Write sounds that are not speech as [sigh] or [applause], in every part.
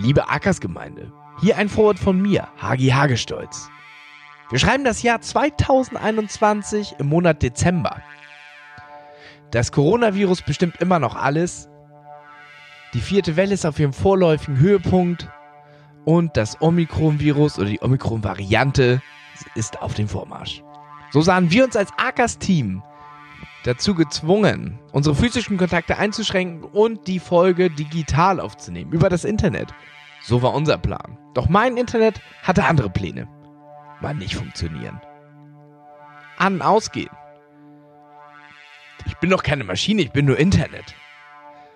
Liebe Ackersgemeinde, hier ein Vorwort von mir, Hagi Hagestolz. Wir schreiben das Jahr 2021 im Monat Dezember. Das Coronavirus bestimmt immer noch alles. Die vierte Welle ist auf ihrem vorläufigen Höhepunkt und das Omikron-Virus oder die Omikron-Variante ist auf dem Vormarsch. So sahen wir uns als Ackers-Team dazu gezwungen, unsere physischen Kontakte einzuschränken und die Folge digital aufzunehmen, über das Internet. So war unser Plan. Doch mein Internet hatte andere Pläne. Mal nicht funktionieren. An, ausgehen. Ich bin doch keine Maschine, ich bin nur Internet.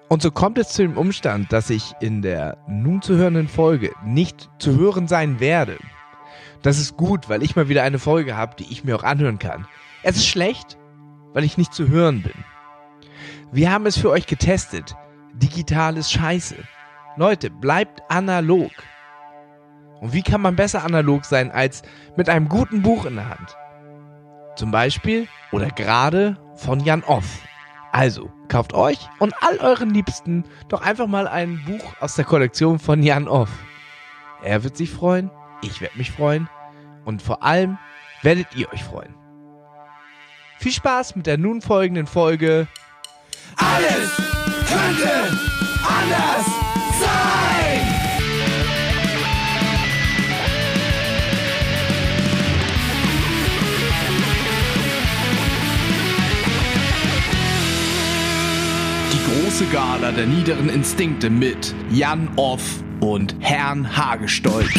Und so kommt es zu dem Umstand, dass ich in der nun zu hörenden Folge nicht zu hören sein werde. Das ist gut, weil ich mal wieder eine Folge habe, die ich mir auch anhören kann. Es ist schlecht, weil ich nicht zu hören bin. Wir haben es für euch getestet. Digital ist scheiße. Leute, bleibt analog. Und wie kann man besser analog sein als mit einem guten Buch in der Hand? Zum Beispiel oder gerade von Jan Off. Also, kauft euch und all euren Liebsten doch einfach mal ein Buch aus der Kollektion von Jan Off. Er wird sich freuen, ich werde mich freuen und vor allem werdet ihr euch freuen. Viel Spaß mit der nun folgenden Folge. Alles könnte anders sein. Die große Gala der niederen Instinkte mit Jan Off und Herrn Hagestolz.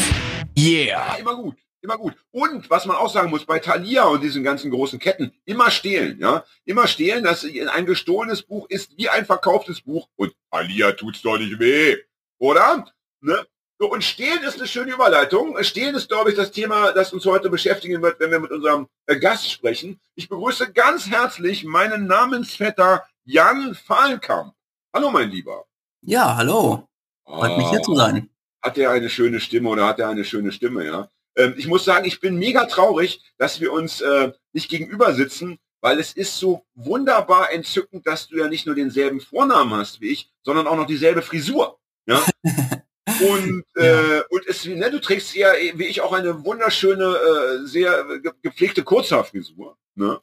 Yeah! Immer gut. Immer gut. Und was man auch sagen muss, bei Thalia und diesen ganzen großen Ketten, immer stehlen, ja. Immer stehlen, dass ein gestohlenes Buch ist wie ein verkauftes Buch. Und Thalia tut's doch nicht weh. Oder? Ne? So, und stehlen ist eine schöne Überleitung. Stehlen ist, glaube ich, das Thema, das uns heute beschäftigen wird, wenn wir mit unserem äh, Gast sprechen. Ich begrüße ganz herzlich meinen Namensvetter Jan Fahlenkamp. Hallo, mein Lieber. Ja, hallo. Freut mich hier zu sein. Hat er eine schöne Stimme oder hat er eine schöne Stimme, ja? Ähm, ich muss sagen, ich bin mega traurig, dass wir uns äh, nicht gegenüber sitzen, weil es ist so wunderbar entzückend, dass du ja nicht nur denselben Vornamen hast wie ich, sondern auch noch dieselbe Frisur. Ja? [laughs] und, äh, und es, ne, du trägst ja wie ich auch eine wunderschöne, äh, sehr ge gepflegte Kurzhaarfrisur. Ne?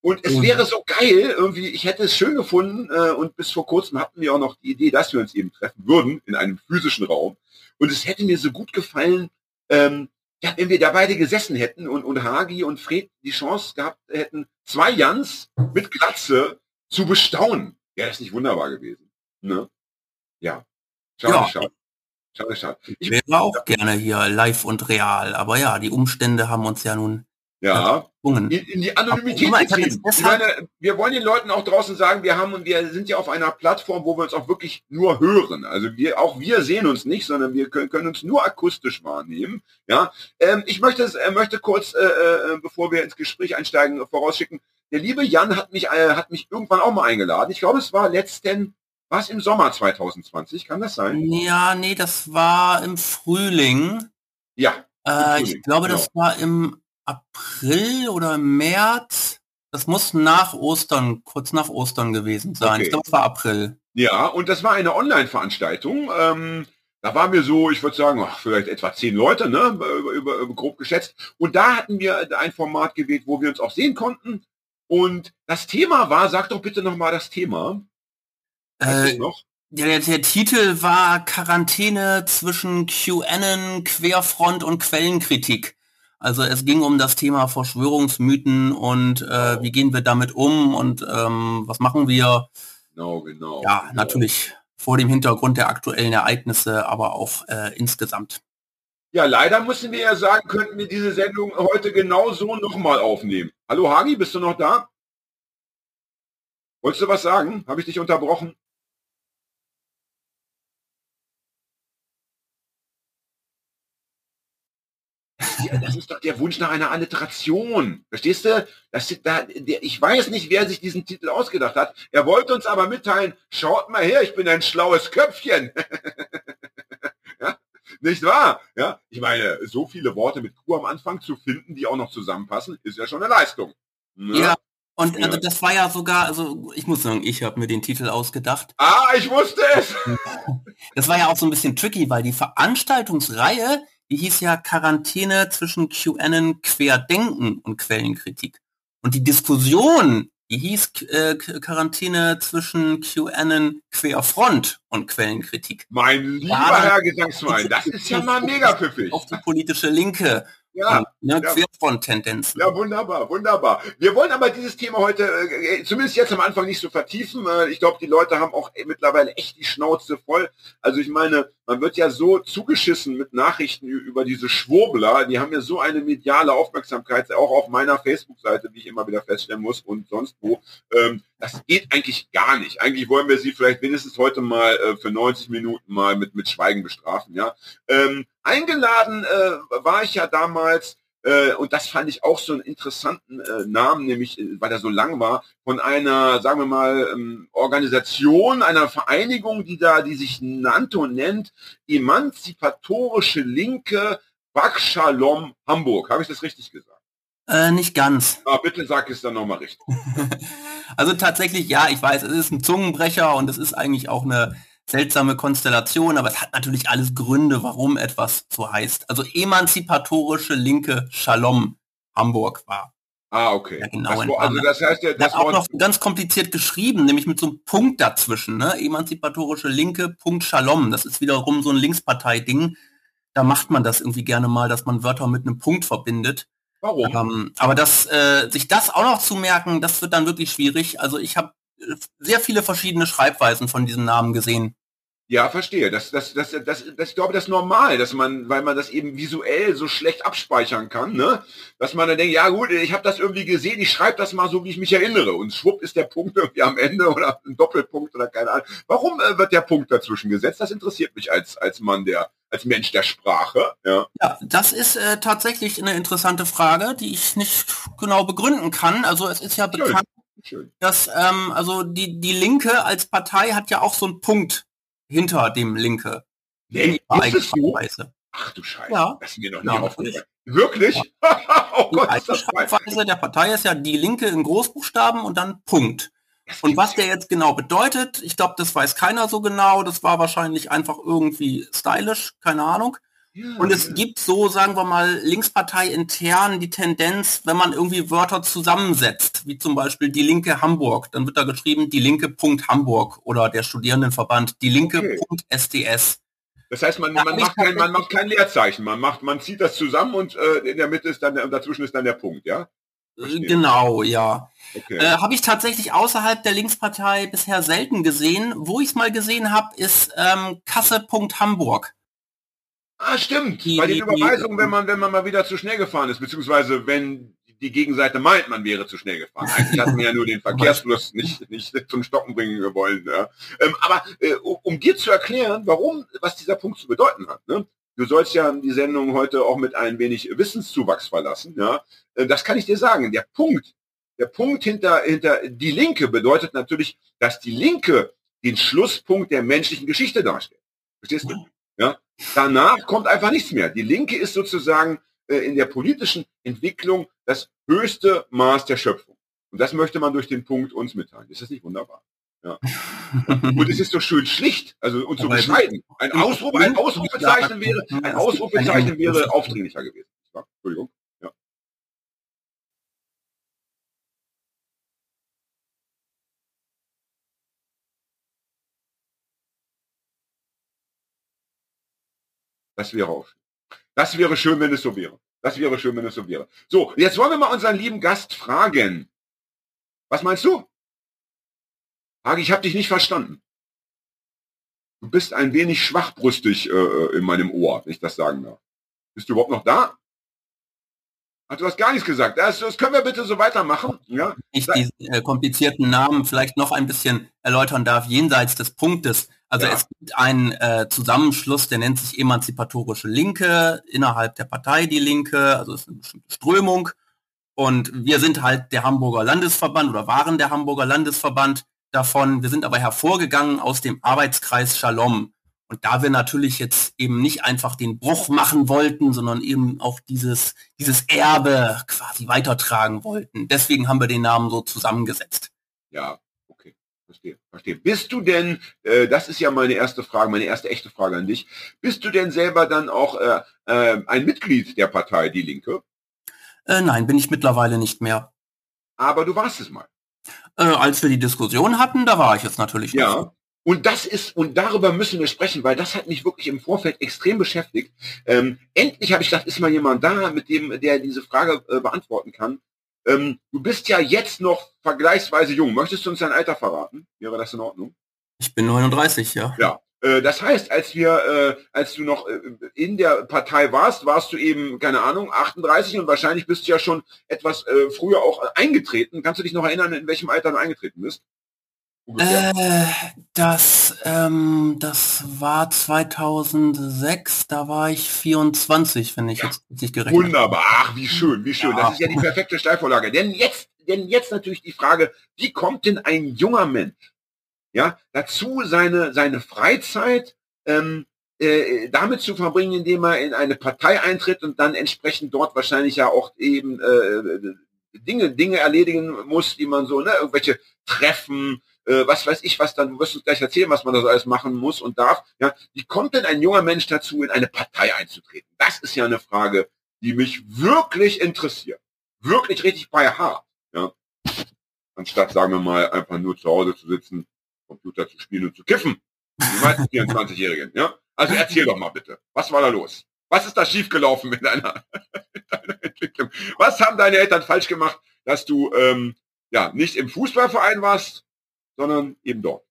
Und es wäre so geil, irgendwie, ich hätte es schön gefunden äh, und bis vor kurzem hatten wir auch noch die Idee, dass wir uns eben treffen würden in einem physischen Raum. Und es hätte mir so gut gefallen, ähm, ja, wenn wir da beide gesessen hätten und, und Hagi und Fred die Chance gehabt hätten, zwei Jans mit Glatze zu bestaunen, wäre das nicht wunderbar gewesen. Ne? Ja. Schade, Ja. schade. Schade, schade. Ich wäre auch gerne hier live und real, aber ja, die Umstände haben uns ja nun ja, in, in die Anonymität hab getrieben. Ich meine, wir wollen den Leuten auch draußen sagen, wir haben und wir sind ja auf einer Plattform, wo wir uns auch wirklich nur hören. Also wir, auch wir sehen uns nicht, sondern wir können, können uns nur akustisch wahrnehmen. Ja, ähm, ich möchte, äh, möchte kurz, äh, äh, bevor wir ins Gespräch einsteigen, vorausschicken. Der liebe Jan hat mich, äh, hat mich irgendwann auch mal eingeladen. Ich glaube, es war letzten, war es im Sommer 2020, kann das sein? Ja, nee, das war im Frühling. Ja, Äh, Frühling, ich glaube, genau. das war im April oder März. Das muss nach Ostern, kurz nach Ostern gewesen sein. Okay. Ich glaube, es war April. Ja, und das war eine Online-Veranstaltung. Ähm, da waren wir so, ich würde sagen, ach, vielleicht etwa zehn Leute, ne, über, über, über, grob geschätzt. Und da hatten wir ein Format gewählt, wo wir uns auch sehen konnten. Und das Thema war, sag doch bitte nochmal das Thema. Äh, noch? der, der Titel war Quarantäne zwischen QAnon, Querfront und Quellenkritik. Also es ging um das Thema Verschwörungsmythen und äh, wie gehen wir damit um und ähm, was machen wir? Genau, genau. Ja, genau. natürlich vor dem Hintergrund der aktuellen Ereignisse, aber auch äh, insgesamt. Ja, leider müssen wir ja sagen, könnten wir diese Sendung heute genau so nochmal aufnehmen. Hallo Hagi, bist du noch da? Wolltest du was sagen? Habe ich dich unterbrochen? Das ist doch der Wunsch nach einer Alliteration. Verstehst du? Das, da, der, ich weiß nicht, wer sich diesen Titel ausgedacht hat. Er wollte uns aber mitteilen, schaut mal her, ich bin ein schlaues Köpfchen. [laughs] ja? Nicht wahr? Ja, ich meine, so viele Worte mit Q am Anfang zu finden, die auch noch zusammenpassen, ist ja schon eine Leistung. Ne? Ja, Und also das war ja sogar, also ich muss sagen, ich habe mir den Titel ausgedacht. Ah, ich wusste es! [laughs] Das war ja auch so ein bisschen tricky, weil die Veranstaltungsreihe, die hieß ja Quarantäne zwischen QAnon Querdenken und Quellenkritik. Und die Diskussion, die hieß äh, Quarantäne zwischen QAnon Querfront und Quellenkritik. Mein lieber Herr Gesangsverein, das ist ja mal mega pfiffig. Auf die politische Linke ja, ne, ja. Querfront-Tendenzen. Ja, wunderbar, wunderbar. Wir wollen aber dieses Thema heute, äh, zumindest jetzt am Anfang nicht so vertiefen. Äh, ich glaube, die Leute haben auch mittlerweile echt die Schnauze voll. Also ich meine, man wird ja so zugeschissen mit Nachrichten über diese Schwurbler. Die haben ja so eine mediale Aufmerksamkeit, auch auf meiner Facebook-Seite, wie ich immer wieder feststellen muss und sonst wo. Ähm, das geht eigentlich gar nicht. Eigentlich wollen wir sie vielleicht wenigstens heute mal äh, für 90 Minuten mal mit, mit Schweigen bestrafen. Ja. Ähm, Eingeladen äh, war ich ja damals, äh, und das fand ich auch so einen interessanten äh, Namen, nämlich äh, weil er so lang war, von einer, sagen wir mal, ähm, Organisation, einer Vereinigung, die da, die sich und nennt Emanzipatorische Linke Bak Shalom Hamburg. Habe ich das richtig gesagt? Äh, nicht ganz. Ah, bitte sag es dann nochmal richtig. [laughs] also tatsächlich, ja, ich weiß, es ist ein Zungenbrecher und es ist eigentlich auch eine seltsame Konstellation, aber es hat natürlich alles Gründe, warum etwas so heißt. Also emanzipatorische linke Shalom Hamburg war. Ah, okay. Ja, genau das, also das heißt ja, das, das auch noch ganz kompliziert geschrieben, nämlich mit so einem Punkt dazwischen, ne? Emanzipatorische Linke, Punkt Shalom. Das ist wiederum so ein Linkspartei-Ding. Da macht man das irgendwie gerne mal, dass man Wörter mit einem Punkt verbindet. Warum? Ähm, aber das, äh, sich das auch noch zu merken, das wird dann wirklich schwierig. Also ich habe äh, sehr viele verschiedene Schreibweisen von diesem Namen gesehen. Ja, verstehe. Das, das, das, das, das, ich glaube, das ist normal, dass man, weil man das eben visuell so schlecht abspeichern kann, ne? dass man dann denkt, ja gut, ich habe das irgendwie gesehen, ich schreibe das mal so, wie ich mich erinnere. Und schwupp ist der Punkt irgendwie am Ende oder ein Doppelpunkt oder keine Ahnung. Warum äh, wird der Punkt dazwischen gesetzt? Das interessiert mich als, als Mann, der, als Mensch der Sprache. Ja, ja das ist äh, tatsächlich eine interessante Frage, die ich nicht genau begründen kann. Also es ist ja bekannt, Schön. dass ähm, also die, die Linke als Partei hat ja auch so einen Punkt hinter dem Linke. Nee, Eigenschreibweise. Ach du Scheiße, ja. das ist mir noch nie ja, aufgefallen. Wirklich? Ja. [laughs] oh Gott, die Schreibweise der Partei ist ja die Linke in Großbuchstaben und dann Punkt. Und was der jetzt genau bedeutet, ich glaube, das weiß keiner so genau. Das war wahrscheinlich einfach irgendwie stylisch, keine Ahnung. Und es gibt so, sagen wir mal, Linkspartei intern die Tendenz, wenn man irgendwie Wörter zusammensetzt, wie zum Beispiel die Linke Hamburg, dann wird da geschrieben die Linke Punkt Hamburg oder der Studierendenverband die Linke okay. Punkt SDS. Das heißt, man, man, macht kein, man macht kein Leerzeichen, man macht, man zieht das zusammen und äh, in der Mitte ist dann, dazwischen ist dann der Punkt, ja? Verstehe. Genau, ja. Okay. Äh, habe ich tatsächlich außerhalb der Linkspartei bisher selten gesehen. Wo ich es mal gesehen habe, ist ähm, Kasse Hamburg. Ah, stimmt. Die, Bei den Überweisungen, wenn man, wenn man mal wieder zu schnell gefahren ist, beziehungsweise wenn die Gegenseite meint, man wäre zu schnell gefahren. Eigentlich hatten wir ja nur den [laughs] Verkehrsfluss nicht, nicht zum Stocken bringen wollen. Ja. Ähm, aber äh, um dir zu erklären, warum, was dieser Punkt zu bedeuten hat. Ne? Du sollst ja die Sendung heute auch mit ein wenig Wissenszuwachs verlassen. Ja, äh, das kann ich dir sagen. Der Punkt, der Punkt hinter hinter die Linke bedeutet natürlich, dass die Linke den Schlusspunkt der menschlichen Geschichte darstellt. Verstehst du? Ja, Danach kommt einfach nichts mehr. Die Linke ist sozusagen äh, in der politischen Entwicklung das höchste Maß der Schöpfung. Und das möchte man durch den Punkt uns mitteilen. Ist das nicht wunderbar? Ja. Und es ist doch schön schlicht, also und so bescheiden. Ein Ausruf, ein Ausrufezeichen wäre, ein Ausrufezeichen wäre aufdringlicher gewesen. Entschuldigung. Das wäre auch schön. Das wäre schön, wenn es so wäre. Das wäre schön, wenn es so wäre. So, jetzt wollen wir mal unseren lieben Gast fragen. Was meinst du? Hagi, ich habe dich nicht verstanden. Du bist ein wenig schwachbrüstig äh, äh, in meinem Ohr, wenn ich das sagen darf. Bist du überhaupt noch da? Ach, du hast gar nichts gesagt. Das, das können wir bitte so weitermachen. Ja? Ich diesen äh, komplizierten Namen vielleicht noch ein bisschen erläutern darf, jenseits des Punktes. Also ja. es gibt einen äh, Zusammenschluss, der nennt sich Emanzipatorische Linke, innerhalb der Partei Die Linke, also es ist eine bestimmte Strömung. Und wir sind halt der Hamburger Landesverband oder waren der Hamburger Landesverband davon. Wir sind aber hervorgegangen aus dem Arbeitskreis Shalom. Und da wir natürlich jetzt eben nicht einfach den Bruch machen wollten, sondern eben auch dieses, dieses Erbe quasi weitertragen wollten. Deswegen haben wir den Namen so zusammengesetzt. Ja. Verstehe, verstehe. Bist du denn, äh, das ist ja meine erste Frage, meine erste echte Frage an dich, bist du denn selber dann auch äh, äh, ein Mitglied der Partei Die Linke? Äh, nein, bin ich mittlerweile nicht mehr. Aber du warst es mal. Äh, als wir die Diskussion hatten, da war ich jetzt natürlich Ja. nicht. Und das ist, und darüber müssen wir sprechen, weil das hat mich wirklich im Vorfeld extrem beschäftigt. Ähm, endlich habe ich gedacht, ist mal jemand da, mit dem, der diese Frage äh, beantworten kann. Ähm, du bist ja jetzt noch vergleichsweise jung. Möchtest du uns dein Alter verraten? Wäre das in Ordnung? Ich bin 39, ja. Ja. Äh, das heißt, als wir, äh, als du noch äh, in der Partei warst, warst du eben, keine Ahnung, 38 und wahrscheinlich bist du ja schon etwas früher auch eingetreten. Kannst du dich noch erinnern, in welchem Alter du eingetreten bist? Äh, das, ähm, das war 2006, da war ich 24, wenn ich Ja. jetzt richtig gerechnet habe. Wunderbar. Ach, wie schön, wie schön. Ja. Das ist ja die perfekte Steilvorlage. Denn jetzt, denn jetzt natürlich die Frage, wie kommt denn ein junger Mensch, ja, dazu seine, seine Freizeit, ähm, äh, damit zu verbringen, indem er in eine Partei eintritt und dann entsprechend dort wahrscheinlich ja auch eben äh, Dinge, Dinge erledigen muss, die man so, ne, irgendwelche Treffen, äh, was weiß ich, was dann, du wirst uns gleich erzählen, was man da so alles machen muss und darf. Ja, wie kommt denn ein junger Mensch dazu, in eine Partei einzutreten? Das ist ja eine Frage, die mich wirklich interessiert. Wirklich richtig bei hart. Ja. Anstatt, sagen wir mal, einfach nur zu Hause zu sitzen, Computer zu spielen und zu kiffen. Die meisten 24-Jährigen, ja. Also erzähl doch mal bitte. Was war da los? Was ist da schiefgelaufen mit deiner, [laughs] mit deiner Entwicklung? Was haben deine Eltern falsch gemacht, dass du ähm, ja nicht im Fußballverein warst, sondern eben dort?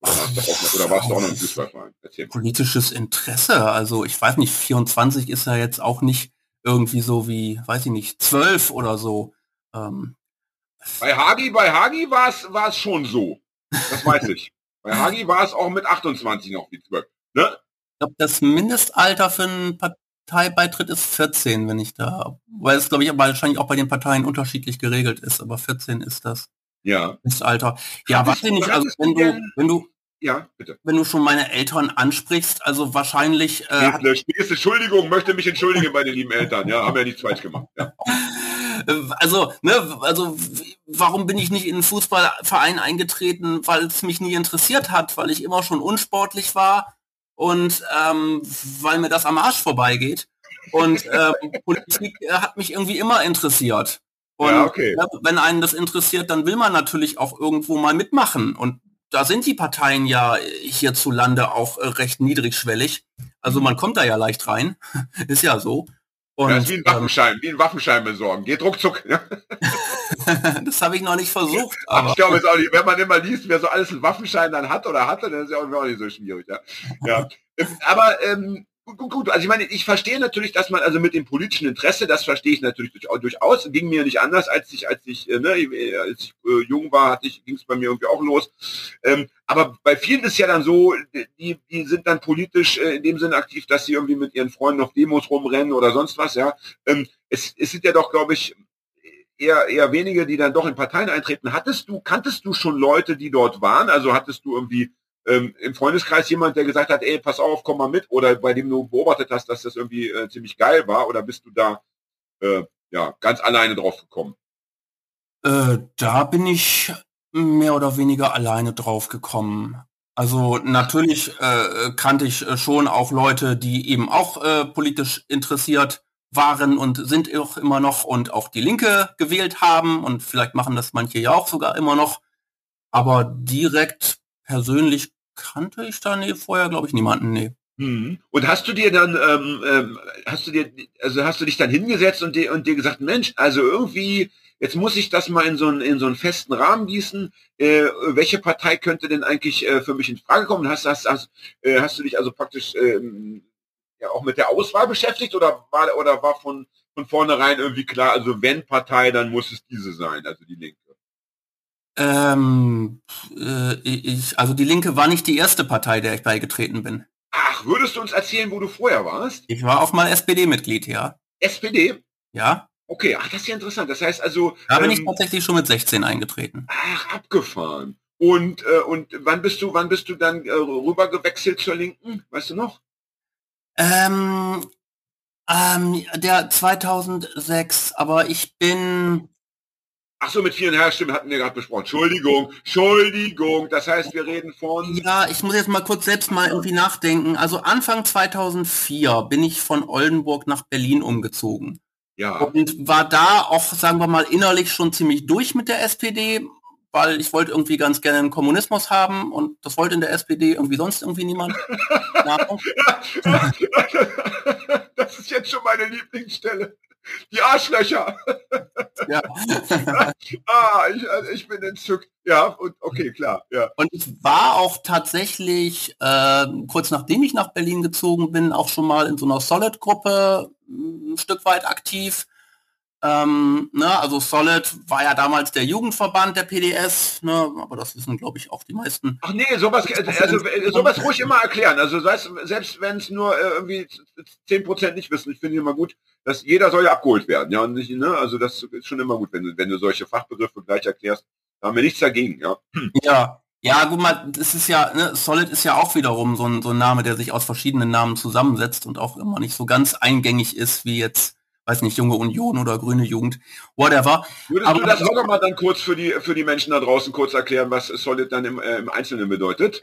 Oder warst du auch noch, oder warst du auch noch im Fußballverein? Erzähl. Politisches Interesse, also ich weiß nicht, 24 ist ja jetzt auch nicht irgendwie so wie, weiß ich nicht, 12 oder so. Ähm, Bei Hagi, bei Hagi war es war es schon so. Das weiß ich. Bei Hagi war es auch mit 28 noch wie 12. Ne? ich glaube, das Mindestalter für einen Parteibeitritt ist 14, wenn ich da, weil es glaube ich wahrscheinlich auch bei den Parteien unterschiedlich geregelt ist, aber 14 ist das Ja. Mindestalter. Ja, Hattest weiß ich nicht, also wenn du, wenn du, Ja, bitte. wenn du schon meine Eltern ansprichst, also wahrscheinlich äh, Eine späteste Entschuldigung, möchte mich entschuldigen bei den lieben Eltern. Ja, haben ja nichts falsch gemacht. Ja. [laughs] Also, ne, also warum bin ich nicht in einen Fußballverein eingetreten? Weil es mich nie interessiert hat, weil ich immer schon unsportlich war und ähm, weil mir das am Arsch vorbeigeht. Und ähm, Politik äh, hat mich irgendwie immer interessiert. Und Ja, okay. ne, wenn einen das interessiert, dann will man natürlich auch irgendwo mal mitmachen. Und da sind die Parteien ja hierzulande auch äh, recht niedrigschwellig. Also man kommt da ja leicht rein. [laughs] Ist ja so. Und das ist wie ein ähm, Waffenschein, wie ein Waffenschein besorgen. Geht ruckzuck. Ja. [laughs] das habe ich noch nicht versucht. Ach, Aber ich glaube, ist auch nicht, wenn man immer liest, wer so alles einen Waffenschein dann hat oder hatte, dann ist ja auch auch nicht so schwierig. Ja. Ja. [laughs] Ähm, Aber ähm, gut, gut. Also ich meine, ich verstehe natürlich, dass man also mit dem politischen Interesse, das verstehe ich natürlich durch, durchaus, ging mir nicht anders, als ich, als ich, äh, ne, als ich äh, jung war, hatte ich, ging es bei mir irgendwie auch los. Ähm, aber bei vielen ist ja dann so, die, die sind dann politisch äh, in dem Sinne aktiv, dass sie irgendwie mit ihren Freunden auf Demos rumrennen oder sonst was, ja. Ähm, es, es sind ja doch, glaube ich, eher, eher wenige, die dann doch in Parteien eintreten. Hattest du, kanntest du schon Leute, die dort waren? Also hattest du irgendwie ähm, im Freundeskreis jemand, der gesagt hat, ey, pass auf, komm mal mit, oder bei dem du beobachtet hast, dass das irgendwie äh, ziemlich geil war, oder bist du da äh, ja ganz alleine drauf gekommen? Äh, da bin ich mehr oder weniger alleine drauf gekommen. Also natürlich äh, kannte ich äh, schon auch Leute, die eben auch äh, politisch interessiert waren und sind auch immer noch und auch die Linke gewählt haben und vielleicht machen das manche ja auch sogar immer noch. Aber direkt persönlich kannte ich da nee, vorher, glaube ich, niemanden. Nee. Mhm. Und hast du dir dann, ähm, ähm, hast du dir, also hast du dich dann hingesetzt und dir, und dir gesagt, Mensch, also irgendwie, jetzt muss ich das mal in so einen, in so einen festen Rahmen gießen. Äh, welche Partei könnte denn eigentlich äh, für mich in Frage kommen? Hast, hast, hast, äh, hast du dich also praktisch ähm, ja auch mit der Auswahl beschäftigt oder war oder war von von vornherein irgendwie klar, also wenn Partei, dann muss es diese sein, also die Linke. Ähm, äh, ich, also die Linke war nicht die erste Partei, der ich beigetreten bin. Ach, würdest du uns erzählen, wo du vorher warst? Ich war auch mal SPD-Mitglied, ja. SPD? Ja, Okay, ach, das ist ja interessant. Das heißt also, da bin ich ähm, tatsächlich schon mit 16 eingetreten. ach, abgefahren. Und, äh, und wann bist du, wann bist du dann äh, rüber gewechselt zur Linken? Weißt du noch? Ähm, ähm, der 2006, aber ich bin Ach so, mit vielen Herrstimmen hatten wir gerade besprochen. Entschuldigung, Entschuldigung. Das heißt, wir reden von... Ja, ich muss jetzt mal kurz selbst mal irgendwie nachdenken. Also Anfang 2004 bin ich von Oldenburg nach Berlin umgezogen. Ja. Und war da auch, sagen wir mal, innerlich schon ziemlich durch mit der SPD, weil ich wollte irgendwie ganz gerne einen Kommunismus haben und das wollte in der SPD irgendwie sonst irgendwie niemand. [laughs] [laughs] das ist jetzt schon meine Lieblingsstelle. Die Arschlöcher. Ja. [laughs] ah, ich, also ich bin entzückt. Ja, und okay, klar. Ja. Und ich war auch tatsächlich, äh, kurz nachdem ich nach Berlin gezogen bin, auch schon mal in so einer Solid-Gruppe ein Stück weit aktiv. Ähm, ne, also Solid war ja damals der Jugendverband der PDS, ne, aber das wissen, glaube ich, auch die meisten. Ach nee, sowas, also, äh, sowas ruhig immer erklären. Also selbst wenn es nur äh, irgendwie zehn Prozent nicht wissen, ich finde immer gut, dass jeder soll ja abgeholt werden. Ja, und nicht, ne, also das ist schon immer gut, wenn du, wenn du solche Fachbegriffe gleich erklärst. Da haben wir nichts dagegen, ja. Ja, ja, guck mal, das ist ja, ne, Solid ist ja auch wiederum so ein, so ein Name, der sich aus verschiedenen Namen zusammensetzt und auch immer nicht so ganz eingängig ist, wie jetzt weiß nicht, junge Union oder grüne Jugend, whatever. Würdest Aber, du das auch nochmal dann kurz für die, für die Menschen da draußen kurz erklären, was Solid dann im, äh, im Einzelnen bedeutet?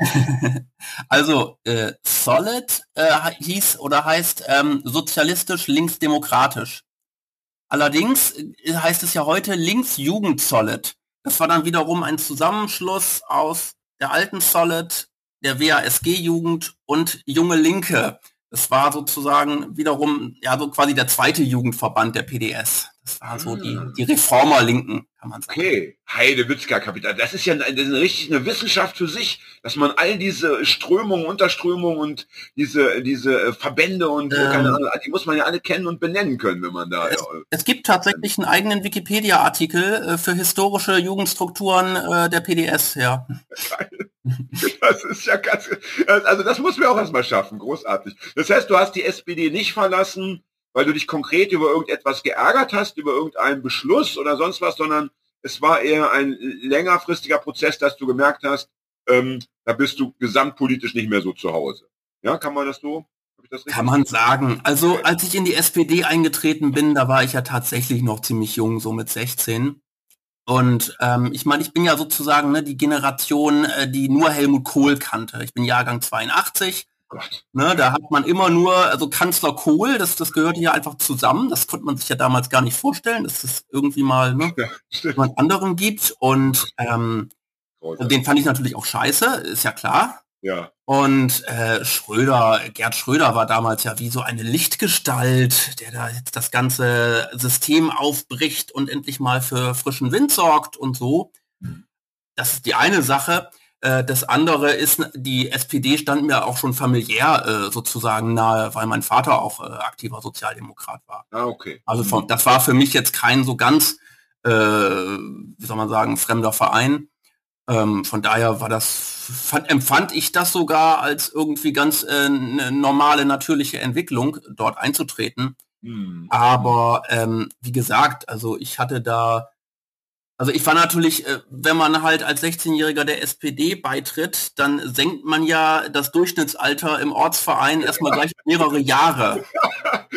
[laughs] also, äh, Solid äh, hieß oder heißt ähm, sozialistisch linksdemokratisch. Allerdings äh, heißt es ja heute Linksjugend Solid. Das war dann wiederum ein Zusammenschluss aus der alten Solid, der WASG-Jugend und Junge Linke. Das war sozusagen wiederum, ja, so quasi der zweite Jugendverband der PDS. Das war so die, ah. die Reformer-Linken, kann man sagen. Okay, Heidewitzka Kapital. Das ist ja eine, das ist eine richtig eine Wissenschaft für sich, dass man all diese Strömungen, Unterströmungen und diese, diese äh, Verbände und ähm, keine Ahnung, die muss man ja alle kennen und benennen können, wenn man da. Es, ja, es gibt tatsächlich einen eigenen Wikipedia-Artikel äh, für historische Jugendstrukturen äh, der PDS, ja. [laughs] Das ist ja ganz, also das muss wir auch erstmal schaffen, großartig. Das heißt, du hast die SPD nicht verlassen, weil du dich konkret über irgendetwas geärgert hast, über irgendeinen Beschluss oder sonst was, sondern es war eher ein längerfristiger Prozess, dass du gemerkt hast, ähm, da bist du gesamtpolitisch nicht mehr so zu Hause. Ja, kann man das so? Das kann man sagen. Also als ich in die SPD eingetreten bin, da war ich ja tatsächlich noch ziemlich jung, so mit 16. Und ähm, ich meine, ich bin ja sozusagen ne, die Generation, äh, die nur Helmut Kohl kannte. Ich bin Jahrgang 82 Gott. Ne, da hat man immer nur, also Kanzler Kohl, das, das gehörte ja einfach zusammen. Das konnte man sich ja damals gar nicht vorstellen, dass es irgendwie mal ne, ja, jemand anderen gibt. Und, ähm, den fand ich natürlich auch scheiße, ist ja klar. Ja. Und äh, Schröder, Gerd Schröder war damals ja wie so eine Lichtgestalt, der da jetzt das ganze System aufbricht und endlich mal für frischen Wind sorgt und so. Hm. Das ist die eine Sache. Äh, das andere ist, die SPD stand mir auch schon familiär äh, sozusagen nahe, weil mein Vater auch äh, aktiver Sozialdemokrat war. Ah, okay. Also von, das war für mich jetzt kein so ganz, äh, wie soll man sagen, fremder Verein. Ähm, von daher war das, fand, empfand ich das sogar als irgendwie ganz äh, eine normale, natürliche Entwicklung, dort einzutreten. Hm. Aber ähm, wie gesagt, also ich hatte da also ich war natürlich, äh, wenn man halt als 16-Jähriger der SPD beitritt, dann senkt man ja das Durchschnittsalter im Ortsverein erstmal gleich mehrere Jahre. [laughs]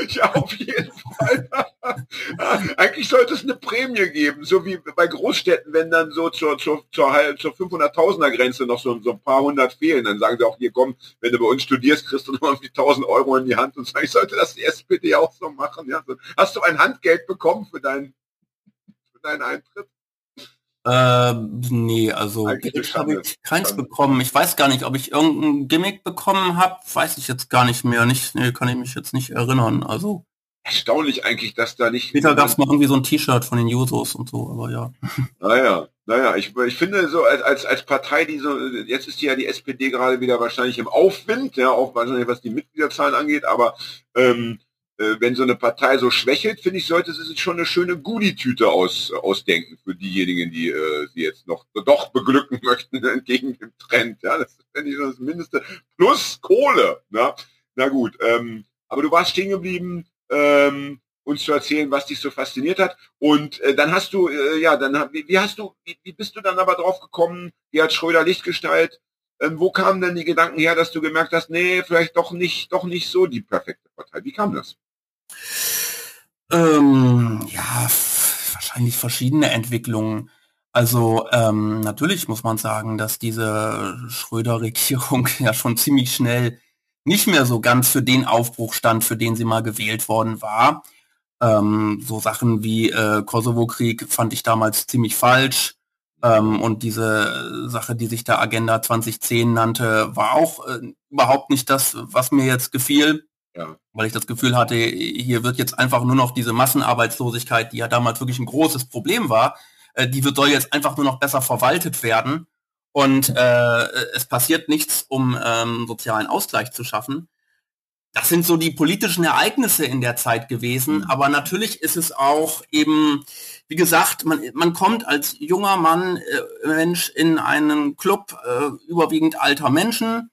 Ja, auf jeden Fall. [laughs] Eigentlich sollte es eine Prämie geben, so wie bei Großstädten, wenn dann so zur, zur, zur, zur 500.000er Grenze noch so, so ein paar hundert fehlen, dann sagen sie auch, hier komm, wenn du bei uns studierst, kriegst du noch mal die 1000 Euro in die Hand und sagen, ich sollte das die SPD auch so machen. Ja? Hast du ein Handgeld bekommen für deinen, für deinen Eintritt? Ähm, nee, also Geld habe ich keins bekommen. Ich weiß gar nicht, ob ich irgendein Gimmick bekommen habe, weiß ich jetzt gar nicht mehr. Nicht, nee, kann ich mich jetzt nicht erinnern. Also erstaunlich eigentlich, dass da nicht. Später gab es mal irgendwie so ein T-Shirt von den Jusos und so, aber ja. [laughs] Naja, naja, ich, ich finde so als, als, als Partei, die so, jetzt ist ja die SPD gerade wieder wahrscheinlich im Aufwind, ja, auch wahrscheinlich was die Mitgliederzahlen angeht, aber ähm, äh, wenn so eine Partei so schwächelt, finde ich, sollte sie sich schon eine schöne Goodie-Tüte aus, ausdenken für diejenigen, die äh, sie jetzt noch doch beglücken [laughs] möchten entgegen dem Trend. Ja, das finde ich das Mindeste. Plus Kohle. Na, na gut. Ähm, aber du warst stehen geblieben. Ähm, uns zu erzählen, was dich so fasziniert hat. Und äh, dann hast du, äh, ja, dann wie, wie hast du, wie, wie bist du dann aber drauf gekommen, Gerhard Schröder Lichtgestalt, ähm, wo kamen denn die Gedanken her, dass du gemerkt hast, nee, vielleicht doch nicht, doch nicht so die perfekte Partei? Wie kam das? Ähm, ja, wahrscheinlich verschiedene Entwicklungen. Also ähm, natürlich muss man sagen, dass diese Schröder-Regierung [laughs] ja schon ziemlich schnell nicht mehr so ganz für den Aufbruch stand, für den sie mal gewählt worden war. Ähm, so Sachen wie äh, Kosovo-Krieg fand ich damals ziemlich falsch. Ähm, und diese Sache, die sich da Agenda 2010 nannte, war auch äh, überhaupt nicht das, was mir jetzt gefiel. Ja. Weil ich das Gefühl hatte, hier wird jetzt einfach nur noch diese Massenarbeitslosigkeit, die ja damals wirklich ein großes Problem war, äh, die wird, soll jetzt einfach nur noch besser verwaltet werden. Und äh, es passiert nichts, um ähm, sozialen Ausgleich zu schaffen. Das sind so die politischen Ereignisse in der Zeit gewesen. Mhm. Aber natürlich ist es auch eben, wie gesagt, man, man kommt als junger Mann, äh, Mensch in einen Club äh, überwiegend alter Menschen.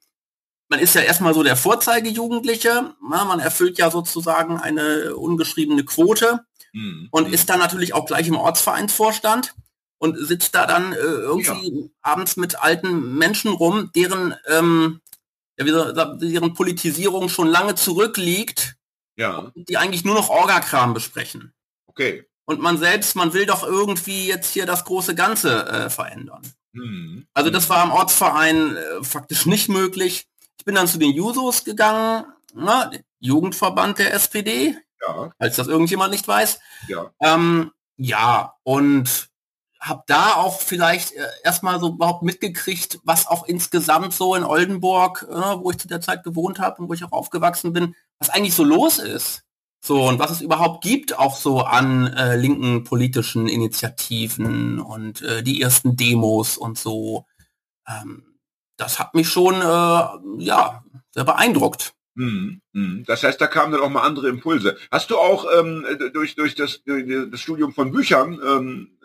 Man ist ja erstmal so der Vorzeigejugendliche. Na, man erfüllt ja sozusagen eine ungeschriebene Quote mhm. und ist dann natürlich auch gleich im Ortsvereinsvorstand und sitzt da dann äh, irgendwie ja. abends mit alten Menschen rum, deren ähm, ja, deren Politisierung schon lange zurückliegt, ja. die eigentlich nur noch Orgakram besprechen. Okay. Und man selbst, man will doch irgendwie jetzt hier das große Ganze äh, verändern. Mhm. Also das war im Ortsverein äh, faktisch nicht möglich. Ich bin dann zu den Jusos gegangen, na, Jugendverband der SPD, ja. als das irgendjemand nicht weiß. Ja, ähm, ja und habe da auch vielleicht äh, erstmal so überhaupt mitgekriegt, was auch insgesamt so in Oldenburg, äh, wo ich zu der Zeit gewohnt habe und wo ich auch aufgewachsen bin, was eigentlich so los ist. So, und was es überhaupt gibt, auch so an äh, linken politischen Initiativen und äh, die ersten Demos und so. Ähm, das hat mich schon, äh, ja, sehr beeindruckt. Mhm, mhm. Das heißt, da kamen dann auch mal andere Impulse. Hast du auch ähm, durch, durch, das, durch das Studium von Büchern ähm,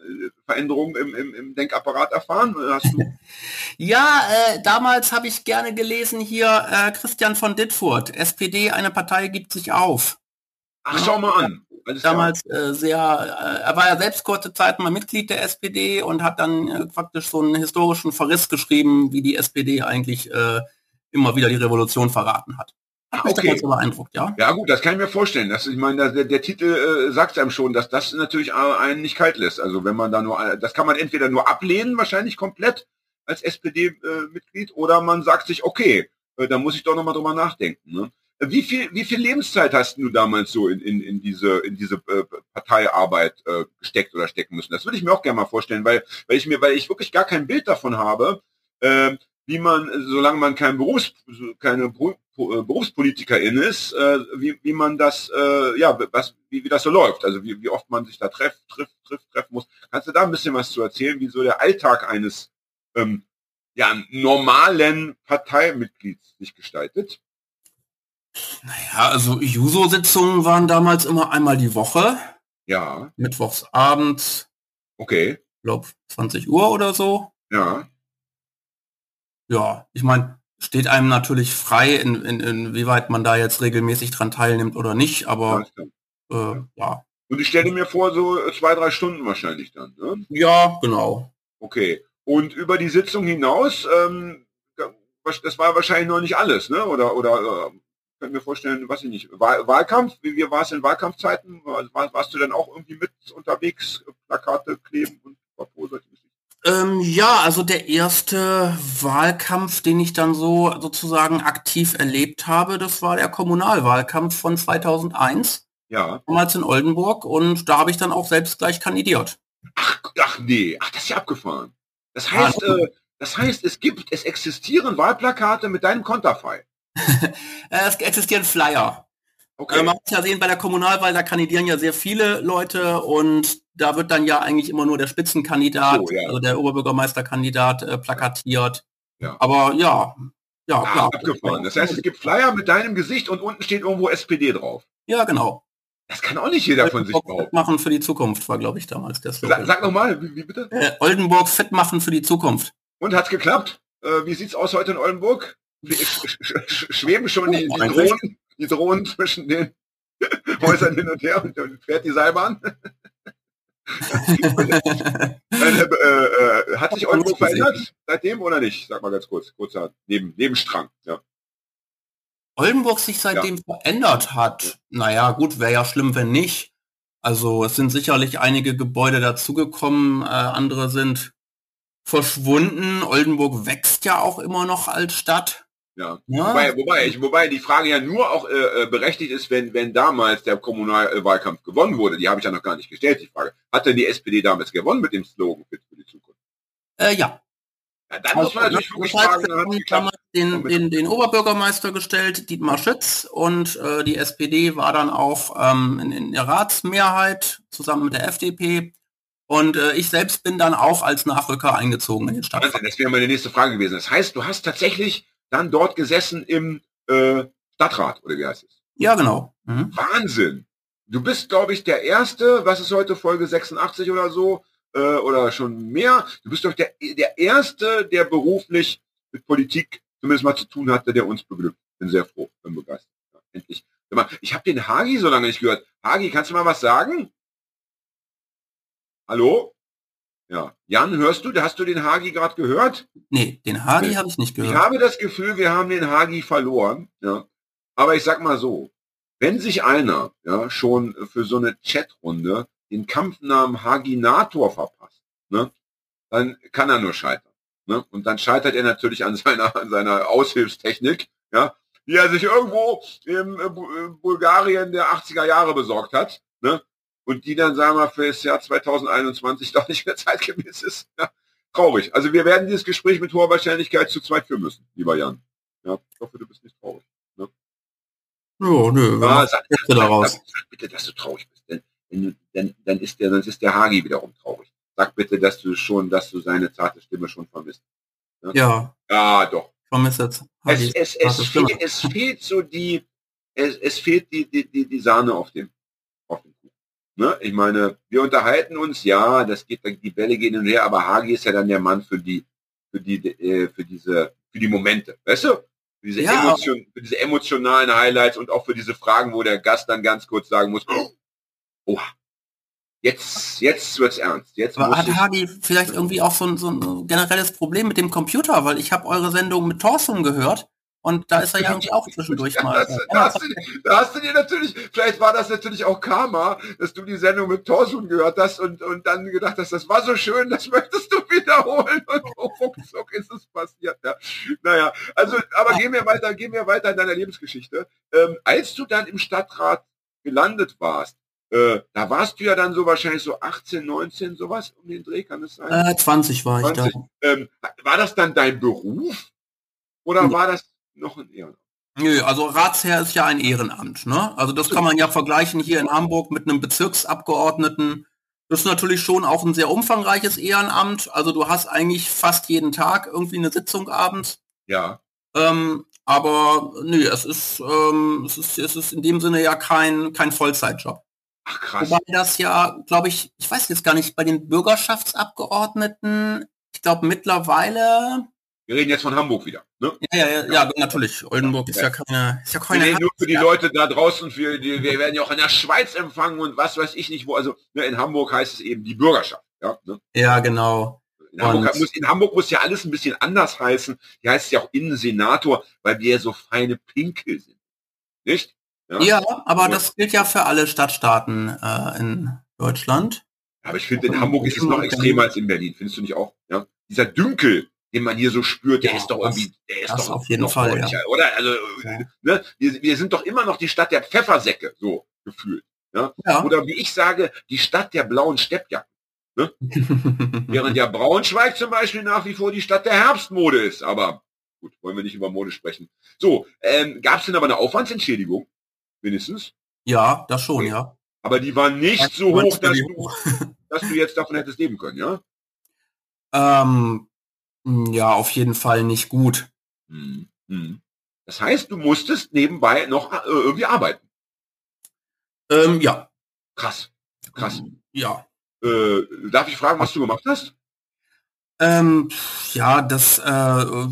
Veränderungen im, im, im Denkapparat erfahren? [laughs] ja, äh, damals habe ich gerne gelesen hier äh, Christian von Dittfurt, SPD, eine Partei gibt sich auf. Ach, schau mal an. Damals äh, sehr, äh, er war ja selbst kurze Zeit mal Mitglied der SPD und hat dann äh, faktisch so einen historischen Verriss geschrieben, wie die SPD eigentlich äh, immer wieder die Revolution verraten hat. Ach, okay. beeindruckt, ja? Ja gut, das kann ich mir vorstellen. Das, ich meine, der, der Titel äh, sagt einem schon, dass das natürlich einen nicht kalt lässt. Also wenn man da nur, das kann man entweder nur ablehnen, wahrscheinlich komplett als SPD-Mitglied, äh, oder man sagt sich, okay, äh, da muss ich doch nochmal drüber nachdenken. Ne? Wie viel, wie viel Lebenszeit hast du damals so in, in, in diese, in diese äh, Parteiarbeit äh, gesteckt oder stecken müssen? Das würde ich mir auch gerne mal vorstellen, weil, weil ich mir, weil ich wirklich gar kein Bild davon habe, äh, wie man, solange man kein Berufs, keine äh, Berufspolitikerin ist, äh, wie, wie man das, äh, ja, was, wie, wie das so läuft, also wie, wie oft man sich da trefft, trifft, trifft, treffen muss. Kannst du da ein bisschen was zu erzählen, wie so der Alltag eines ähm, ja, normalen Parteimitglieds sich gestaltet? Naja, also Juso-Sitzungen waren damals immer einmal die Woche. Ja. Mittwochs abends. Okay. Ich glaube 20 Uhr oder so. Ja ja, ich meine, steht einem natürlich frei, in, in, inwieweit man da jetzt regelmäßig dran teilnimmt oder nicht, aber äh, ja. Und ich stelle mir vor, so zwei, drei Stunden wahrscheinlich dann, ne? Ja, genau. Okay. Und über die Sitzung hinaus, ähm, das war wahrscheinlich noch nicht alles, ne? Oder, oder kann mir vorstellen, was ich nicht. Wahlkampf, wie, wie war es in Wahlkampfzeiten? War, warst du denn auch irgendwie mit unterwegs, Plakate kleben und Papo, ähm, ja, also der erste Wahlkampf, den ich dann so sozusagen aktiv erlebt habe, das war der Kommunalwahlkampf von 2001. Ja. Damals in Oldenburg und da habe ich dann auch selbst gleich kandidiert. Ach, ach nee, ach, das ist ja abgefahren. Das heißt, ja, äh, das heißt, es gibt, es existieren Wahlplakate mit deinem Konterfei. [laughs] es existieren Flyer. Okay. Äh, man muss ja sehen, bei der Kommunalwahl, da kandidieren ja sehr viele Leute und da wird dann ja eigentlich immer nur der Spitzenkandidat, oh, ja. also der Oberbürgermeisterkandidat äh, plakatiert. Ja. Aber ja, ja, ah, klar. Abgefahren. Das heißt, es gibt Flyer mit deinem Gesicht und unten steht irgendwo SPD drauf. Ja, genau. Das kann auch nicht jeder von sich behaupten. machen für die Zukunft war, glaube ich, damals der Slogan. Sag, sag nochmal, wie, wie, bitte? Äh, Oldenburg fit machen für die Zukunft. Und hat's geklappt? Äh, wie sieht's aus heute in Oldenburg? Schweben schon die, die, Drohnen, die Drohnen zwischen den Häusern hin und her und, und fährt die Seilbahn. Nein, [laughs] äh, äh, hat sich Oldenburg verändert seitdem oder nicht? Sag mal ganz kurz, kurzer Neben, Nebenstrang. Ja. Oldenburg sich seitdem ja. verändert hat. Naja, gut, wäre ja schlimm, wenn nicht. Also es sind sicherlich einige Gebäude dazugekommen, äh, andere sind verschwunden. Oldenburg wächst ja auch immer noch als Stadt. Ja. ja. Wobei, wobei, ich, wobei die Frage ja nur auch äh, äh, berechtigt ist, wenn, wenn damals der Kommunalwahlkampf gewonnen wurde, die habe ich ja noch gar nicht gestellt, die Frage. Hat denn die SPD damals gewonnen mit dem Slogan für, für die Zukunft? Äh, ja. ja dann also, muss man natürlich wirklich fragen, damals den, den, den Oberbürgermeister gestellt, Dietmar Schütz, und äh, die SPD war dann auch ähm, in, in der Ratsmehrheit zusammen mit der FDP. Und äh, ich selbst bin dann auch als Nachrücker eingezogen in den Stadtrat. Das wäre meine nächste Frage gewesen. Das heißt, du hast tatsächlich dann dort gesessen im äh, Stadtrat, oder wie heißt es? Ja, genau. Mhm. Wahnsinn. Du bist, glaube ich, der Erste, was ist heute, Folge 86 oder so, äh, oder schon mehr. Du bist doch der, der Erste, der beruflich mit Politik zumindest mal zu tun hatte, der uns beglückt. Bin sehr froh, bin begeistert. Ja, endlich. Ich habe den Hagi so lange nicht gehört. Hagi, kannst du mal was sagen? Hallo? Ja. Jan, hörst du? Hast du den Hagi gerade gehört? Nee, den Hagi nee. habe ich nicht gehört. Ich habe das Gefühl, wir haben den Hagi verloren. Ja. Aber ich sag mal so, wenn sich einer ja schon für so eine Chatrunde den Kampfnamen Haginator verpasst, ne, dann kann er nur scheitern. Ne? Und dann scheitert er natürlich an seiner, an seiner Aushilfstechnik, ja, die er sich irgendwo im äh, Bulgarien der 80er Jahre besorgt hat. Ne? Und die dann, sagen wir, für das Jahr 2021 [laughs] doch nicht mehr zeitgemäß ist. Ja, traurig. Also wir werden dieses Gespräch mit hoher Wahrscheinlichkeit zu zweit führen müssen, lieber Jan. Ja, ich hoffe, du bist nicht traurig. Ne? Ja, nö. Ja, sag, sag, sag, sag, bitte, dass du traurig bist, denn, denn, denn dann ist der, dann ist der Hagi wiederum traurig. Sag bitte, dass du schon, dass du seine zarte Stimme schon vermisst. Ja. Ja, ja doch. Vermisst jetzt. Es, es, es, fehlt, es fehlt so die, es, es fehlt die, die, die, die Sahne auf dem Ne? Ich meine, wir unterhalten uns, ja, das geht, die Bälle gehen hin und her, aber Hagi ist ja dann der Mann für die, für die, äh, für diese, für die Momente, weißt du? Für diese, ja. Emotion, für diese emotionalen Highlights und auch für diese Fragen, wo der Gast dann ganz kurz sagen muss, oh, jetzt, jetzt wird's ernst. Jetzt aber hat Hagi vielleicht irgendwie auch so ein, so ein generelles Problem mit dem Computer, weil ich habe eure Sendung mit Thorsten gehört und da ist er ja [laughs] irgendwie auch zwischendurch mal. Ja, da, hast du, da hast du dir natürlich, vielleicht war das natürlich auch Karma, dass du die Sendung mit Torsun gehört hast und, und dann gedacht hast, das war so schön, das möchtest du [laughs] wiederholen. Und oh, ruckzuck ist es passiert. Ja. Naja, also, aber gehen wir weiter, gehen wir weiter in deiner Lebensgeschichte. Ähm, als du dann im Stadtrat gelandet warst, äh, da warst du ja dann so wahrscheinlich so 18, 19, sowas um den Dreh, kann es sein? Äh, 20 war 20. ich da. Ähm, war das dann dein Beruf? Oder ja. war das noch ein Ehrenamt. Nö, also Ratsherr ist ja ein Ehrenamt. Ne? Also das kann man ja vergleichen hier in Hamburg mit einem Bezirksabgeordneten. Das ist natürlich schon auch ein sehr umfangreiches Ehrenamt. Also du hast eigentlich fast jeden Tag irgendwie eine Sitzung abends. Ja. Ähm, aber nö, es ist, ähm, es ist, es ist in dem Sinne ja kein, kein Vollzeitjob. Ach krass. Wobei das ja, glaube ich, ich weiß jetzt gar nicht, bei den Bürgerschaftsabgeordneten, ich glaube mittlerweile wir reden jetzt von Hamburg wieder. Ne? Ja, ja, ja, ja, natürlich. Oldenburg ist ja, keine, ist ja keine. Wir nur für die Leute da draußen, für die, wir werden ja auch in der Schweiz empfangen und was weiß ich nicht wo. Also ne, in Hamburg heißt es eben die Bürgerschaft. Ja, ne? ja genau. In Hamburg, muss, in Hamburg, muss, ja alles ein bisschen anders heißen. Hier heißt es ja auch Innensenator, weil wir ja so feine Pinkel sind. Nicht? Ja, ja aber das gilt ja für alle Stadtstaaten äh, in Deutschland. Aber ich finde, in Hamburg ist es noch extremer als in Berlin. Findest du nicht auch? Ja? Dieser Dünkel, den man hier so spürt, der ja, ist doch irgendwie, der ist doch auf jeden Fall, ja. oder? Also, ja. ne, wir, wir, sind doch immer noch die Stadt der Pfeffersäcke, so gefühlt. Ja. Oder wie ich sage, die Stadt der blauen Steppjacken. Ne? [laughs] Während ja Braunschweig zum Beispiel nach wie vor die Stadt der Herbstmode ist. Aber gut, wollen wir nicht über Mode sprechen. So, ähm, gab es denn aber eine Aufwandsentschädigung? Wenigstens? Ja, das schon, ja. Aber die war nicht so hoch, dass du, dass du jetzt davon hättest leben können, ja? [laughs] Ähm, hm, ja, auf jeden Fall nicht gut. Hm, hm. Das heißt, du musstest nebenbei noch äh, irgendwie arbeiten. Ähm, ja. Krass. Krass. Hm, ja. Äh, darf ich fragen, was du gemacht hast? Ähm, ja, das, äh,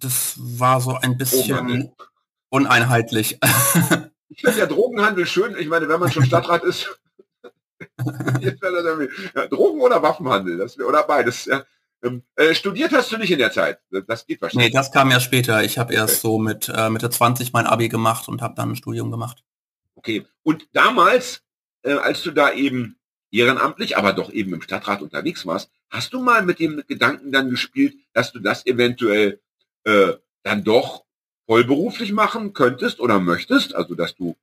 das war so ein bisschen oh uneinheitlich. [laughs] Ich finde ja Drogenhandel schön. Ich meine, wenn man schon Stadtrat ist, [laughs] [laughs] ja, Drogen oder Waffenhandel, das, oder beides. Ja. Ähm, äh, studiert hast du nicht in der Zeit. Das geht wahrscheinlich. Nee, das kam ja später. Ich habe erst okay. so mit äh, Mitte 20 mein Abi gemacht und habe dann ein Studium gemacht. Okay. Und damals, äh, als du da eben ehrenamtlich, aber doch eben im Stadtrat unterwegs warst, hast du mal mit dem Gedanken dann gespielt, dass du das eventuell äh, dann doch vollberuflich machen könntest oder möchtest, also dass du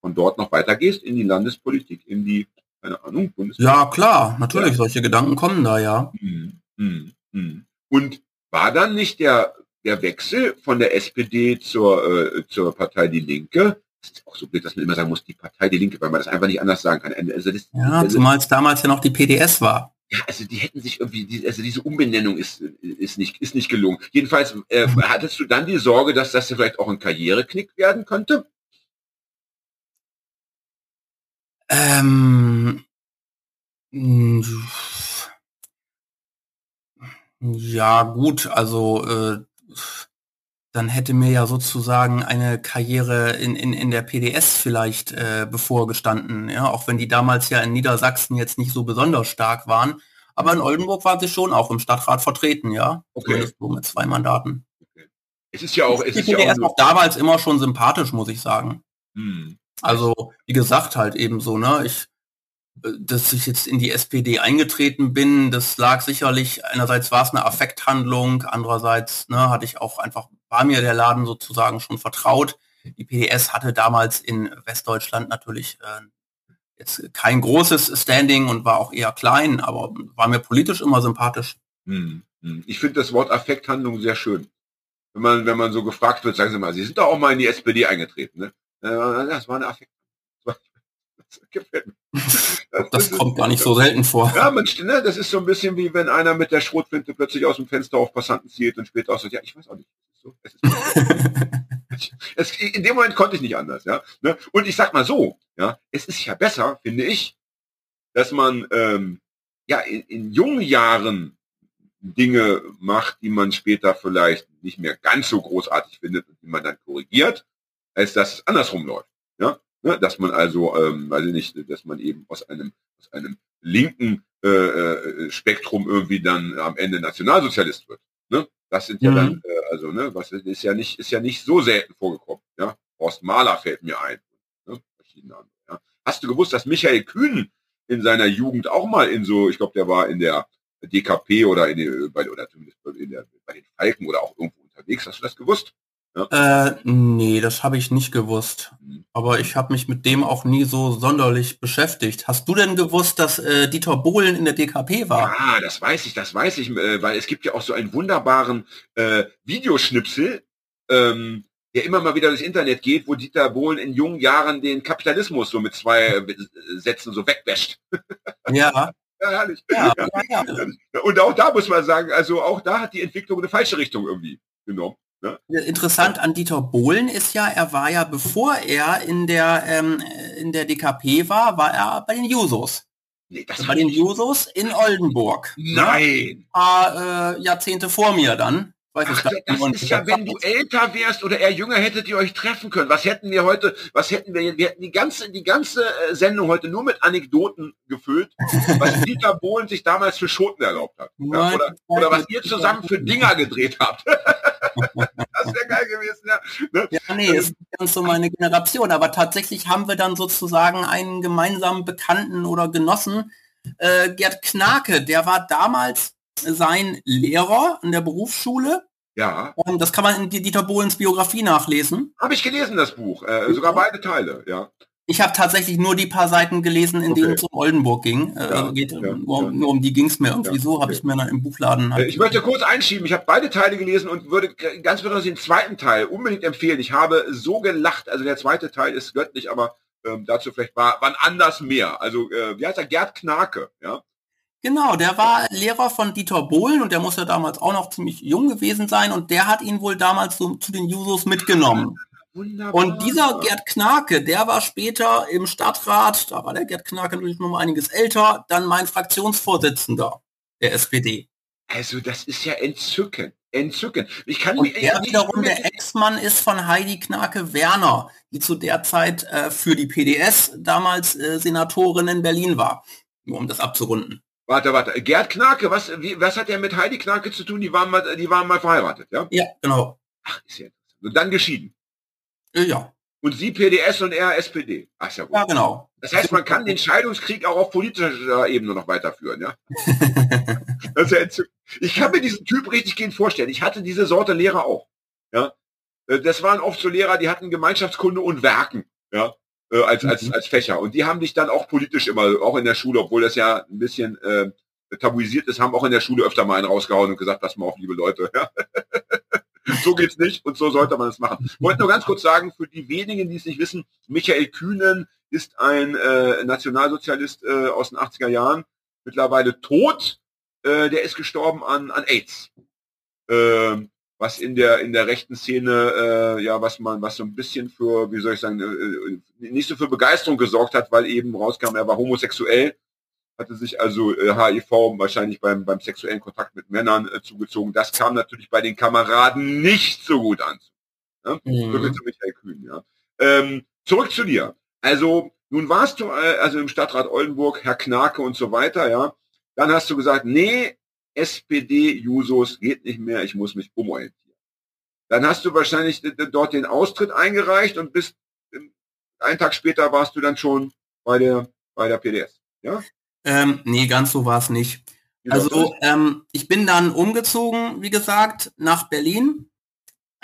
von dort noch weitergehst in die Landespolitik, in die, keine Ahnung, Bundespolitik. Ja, klar, natürlich, ja. solche Gedanken kommen da, ja. Hm, hm, hm. Und war dann nicht der, der Wechsel von der SPD zur, äh, zur Partei Die Linke, das ist auch so blöd, dass man immer sagen muss, die Partei Die Linke, weil man das einfach nicht anders sagen kann. Also das, ja, zumal es damals ja noch die PDS war. Ja, also die hätten sich irgendwie, also diese Umbenennung ist, ist nicht, ist nicht gelungen. Jedenfalls äh, hattest du dann die Sorge, dass das vielleicht auch ein Karriereknick werden könnte? Ähm, ja, gut, also äh, dann hätte mir ja sozusagen eine Karriere in, in, in der PDS vielleicht äh, bevorgestanden, ja, auch wenn die damals ja in Niedersachsen jetzt nicht so besonders stark waren. Aber in Oldenburg waren sie schon auch im Stadtrat vertreten, ja. Okay. So mit zwei Mandaten. Okay. Es ist ja auch, es ist ja auch, auch damals immer schon sympathisch, muss ich sagen. Hm. Also, wie gesagt, halt eben so, ne? Ich, dass ich jetzt in die SPD eingetreten bin, das lag sicherlich, einerseits war es eine Affekthandlung, andererseits ne, hatte ich auch einfach, war mir der Laden sozusagen schon vertraut. Die PDS hatte damals in Westdeutschland natürlich äh, jetzt kein großes Standing und war auch eher klein, aber war mir politisch immer sympathisch. Hm, hm. Ich finde das Wort Affekthandlung sehr schön. Wenn man, wenn man so gefragt wird, sagen Sie mal, Sie sind doch auch mal in die SPD eingetreten, ne? Das war eine Affekt. Das [laughs] gefällt mir. Das, das kommt gar nicht so selten vor. Ja, man, ne, das ist so ein bisschen wie wenn einer mit der Schrotflinte plötzlich aus dem Fenster auf Passanten zielt und später auch sagt, ja, ich weiß auch nicht. So, es [laughs] es, in dem Moment konnte ich nicht anders, ja. Ne? Und ich sag mal so, ja, es ist ja besser, finde ich, dass man ähm, ja in, in jungen Jahren Dinge macht, die man später vielleicht nicht mehr ganz so großartig findet und die man dann korrigiert, als dass es andersrum läuft. Ja? Ne? Dass man also, ähm, weiß ich nicht, dass man eben aus einem, aus einem linken äh, äh, Spektrum irgendwie dann am Ende Nationalsozialist wird. Ne? Das sind ja mhm. dann, äh, also, ne, was ist ja nicht, ist ja nicht so selten vorgekommen. Ja? Horst Mahler fällt mir ein. Ne? Verschiedene andere, ja? Hast du gewusst, dass Michael Kühn in seiner Jugend auch mal in so, ich glaube, der war in der DKP oder in der, bei, oder zumindest in der, bei den Falken oder auch irgendwo unterwegs. Hast du das gewusst? Ja. Äh, nee, das habe ich nicht gewusst. Aber ich habe mich mit dem auch nie so sonderlich beschäftigt. Hast du denn gewusst, dass äh, Dieter Bohlen in der DKP war? Ja, das weiß ich, das weiß ich, äh, weil es gibt ja auch so einen wunderbaren äh, Videoschnipsel, ähm, der immer mal wieder durchs Internet geht, wo Dieter Bohlen in jungen Jahren den Kapitalismus so mit zwei äh, Sätzen so wegwäscht. [laughs] Ja. Ja, herrlich. Ja, ja. Ja, [laughs] Und auch da muss man sagen, also auch da hat die Entwicklung eine falsche Richtung irgendwie genommen. Ne? Interessant an Dieter Bohlen ist ja, er war ja, bevor er in der, ähm, in der DKP war, war er bei den Jusos. Nee, das bei den Jusos in Oldenburg. Ne? Nein. Ein paar äh, Jahrzehnte vor mir dann. Weiß Ach, das ist ja, wenn du älter wärst oder eher jünger, hättet ihr euch treffen können. Was hätten wir heute, was hätten wir, wir hätten die ganze, die ganze äh, Sendung heute nur mit Anekdoten gefüllt, was [laughs] Dieter Bohlen sich damals für Schoten erlaubt hat. Ja, oder, oder was ihr zusammen für Dinger gedreht habt. [laughs] das wäre geil gewesen, ja. Ne? Ja, nee, ist ganz so meine Generation. Aber tatsächlich haben wir dann sozusagen einen gemeinsamen Bekannten oder Genossen, äh, Gerd Knake, der war damals sein Lehrer in der Berufsschule. Ja. Und das kann man in Dieter Bohlens Biografie nachlesen. Habe ich gelesen, das Buch. Äh, sogar beide Teile, ja. Ich habe tatsächlich nur die paar Seiten gelesen, in okay. denen es um Oldenburg ging. Äh, ja, also geht, ja, nur, ja. nur, um die ging es mir irgendwie so, habe ich mir dann im Buchladen. Halt ich möchte kurz einschieben, ich habe beide Teile gelesen und würde ganz besonders den zweiten Teil unbedingt empfehlen. Ich habe so gelacht, also der zweite Teil ist göttlich, aber ähm, dazu vielleicht war wann anders mehr. Also äh, wie heißt er? Gerd Knake, ja. Genau, der war Lehrer von Dieter Bohlen und der muss ja damals auch noch ziemlich jung gewesen sein und der hat ihn wohl damals so zu den Jusos mitgenommen. Wunderbar. Und dieser Gerd Knake, der war später im Stadtrat, da war der Gerd Knake natürlich noch mal einiges älter, dann mein Fraktionsvorsitzender der SPD. Also das ist ja entzückend. Entzückend. Ich kann und der wiederum der Ex-Mann ist von Heidi Knake Werner, die zu der Zeit äh, für die PDS damals äh, Senatorin in Berlin war, nur um das abzurunden. Warte, warte. Gerd Knake, was, wie, was hat er mit Heidi Knake zu tun? Die waren mal, die waren mal verheiratet, ja? Ja, genau. Ach, ist ja interessant. Und dann geschieden. Äh, ja. Und sie PDS und er SPD. Ach, ja gut. Ja, genau. Das heißt, man kann den Scheidungskrieg auch auf politischer Ebene noch weiterführen, ja? [laughs] entzückend. Ich kann mir diesen Typ richtig gehen vorstellen. Ich hatte diese Sorte Lehrer auch, ja? Äh, Das waren oft so Lehrer, die hatten Gemeinschaftskunde und Werken, ja? Äh, Als, als, Mhm. als Fächer. Und die haben dich dann auch politisch immer, auch in der Schule, obwohl das ja ein bisschen äh, tabuisiert ist, haben auch in der Schule öfter mal einen rausgehauen und gesagt, pass mal auf, liebe Leute, ja? So geht's nicht und so sollte man es machen. Ich wollte nur ganz kurz sagen, für die wenigen, die es nicht wissen, Michael Kühnen ist ein äh, Nationalsozialist äh, aus den 80er Jahren, mittlerweile tot. Äh, der ist gestorben an, an AIDS. Ähm, was in der in der rechten Szene äh, ja was man was so ein bisschen für wie soll ich sagen äh, äh, nicht so für Begeisterung gesorgt hat, weil eben rauskam, er war homosexuell, hatte sich also äh, HIV wahrscheinlich beim beim sexuellen Kontakt mit Männern äh, zugezogen. Das kam natürlich bei den Kameraden nicht so gut an. Ja? Mhm. zu Michael Kühn, ja. Ähm, zurück zu dir. Also, nun warst du äh, also im Stadtrat Oldenburg, Herr Knake und so weiter, ja. Dann hast du gesagt, nee, SPD, Jusos geht nicht mehr, ich muss mich umorientieren. Dann hast du wahrscheinlich dort den Austritt eingereicht und bist ähm, einen Tag später warst du dann schon bei der bei der PDS. Ja? Ähm, nee, ganz so war es nicht. Also ähm, ich bin dann umgezogen, wie gesagt, nach Berlin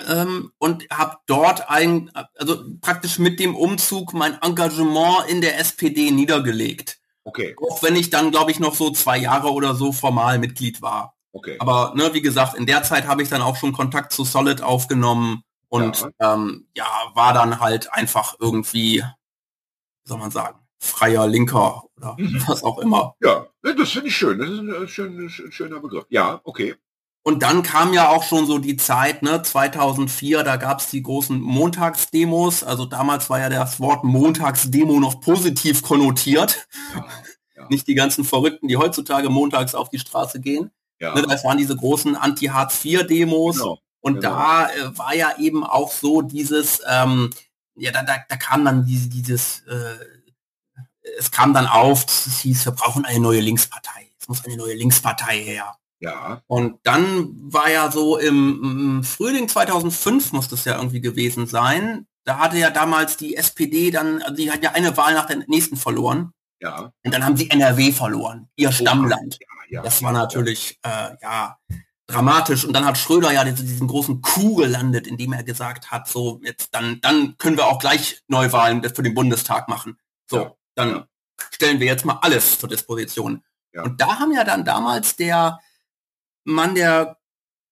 ähm, und habe dort ein, also praktisch mit dem Umzug mein Engagement in der SPD niedergelegt. Okay, Auch wenn ich dann, glaube ich, noch so zwei Jahre oder so formal Mitglied war. okay. Aber ne, wie gesagt, in der Zeit habe ich dann auch schon Kontakt zu Solid aufgenommen und ähm, ja, war dann halt einfach irgendwie, wie soll man sagen, freier Linker oder Mhm. was auch immer. Ja, das finde ich schön. Das ist ein, äh, schön, schöner Begriff. Ja, okay. Und dann kam ja auch schon so die Zeit, ne, 2004, da gab es die großen Montagsdemos. Also damals war ja das Wort Montagsdemo noch positiv konnotiert. Ja, ja. Nicht die ganzen Verrückten, die heutzutage montags auf die Straße gehen. ja. Ne, das waren diese großen Anti-Hartz-IV-Demos. Genau. Und genau. da äh, war ja eben auch so dieses, ähm, ja, da, da, da kam dann diese, dieses, äh, es kam dann auf, es hieß, wir brauchen eine neue Linkspartei. Es muss eine neue Linkspartei her. Ja, Und dann war ja so im, im Frühling 2005 muss das ja irgendwie gewesen sein. Da hatte ja damals die SPD dann, also die hat ja eine Wahl nach der nächsten verloren. ja. Und dann haben sie NRW verloren, ihr Stammland. Ja, Das war natürlich, äh, ja, dramatisch. Und dann hat Schröder ja diesen, diesen großen Coup gelandet, indem er gesagt hat, so, jetzt dann, dann können wir auch gleich Neuwahlen für den Bundestag machen. So, Ja. Dann stellen wir jetzt mal alles zur Disposition. Ja. Und da haben ja dann damals der Mann, der,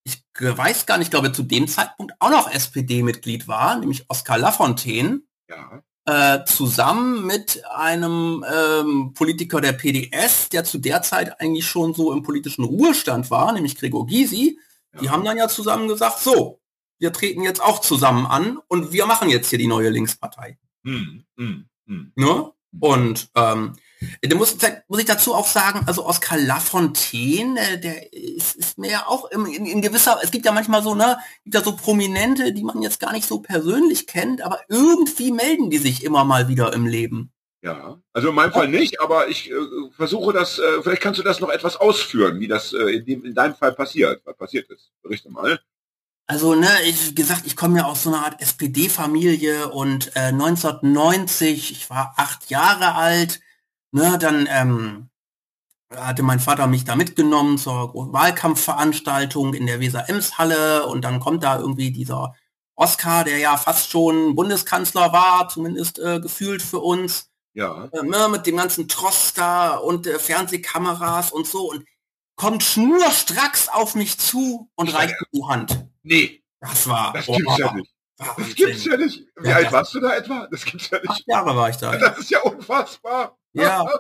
ich weiß gar nicht, ich glaube zu dem Zeitpunkt auch noch SPD-Mitglied war, nämlich Oskar Lafontaine, ja. äh, zusammen mit einem ähm, Politiker der PDS, der zu der Zeit eigentlich schon so im politischen Ruhestand war, nämlich Gregor Gysi. Die Ja. haben dann ja zusammen gesagt, so, wir treten jetzt auch zusammen an und wir machen jetzt hier die neue Linkspartei. Hm, hm, hm. Ne? Und ähm, da muss, muss ich dazu auch sagen, also Oskar Lafontaine, äh, der ist, ist mir ja auch im, in, in gewisser, es gibt ja manchmal so, ne, gibt ja so Prominente, die man jetzt gar nicht so persönlich kennt, aber irgendwie melden die sich immer mal wieder im Leben. Ja, also in meinem Fall nicht, aber ich äh, versuche das, äh, vielleicht kannst du das noch etwas ausführen, wie das äh, in, dem, in deinem Fall passiert, was passiert ist. Berichte mal. Also, ne, ich, wie gesagt, ich komme ja aus so einer Art SPD-Familie und äh, 1990, ich war acht Jahre alt, ne, dann ähm, hatte mein Vater mich da mitgenommen zur Wahlkampfveranstaltung in der Weser-Ems-Halle und dann kommt da irgendwie dieser Oskar, der ja fast schon Bundeskanzler war, zumindest äh, gefühlt für uns, Ja, äh, ne, mit dem ganzen Tross da und äh, Fernsehkameras und so und kommt schnurstracks auf mich zu und reicht mir die Hand. nee, Das war. das gibt's ja nicht. Das gibt's ja nicht. Wie Ja, alt warst du da etwa? Das gibt's ja Acht nicht. Jahre war ich da. Das ist ja unfassbar. Ja. [laughs]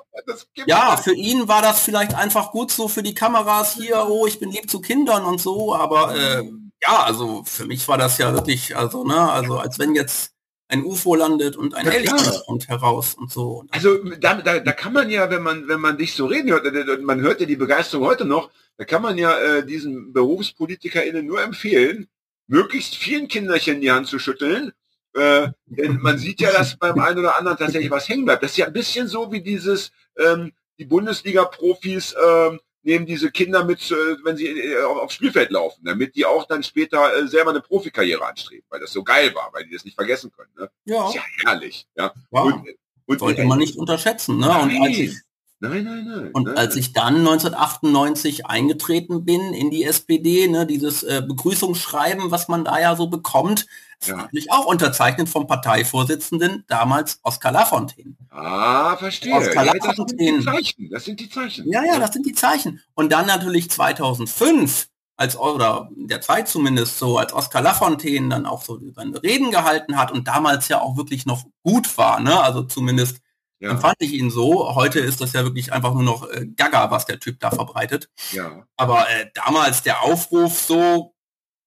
Ja für ihn war das vielleicht einfach gut so für die Kameras hier, oh, ich bin lieb zu Kindern und so, aber äh, ja, also für mich war das ja wirklich, also, ne, also als wenn jetzt ein UFO landet und ein Alien kommt heraus und so. Also da, da, da kann man ja, wenn man, wenn man dich so reden hört, äh, man hört ja die Begeisterung heute noch, da kann man ja äh, diesen BerufspolitikerInnen nur empfehlen, möglichst vielen Kinderchen die Hand zu schütteln, Äh, denn man sieht ja, dass beim einen oder anderen tatsächlich was hängen bleibt. Das ist ja ein bisschen so wie dieses, ähm, die Bundesliga-Profis ähm, nehmen diese Kinder mit, äh, wenn sie äh, aufs Spielfeld laufen, damit die auch dann später äh, selber eine Profikarriere anstreben, weil das so geil war, weil die das nicht vergessen können. Ne? Ja. Ist ja herrlich. Ja. Ja. Und, und Sollte man nicht unterschätzen. Ne? Und als ich, nein, nein, nein. und nein. als ich dann 1998 eingetreten bin in die SPD, ne, dieses äh, Begrüßungsschreiben, was man da ja so bekommt, ist Ja. natürlich auch unterzeichnet vom Parteivorsitzenden, damals Oskar Lafontaine. Ah, verstehe. Oskar Ja, das sind Lafontaine. die Zeichen. Das sind die Zeichen. Ja, ja, das sind die Zeichen. Und dann natürlich 2005, als oder der Zeit zumindest so, als Oskar Lafontaine dann auch so seine Reden gehalten hat und damals ja auch wirklich noch gut war, ne? Also zumindest Ja, empfand ich ihn so. Heute ist das ja wirklich einfach nur noch äh, Gaga, was der Typ da verbreitet. ja. Aber äh, damals der Aufruf so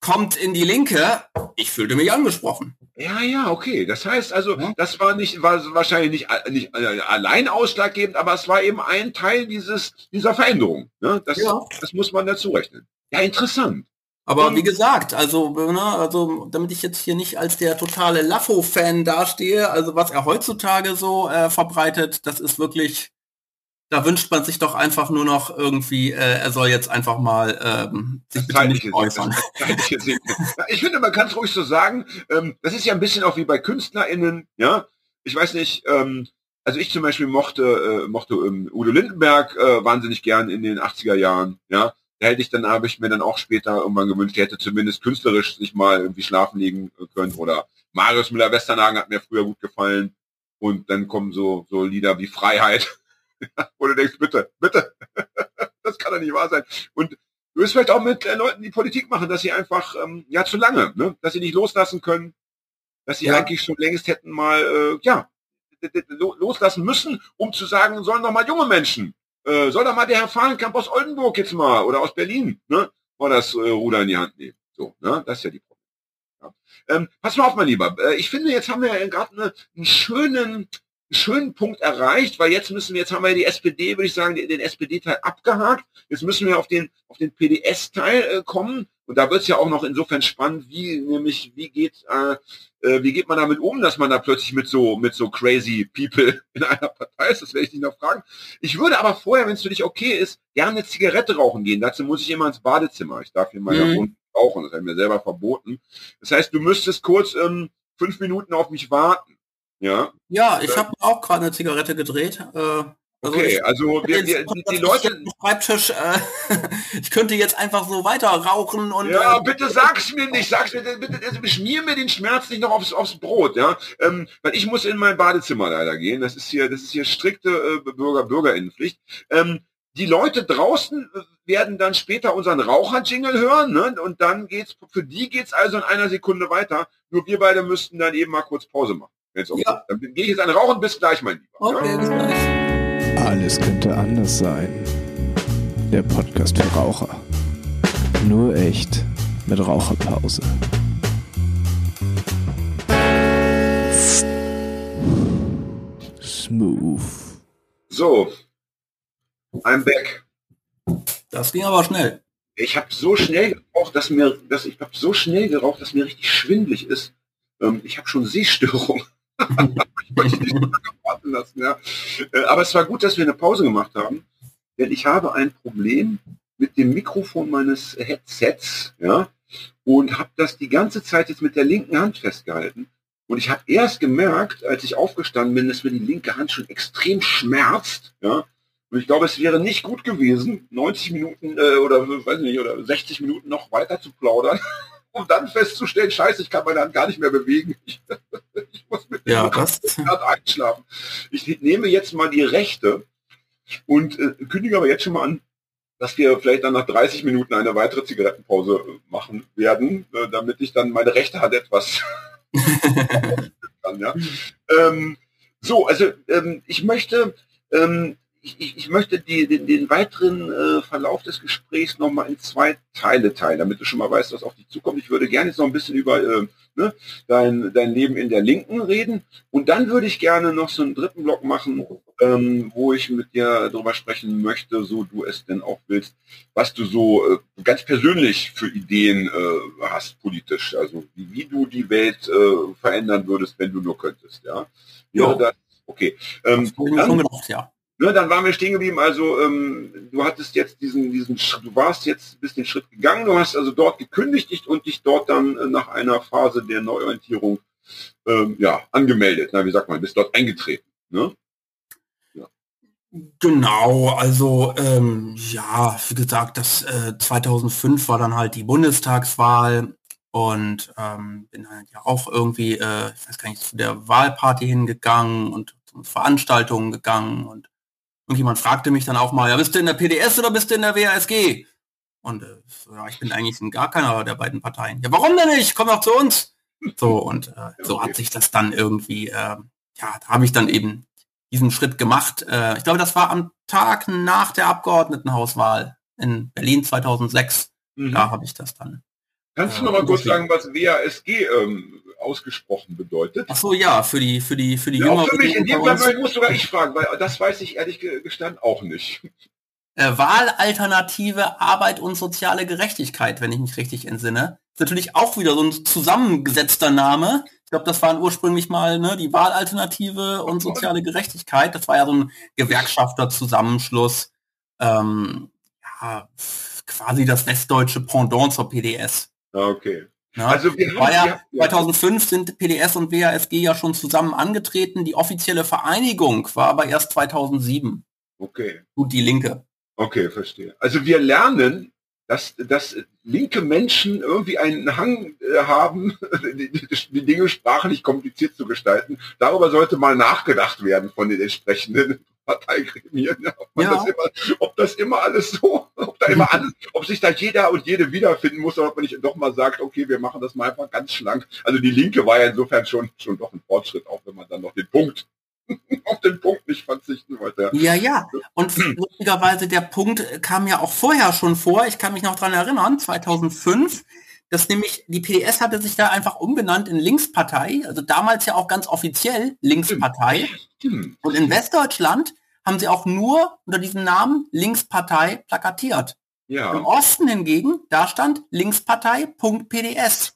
kommt in die Linke, ich fühlte mich angesprochen. Ja, ja, okay. Das heißt also, Ja. das war nicht, war wahrscheinlich nicht, äh, nicht äh, allein ausschlaggebend, aber es war eben ein Teil dieses, dieser Veränderung. Ne? Das, Ja. das muss man dazu rechnen. Ja, interessant. Aber wie gesagt, also, ne, also damit ich jetzt hier nicht als der totale Laffo-Fan dastehe, also was er heutzutage so äh, verbreitet, das ist wirklich, da wünscht man sich doch einfach nur noch irgendwie, äh, er soll jetzt einfach mal ähm, sich bitte nicht äußern. [laughs] Ich finde, man kann es ruhig so sagen. Ähm, das ist ja ein bisschen auch wie bei KünstlerInnen. Ja, ich weiß nicht. Ähm, also ich zum Beispiel mochte äh, mochte ähm, Udo Lindenberg äh, wahnsinnig gern in den 80er Jahren. Ja, da hätte ich dann habe ich mir dann auch später irgendwann gewünscht, er hätte zumindest künstlerisch sich mal irgendwie schlafen legen können oder Marius Müller-Westernhagen hat mir früher gut gefallen. Und dann kommen so so Lieder wie Freiheit, [laughs] wo du denkst, bitte, bitte, [laughs] das kann doch nicht wahr sein. Und du wirst vielleicht auch mit äh, Leuten, die Politik machen, dass sie einfach, ähm, ja, zu lange, ne? dass sie nicht loslassen können, dass sie Ja. eigentlich schon längst hätten mal, äh, ja, loslassen müssen, um zu sagen, sollen doch mal junge Menschen, äh, soll doch mal der Herr Fahlenkamp aus Oldenburg jetzt mal oder aus Berlin, ne, mal das äh, Ruder in die Hand nehmen. So, ne, das ist ja die Problem. Ja. Ähm, pass mal auf, mein Lieber. Äh, ich finde, jetzt haben wir ja gerade eine, einen schönen, schönen Punkt erreicht, weil jetzt müssen wir, jetzt haben wir die SPD, würde ich sagen, den, den SPD-Teil abgehakt. Jetzt müssen wir auf den, auf den PDS-Teil äh, kommen. Und da wird es ja auch noch insofern spannend, wie nämlich, wie geht, äh, äh, wie geht man damit um, dass man da plötzlich mit so, mit so crazy people [laughs] in einer Partei ist, das werde ich nicht noch fragen. Ich würde aber vorher, wenn es für dich okay ist, gerne eine Zigarette rauchen gehen. Dazu muss ich immer ins Badezimmer. Ich darf hier mal Mhm. unten rauchen, das habe ich mir selber verboten. Das heißt, du müsstest kurz ähm, fünf Minuten auf mich warten. Ja, Ja, ich habe auch gerade eine Zigarette gedreht. Äh, okay, ich, also wir, wir, die, Leute, Schreibtisch, äh, [laughs] ich könnte jetzt einfach so weiter rauchen und Ja, äh, bitte sag's mir nicht, sag's mir, bitte, bitte schmier mir den Schmerz nicht noch aufs, aufs Brot, ja. Ähm, weil ich muss in mein Badezimmer leider gehen. Das ist hier, das ist hier strikte äh, Bürger, Bürgerinnenpflicht. Ähm, die Leute draußen äh, werden dann später unseren Raucher-Jingle hören, ne? Und dann geht's, für die geht's also in einer Sekunde weiter. Nur wir beide müssten dann eben mal kurz Pause machen. Wenn's okay. Ja. Dann gehe ich jetzt eine rauchen, bis gleich, mein Lieber. okay, bis gleich. Alles könnte anders sein. Der Podcast für Raucher. Nur echt mit Raucherpause. Smooth. So. I'm back. Das ging aber schnell. Ich habe so schnell geraucht, dass mir, dass ich habe so schnell geraucht, dass mir richtig schwindlig ist. Ähm, ich habe schon Sehstörung. Ich [laughs] nicht lassen, ja. Äh, aber es war gut, dass wir eine Pause gemacht haben, denn ich habe ein Problem mit dem Mikrofon meines Headsets, ja, und habe das die ganze Zeit jetzt mit der linken Hand festgehalten. Und ich habe erst gemerkt, als ich aufgestanden bin, dass mir die linke Hand schon extrem schmerzt, ja. Und ich glaube, es wäre nicht gut gewesen, 90 Minuten äh, oder weiß nicht, oder 60 Minuten noch weiter zu plaudern, um dann festzustellen, scheiße, ich kann meine Hand gar nicht mehr bewegen. Ich, [laughs] ich muss mit Ja, das, Grad einschlafen. Ich nehme jetzt mal die rechte und äh, kündige aber jetzt schon mal an, dass wir vielleicht dann nach 30 Minuten eine weitere Zigarettenpause äh, machen werden, äh, damit ich dann meine rechte Hand etwas [laughs] [laughs] kann. Ja? Ähm, so, also ähm, ich möchte, ähm, ich, ich, ich möchte die, den, den weiteren äh, Verlauf des Gesprächs nochmal in zwei Teile teilen, damit du schon mal weißt, was auf dich zukommt. Ich würde gerne jetzt noch ein bisschen über äh, ne, dein, dein Leben in der Linken reden. Und dann würde ich gerne noch so einen dritten Block machen, ähm, wo ich mit dir darüber sprechen möchte, so du es denn auch willst, was du so äh, ganz persönlich für Ideen äh, hast politisch. Also wie, wie du die Welt äh, verändern würdest, wenn du nur könntest. Ja. Ja. das, okay. Ähm, dann- ja. Ne, dann waren wir stehen geblieben. Also ähm, du hattest jetzt diesen, diesen, du warst jetzt bist den Schritt gegangen. Du hast also dort gekündigt und dich dort dann äh, nach einer Phase der Neuorientierung ähm, ja angemeldet. Na, wie sagt man, bist dort eingetreten. Ne? Genau, also ähm, ja, wie gesagt, das äh, 2005 war dann halt die Bundestagswahl und ähm, bin halt ja auch irgendwie, äh, ich weiß gar nicht, zu der Wahlparty hingegangen und zu Veranstaltungen gegangen und irgendjemand fragte mich dann auch mal, ja, bist du in der PDS oder bist du in der WASG? Und äh, ja, ich bin eigentlich in gar keiner der beiden Parteien. Ja, warum denn nicht? Komm doch zu uns. So, und äh, so hat sich das dann irgendwie, äh, ja, da habe ich dann eben diesen Schritt gemacht. Äh, ich glaube, das war am Tag nach der Abgeordnetenhauswahl in Berlin 2006. Mhm. Da habe ich das dann. Kannst du äh, noch mal kurz sagen, was WASG ähm, ausgesprochen bedeutet? Ach so, ja, für die für die für die Ja, auch für mich, in dem. Fall muss sogar ich fragen, weil das weiß ich ehrlich ge- gestanden auch nicht. Äh, Wahlalternative Arbeit und soziale Gerechtigkeit, wenn ich mich richtig entsinne. Ist natürlich auch wieder so ein zusammengesetzter Name. Ich glaube, das waren ursprünglich mal ne, die Wahlalternative und soziale Gerechtigkeit. Das war ja so ein Gewerkschafterzusammenschluss. Ähm, ja, quasi das westdeutsche Pendant zur PDS. Ah, Okay. Ne? Also wir war ja, haben, wir, 2005 sind PDS und WASG ja schon zusammen angetreten. Die offizielle Vereinigung war aber erst 2007. okay. Gut, die Linke. Okay, verstehe. Also wir lernen, dass, dass linke Menschen irgendwie einen Hang äh, haben, [laughs] die Dinge sprachlich kompliziert zu gestalten. Darüber sollte mal nachgedacht werden von den entsprechenden Parteigremien, ja, ob, Ja. das immer, ob das immer alles so, ob da immer alles, ob sich da jeder und jede wiederfinden muss, oder ob man nicht doch mal sagt, okay, wir machen das mal einfach ganz schlank. Also die Linke war ja insofern schon, schon doch ein Fortschritt, auch wenn man dann noch den Punkt, [laughs] auf den Punkt nicht verzichten wollte. Ja, ja. Und lustigerweise der Punkt kam ja auch vorher schon vor. Ich kann mich noch dran erinnern, 2005, dass nämlich die PDS hatte sich da einfach umbenannt in Linkspartei, also damals ja auch ganz offiziell Linkspartei. Hm. Und in Westdeutschland haben sie auch nur unter diesem Namen Linkspartei plakatiert. Im Ja, Osten hingegen, da stand Linkspartei.pds.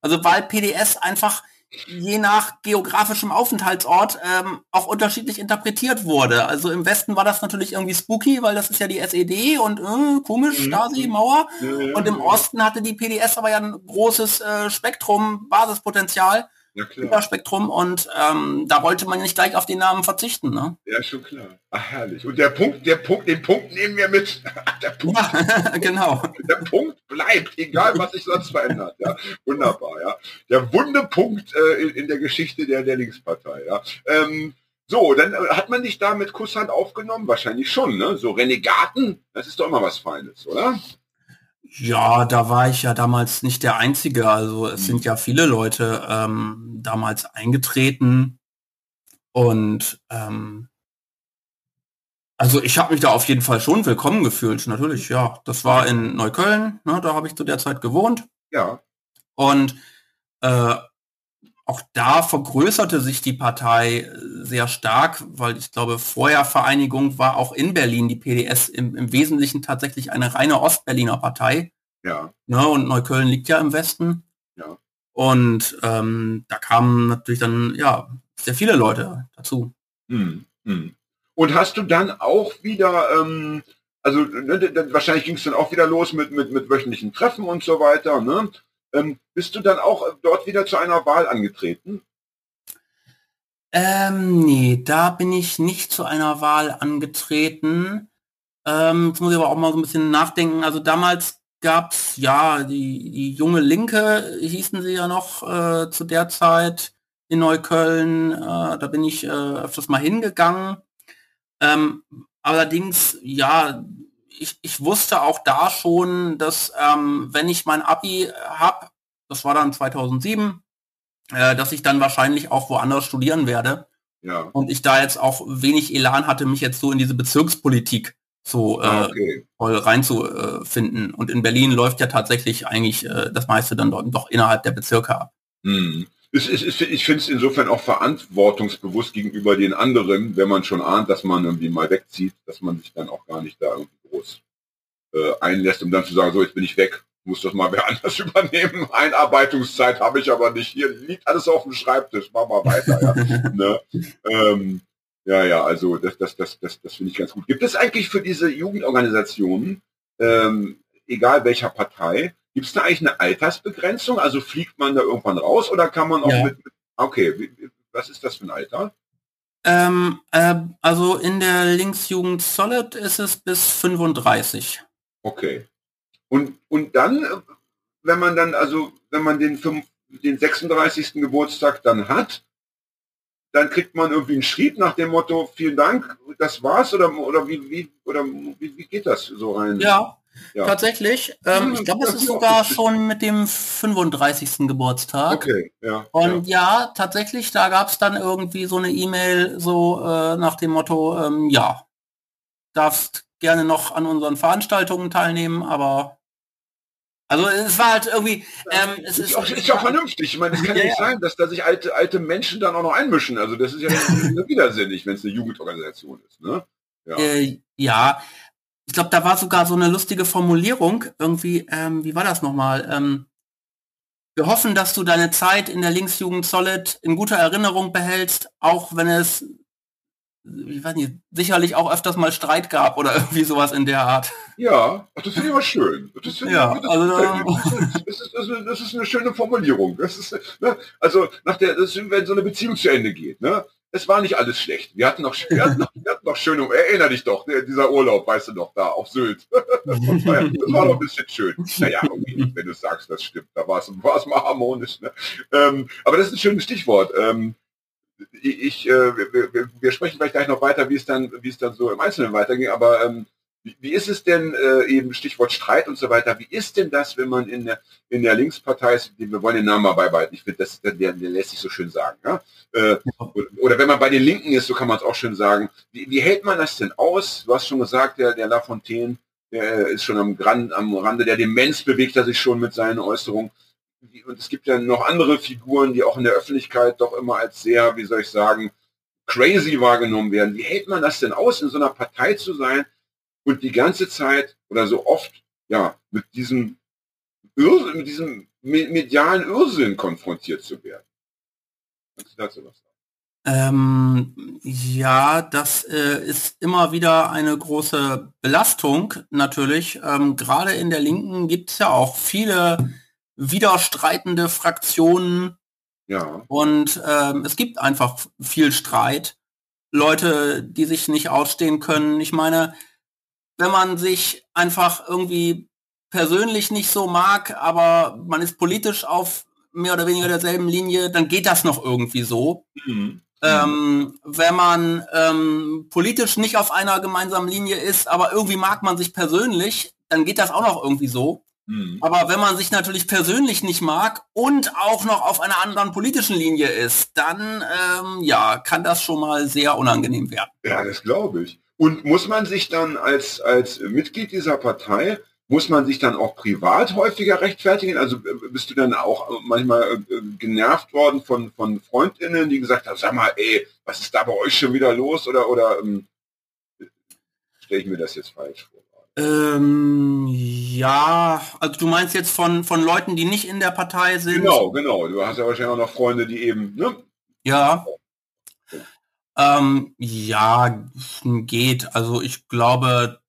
Also weil PDS einfach je nach geografischem Aufenthaltsort ähm, auch unterschiedlich interpretiert wurde. Also im Westen war das natürlich irgendwie spooky, weil das ist ja die SED und äh, komisch, Mhm. Stasi, Mauer. Ja, Und im. Osten hatte die PDS aber ja ein großes äh, Spektrum, Basispotenzial, Ja klar, Überspektrum und ähm, da wollte man nicht gleich auf den Namen verzichten. Ne? ja schon klar. Ach herrlich. Und der Punkt, der Punkt, den Punkt nehmen wir mit. Der Punkt, Ja, [laughs] genau. der Punkt bleibt, egal was sich sonst verändert. Ja, wunderbar. Ja, der wunde Punkt äh, in, in der Geschichte der der Linkspartei. Ja. Ähm, so, dann äh, hat man dich da mit Kusshand aufgenommen, wahrscheinlich schon. Ne? So Renegaten, das ist doch immer was Feines, oder? Ja, da war ich ja damals nicht der Einzige. Also es sind ja viele Leute ähm, damals eingetreten. Und ähm, also ich habe mich da auf jeden Fall schon willkommen gefühlt, natürlich, ja. Das war in Neukölln, ne, da habe ich zu der Zeit gewohnt. Ja. Und äh, auch da vergrößerte sich die Partei äh, sehr stark, weil ich glaube, vorher Vereinigung war auch in Berlin die PDS im, im Wesentlichen tatsächlich eine reine Ostberliner Partei. Ja. Ne, und Neukölln liegt ja im Westen. Ja. Und ähm, da kamen natürlich dann ja sehr viele Leute dazu. Hm, hm. Und hast du dann auch wieder, ähm, also ne, wahrscheinlich ging es dann auch wieder los mit, mit, mit wöchentlichen Treffen und so weiter, ne? Ähm, bist du dann auch dort wieder zu einer Wahl angetreten? Ähm, nee, da bin ich nicht zu einer Wahl angetreten. Ähm, jetzt muss ich aber auch mal so ein bisschen nachdenken. Also damals gab's ja die, die junge Linke, hießen sie ja noch äh, zu der Zeit in Neukölln. Äh, da bin ich äh, öfters mal hingegangen. Ähm, allerdings, ja, ich, ich wusste auch da schon, dass ähm, wenn ich mein Abi hab, das war dann 2007, äh, dass ich dann wahrscheinlich auch woanders studieren werde. Ja. Und ich da jetzt auch wenig Elan hatte, mich jetzt so in diese Bezirkspolitik so Ah, äh, okay. voll reinzufinden. Und in Berlin läuft ja tatsächlich eigentlich äh, das meiste dann doch, doch innerhalb der Bezirke ab. Hm. Es, es, es, ich finde es insofern auch verantwortungsbewusst gegenüber den anderen, wenn man schon ahnt, dass man irgendwie mal wegzieht, dass man sich dann auch gar nicht da irgendwie groß äh, einlässt, um dann zu sagen, so jetzt bin ich weg, muss das mal wer [laughs] anders übernehmen. Einarbeitungszeit habe ich aber nicht. Hier liegt alles auf dem Schreibtisch, mach mal weiter. Ja, [laughs] ne? ähm, ja, ja, also das, das, das, das, das finde ich ganz gut. Gibt es eigentlich für diese Jugendorganisationen, ähm, egal welcher Partei, gibt es da eigentlich eine Altersbegrenzung? Also fliegt man da irgendwann raus oder kann man auch Ja. mit, okay, was ist das für ein Alter? Ähm, äh, also in der Linksjugend Solid ist es bis 35. Okay. Und, und dann, äh, wenn man dann, also wenn man den, fünf, den 36. Geburtstag dann hat, dann kriegt man irgendwie einen Schrieb nach dem Motto, vielen Dank, das war's oder, oder wie, wie, oder wie, wie geht das so rein? Ja, Ja. tatsächlich. Ähm, ich glaube, es ist sogar schon mit dem 35. Geburtstag. Okay, ja. Und ja, tatsächlich, da gab es dann irgendwie so eine E-Mail so äh, nach dem Motto, ähm, ja, darfst gerne noch an unseren Veranstaltungen teilnehmen, aber also es war halt irgendwie, ähm, es Ist, ist, auch, ist ja auch vernünftig. Ich meine, es [laughs] kann ja Ja, nicht ja. sein, dass da sich alte, alte Menschen dann auch noch einmischen. Also das ist ja [laughs] widersinnig, wenn es eine Jugendorganisation ist. Ne? Ja. Äh, ja, ich glaube, da war sogar so eine lustige Formulierung. Irgendwie, ähm, wie war das nochmal? Ähm, wir hoffen, dass du deine Zeit in der Linksjugend Solid in guter Erinnerung behältst, auch wenn es, ich weiß nicht, sicherlich auch öfters mal Streit gab oder [laughs] irgendwie sowas in der Art. Ja, ach, das finde ich aber schön. Das Ja, ich, das, also das, ist, das, ist, das ist eine schöne Formulierung. Das ist, ne, also nach der, das ist, wenn so eine Beziehung zu Ende geht, ne? Es war nicht alles schlecht. Wir hatten noch, wir hatten noch, wir hatten noch schöne, erinner dich doch, dieser Urlaub, weißt du noch, da auf Sylt. [laughs] Das war, das war noch ein bisschen schön. Naja, okay, wenn du sagst, das stimmt, da war es, mal harmonisch. Ne? Ähm, aber das ist ein schönes Stichwort. Ähm, ich, äh, wir, wir, wir sprechen vielleicht gleich noch weiter, wie es dann, wie es dann so im Einzelnen weiterging, aber ähm, wie, ist es denn, äh, eben Stichwort Streit und so weiter, wie ist denn das, wenn man in der, in der Linkspartei wir wollen den Namen mal beibehalten, ich finde, das, der, der lässt sich so schön sagen, ja? äh, oder, wenn man bei den Linken ist, so kann man es auch schön sagen, wie, wie hält man das denn aus? Du hast schon gesagt, der, der Lafontaine, der ist schon am, Rand, am Rande der Demenz, bewegt er sich schon mit seinen Äußerungen. Und es gibt ja noch andere Figuren, die auch in der Öffentlichkeit doch immer als sehr, wie soll ich sagen, crazy wahrgenommen werden. Wie hält man das denn aus, in so einer Partei zu sein und die ganze Zeit oder so oft ja mit diesem Irrsinn, mit diesem me- medialen Irrsinn konfrontiert zu werden? Kannst du dazu was sagen? Ähm, ja, das äh, ist immer wieder eine große Belastung natürlich. Ähm, Gerade in der Linken gibt es ja auch viele widerstreitende Fraktionen Ja, und ähm, es gibt einfach viel Streit. Leute, die sich nicht ausstehen können. Ich meine, wenn man sich einfach irgendwie persönlich nicht so mag, aber man ist politisch auf mehr oder weniger derselben Linie, dann geht das noch irgendwie so. Mhm. Ähm, wenn man ähm, politisch nicht auf einer gemeinsamen Linie ist, aber irgendwie mag man sich persönlich, dann geht das auch noch irgendwie so. Mhm. Aber wenn man sich natürlich persönlich nicht mag und auch noch auf einer anderen politischen Linie ist, dann ähm, ja, kann das schon mal sehr unangenehm werden. Ja, das glaube ich. Und muss man sich dann als, als Mitglied dieser Partei, muss man sich dann auch privat häufiger rechtfertigen? Also äh, bist du dann auch manchmal äh, genervt worden von, von FreundInnen, die gesagt haben, sag mal, ey, was ist da bei euch schon wieder los? Oder, oder ähm, stelle ich mir das jetzt falsch vor? Ähm, ja, also du meinst jetzt von, von Leuten, die nicht in der Partei sind? Genau, genau. Du hast ja wahrscheinlich auch noch Freunde, die eben, ne? Ja. Ähm, ja, geht. Also ich glaube,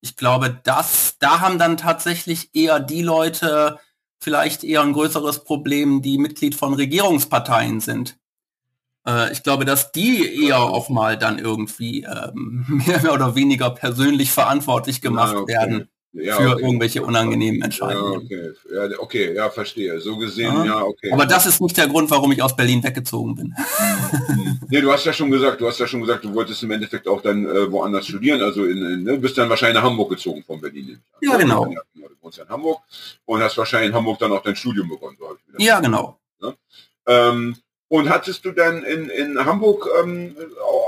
ich glaube, dass da haben dann tatsächlich eher die Leute vielleicht eher ein größeres Problem, die Mitglied von Regierungsparteien sind. Äh, ich glaube, dass die eher auch mal dann irgendwie ähm, [laughs] mehr oder weniger persönlich verantwortlich gemacht Ah, okay. werden Ja, für okay. irgendwelche unangenehmen Ja, Entscheidungen. okay. Ja, okay, ja, verstehe. So gesehen, Ja. ja, okay. Aber das ist nicht der Grund, warum ich aus Berlin weggezogen bin. [laughs] Nee, du hast ja schon gesagt, du hast ja schon gesagt, du wolltest im Endeffekt auch dann äh, woanders studieren, also in, in ne, bist dann wahrscheinlich nach Hamburg gezogen von Berlin. Ja, genau. Ja, genau. Du wohnst ja in Hamburg und hast wahrscheinlich in Hamburg dann auch dein Studium begonnen. So ich Ja, genau. Ähm, Und hattest du dann in, in Hamburg ähm,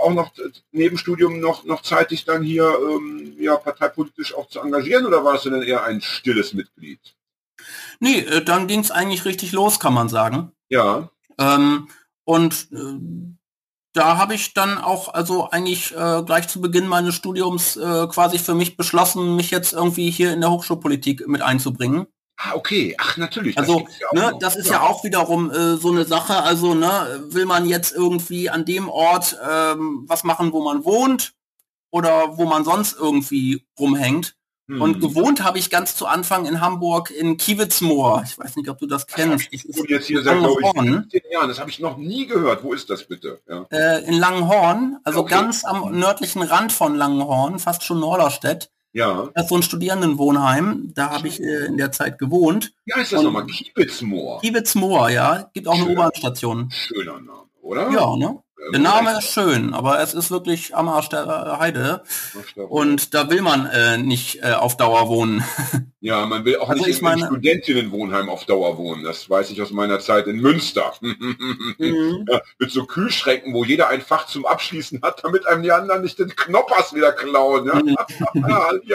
auch noch neben Studium noch, noch Zeit, dich dann hier ähm, ja, parteipolitisch auch zu engagieren oder warst du dann eher ein stilles Mitglied? Nee, äh, dann ging es eigentlich richtig los, kann man sagen. Ja. Ähm, und äh, da habe ich dann auch also eigentlich äh, gleich zu Beginn meines Studiums äh, quasi für mich beschlossen, mich jetzt irgendwie hier in der Hochschulpolitik mit einzubringen. Ah, okay. Ach, natürlich. Also, das, ja ne, das ist ja. auch wiederum äh, so eine Sache. Also, ne, will man jetzt irgendwie an dem Ort ähm, was machen, wo man wohnt oder wo man sonst irgendwie rumhängt? Hm. Und gewohnt habe ich ganz zu Anfang in Hamburg in Kiewitzmoor. Ich weiß nicht, ob du das kennst. Das ist jetzt hier seit, glaube ich, Jahren. Das habe ich noch nie gehört. Wo ist das bitte? Ja. Äh, in Langenhorn, also okay. ganz am nördlichen Rand von Langenhorn, fast schon Norderstedt. Ja. Das ist so ein Studierendenwohnheim. Da habe ich äh, in der Zeit gewohnt. Wie heißt das nochmal? Kiewitzmoor. Kiewitzmoor, ja. Gibt auch Schöner, eine U-Bahn-Station. Schöner Name, oder? Ja, ne? Der Name ist schön, aber es ist wirklich am Arsch der Heide. Und da will man äh, nicht äh, auf Dauer wohnen. [laughs] Ja, man will auch also nicht in meine... Studentinnenwohnheim auf Dauer wohnen. Das weiß ich aus meiner Zeit in Münster. [laughs] mhm. ja, mit so Kühlschränken, wo jeder ein Fach zum Abschließen hat, damit einem die anderen nicht den Knoppers wieder klauen. Ja? Mhm. [laughs]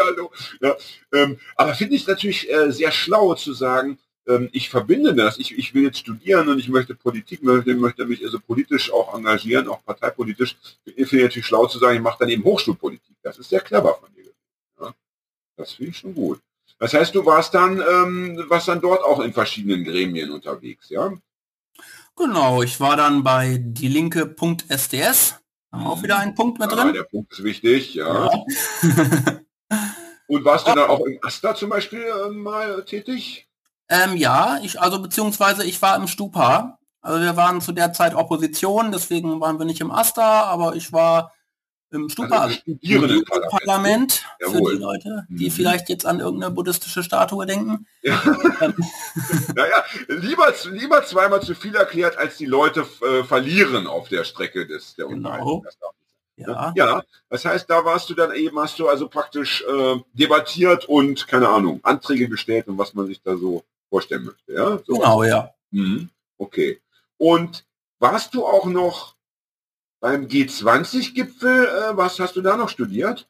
Ja, ähm, aber finde ich natürlich äh, sehr schlau zu sagen, ähm, ich verbinde das. Ich, ich will jetzt studieren und ich möchte Politik, möchte, möchte mich also politisch auch engagieren, auch parteipolitisch. Ich finde natürlich schlau zu sagen, ich mache dann eben Hochschulpolitik. Das ist sehr clever von dir. Ja? Das finde ich schon gut. Das heißt, du warst dann, ähm, warst dann dort auch in verschiedenen Gremien unterwegs, ja? Genau, ich war dann bei dielinke.sds. Auch wieder ein Punkt mit ja, drin. Der Punkt ist wichtig, ja. ja. Und warst du dann auch im Asta zum Beispiel äh, mal tätig? Ähm, ja, ich, also beziehungsweise ich war im Stupa. Also wir waren zu der Zeit Opposition, deswegen waren wir nicht im Asta, aber ich war im Stupa, also im Parlament für die Leute, die mhm. vielleicht jetzt an irgendeine buddhistische Statue denken. Ja. Ähm. [laughs] naja, lieber, lieber zweimal zu viel erklärt, als die Leute äh, verlieren auf der Strecke des der genau. Ja. ja, das heißt, da warst du dann eben, hast du also praktisch äh, debattiert und, keine Ahnung, Anträge gestellt und was man sich da so vorstellen möchte. Ja? So genau, ja. Mhm. Okay. Und warst du auch noch beim G20-Gipfel? Äh, was hast du da noch studiert?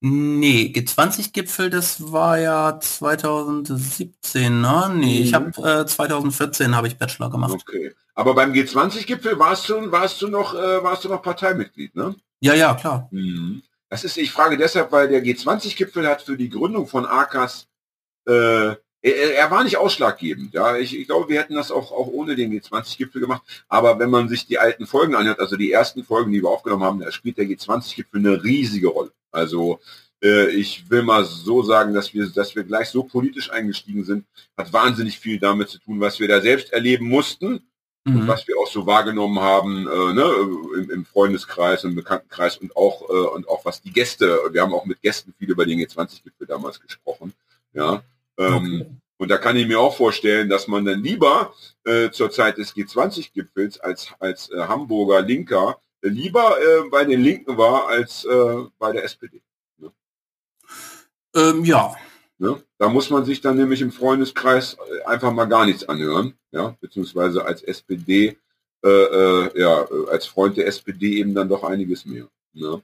Nee, G20-Gipfel, das war ja 2017, ne? Nee, mhm. ich habe äh, 2014 habe ich Bachelor gemacht. Okay. Aber beim G20-Gipfel warst du, warst du noch, äh, warst du noch Parteimitglied, ne? Ja, ja, klar. Mhm. Das ist, ich frage deshalb, weil der G20-Gipfel hat für die Gründung von AKAS äh, er, er, war nicht ausschlaggebend. Ja, ich, ich, glaube, wir hätten das auch, auch ohne den G20-Gipfel gemacht. Aber wenn man sich die alten Folgen anhört, also die ersten Folgen, die wir aufgenommen haben, da spielt der G20-Gipfel eine riesige Rolle. Also äh, ich will mal so sagen, dass wir, dass wir gleich so politisch eingestiegen sind, hat wahnsinnig viel damit zu tun, was wir da selbst erleben mussten. Mhm. Und was wir auch so wahrgenommen haben äh, ne, im, im Freundeskreis, im Bekanntenkreis und auch äh, und auch was die Gäste, wir haben auch mit Gästen viel über den G20-Gipfel damals gesprochen. Ja, ähm, okay. Und da kann ich mir auch vorstellen, dass man dann lieber äh, zur Zeit des G20-Gipfels als, als äh, Hamburger Linker äh, lieber äh, bei den Linken war als äh, bei der SPD. Ne? Ähm, ja. Ne? Da muss man sich dann nämlich im Freundeskreis äh, einfach mal gar nichts anhören, ja, beziehungsweise als SPD, ja, als Freund der SPD eben dann doch einiges mehr. Ne?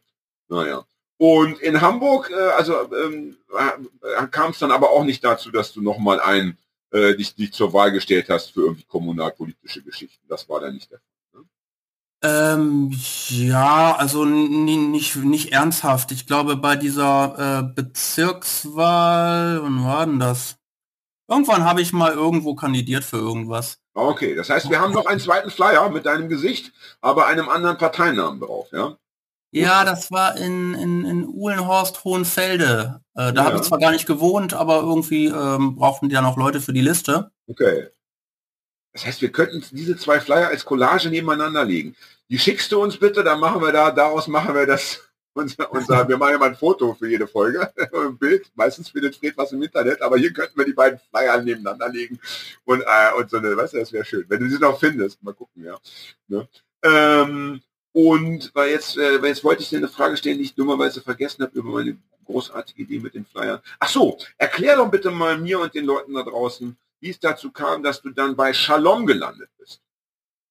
Naja. Und in Hamburg, äh, also ähm, äh, kam es dann aber auch nicht dazu, dass du nochmal ein äh, dich, dich zur Wahl gestellt hast für irgendwie kommunalpolitische Geschichten. Das war dann nicht der Fall. Ne? Ähm, ja, also nicht, nicht ernsthaft. Ich glaube, bei dieser äh, Bezirkswahl, wann war denn das? Irgendwann habe ich mal irgendwo kandidiert für irgendwas. Okay, das heißt, wir haben noch einen zweiten Flyer mit deinem Gesicht, aber einem anderen Parteinamen drauf, ja? Ja, das war in, in, in Uhlenhorst Hohenfelde. Äh, da ja. habe ich zwar gar nicht gewohnt, aber irgendwie ähm, brauchten die ja noch Leute für die Liste. Okay. Das heißt, wir könnten diese zwei Flyer als Collage nebeneinander legen. Die schickst du uns bitte, dann machen wir da, daraus machen wir das, [laughs] unser, unser wir machen ja mal ein Foto für jede Folge, [laughs] ein Bild. Meistens findet Fred was im Internet, aber hier könnten wir die beiden Flyer nebeneinander legen und, äh, und so eine, weißt du, das wäre schön. Wenn du sie noch findest, mal gucken, ja. Ne? Ähm, und weil jetzt, äh, jetzt wollte ich dir eine Frage stellen, die ich dummerweise vergessen habe über meine großartige Idee mit den Flyern. Ach so, erklär doch bitte mal mir und den Leuten da draußen, wie es dazu kam, dass du dann bei Shalom gelandet bist.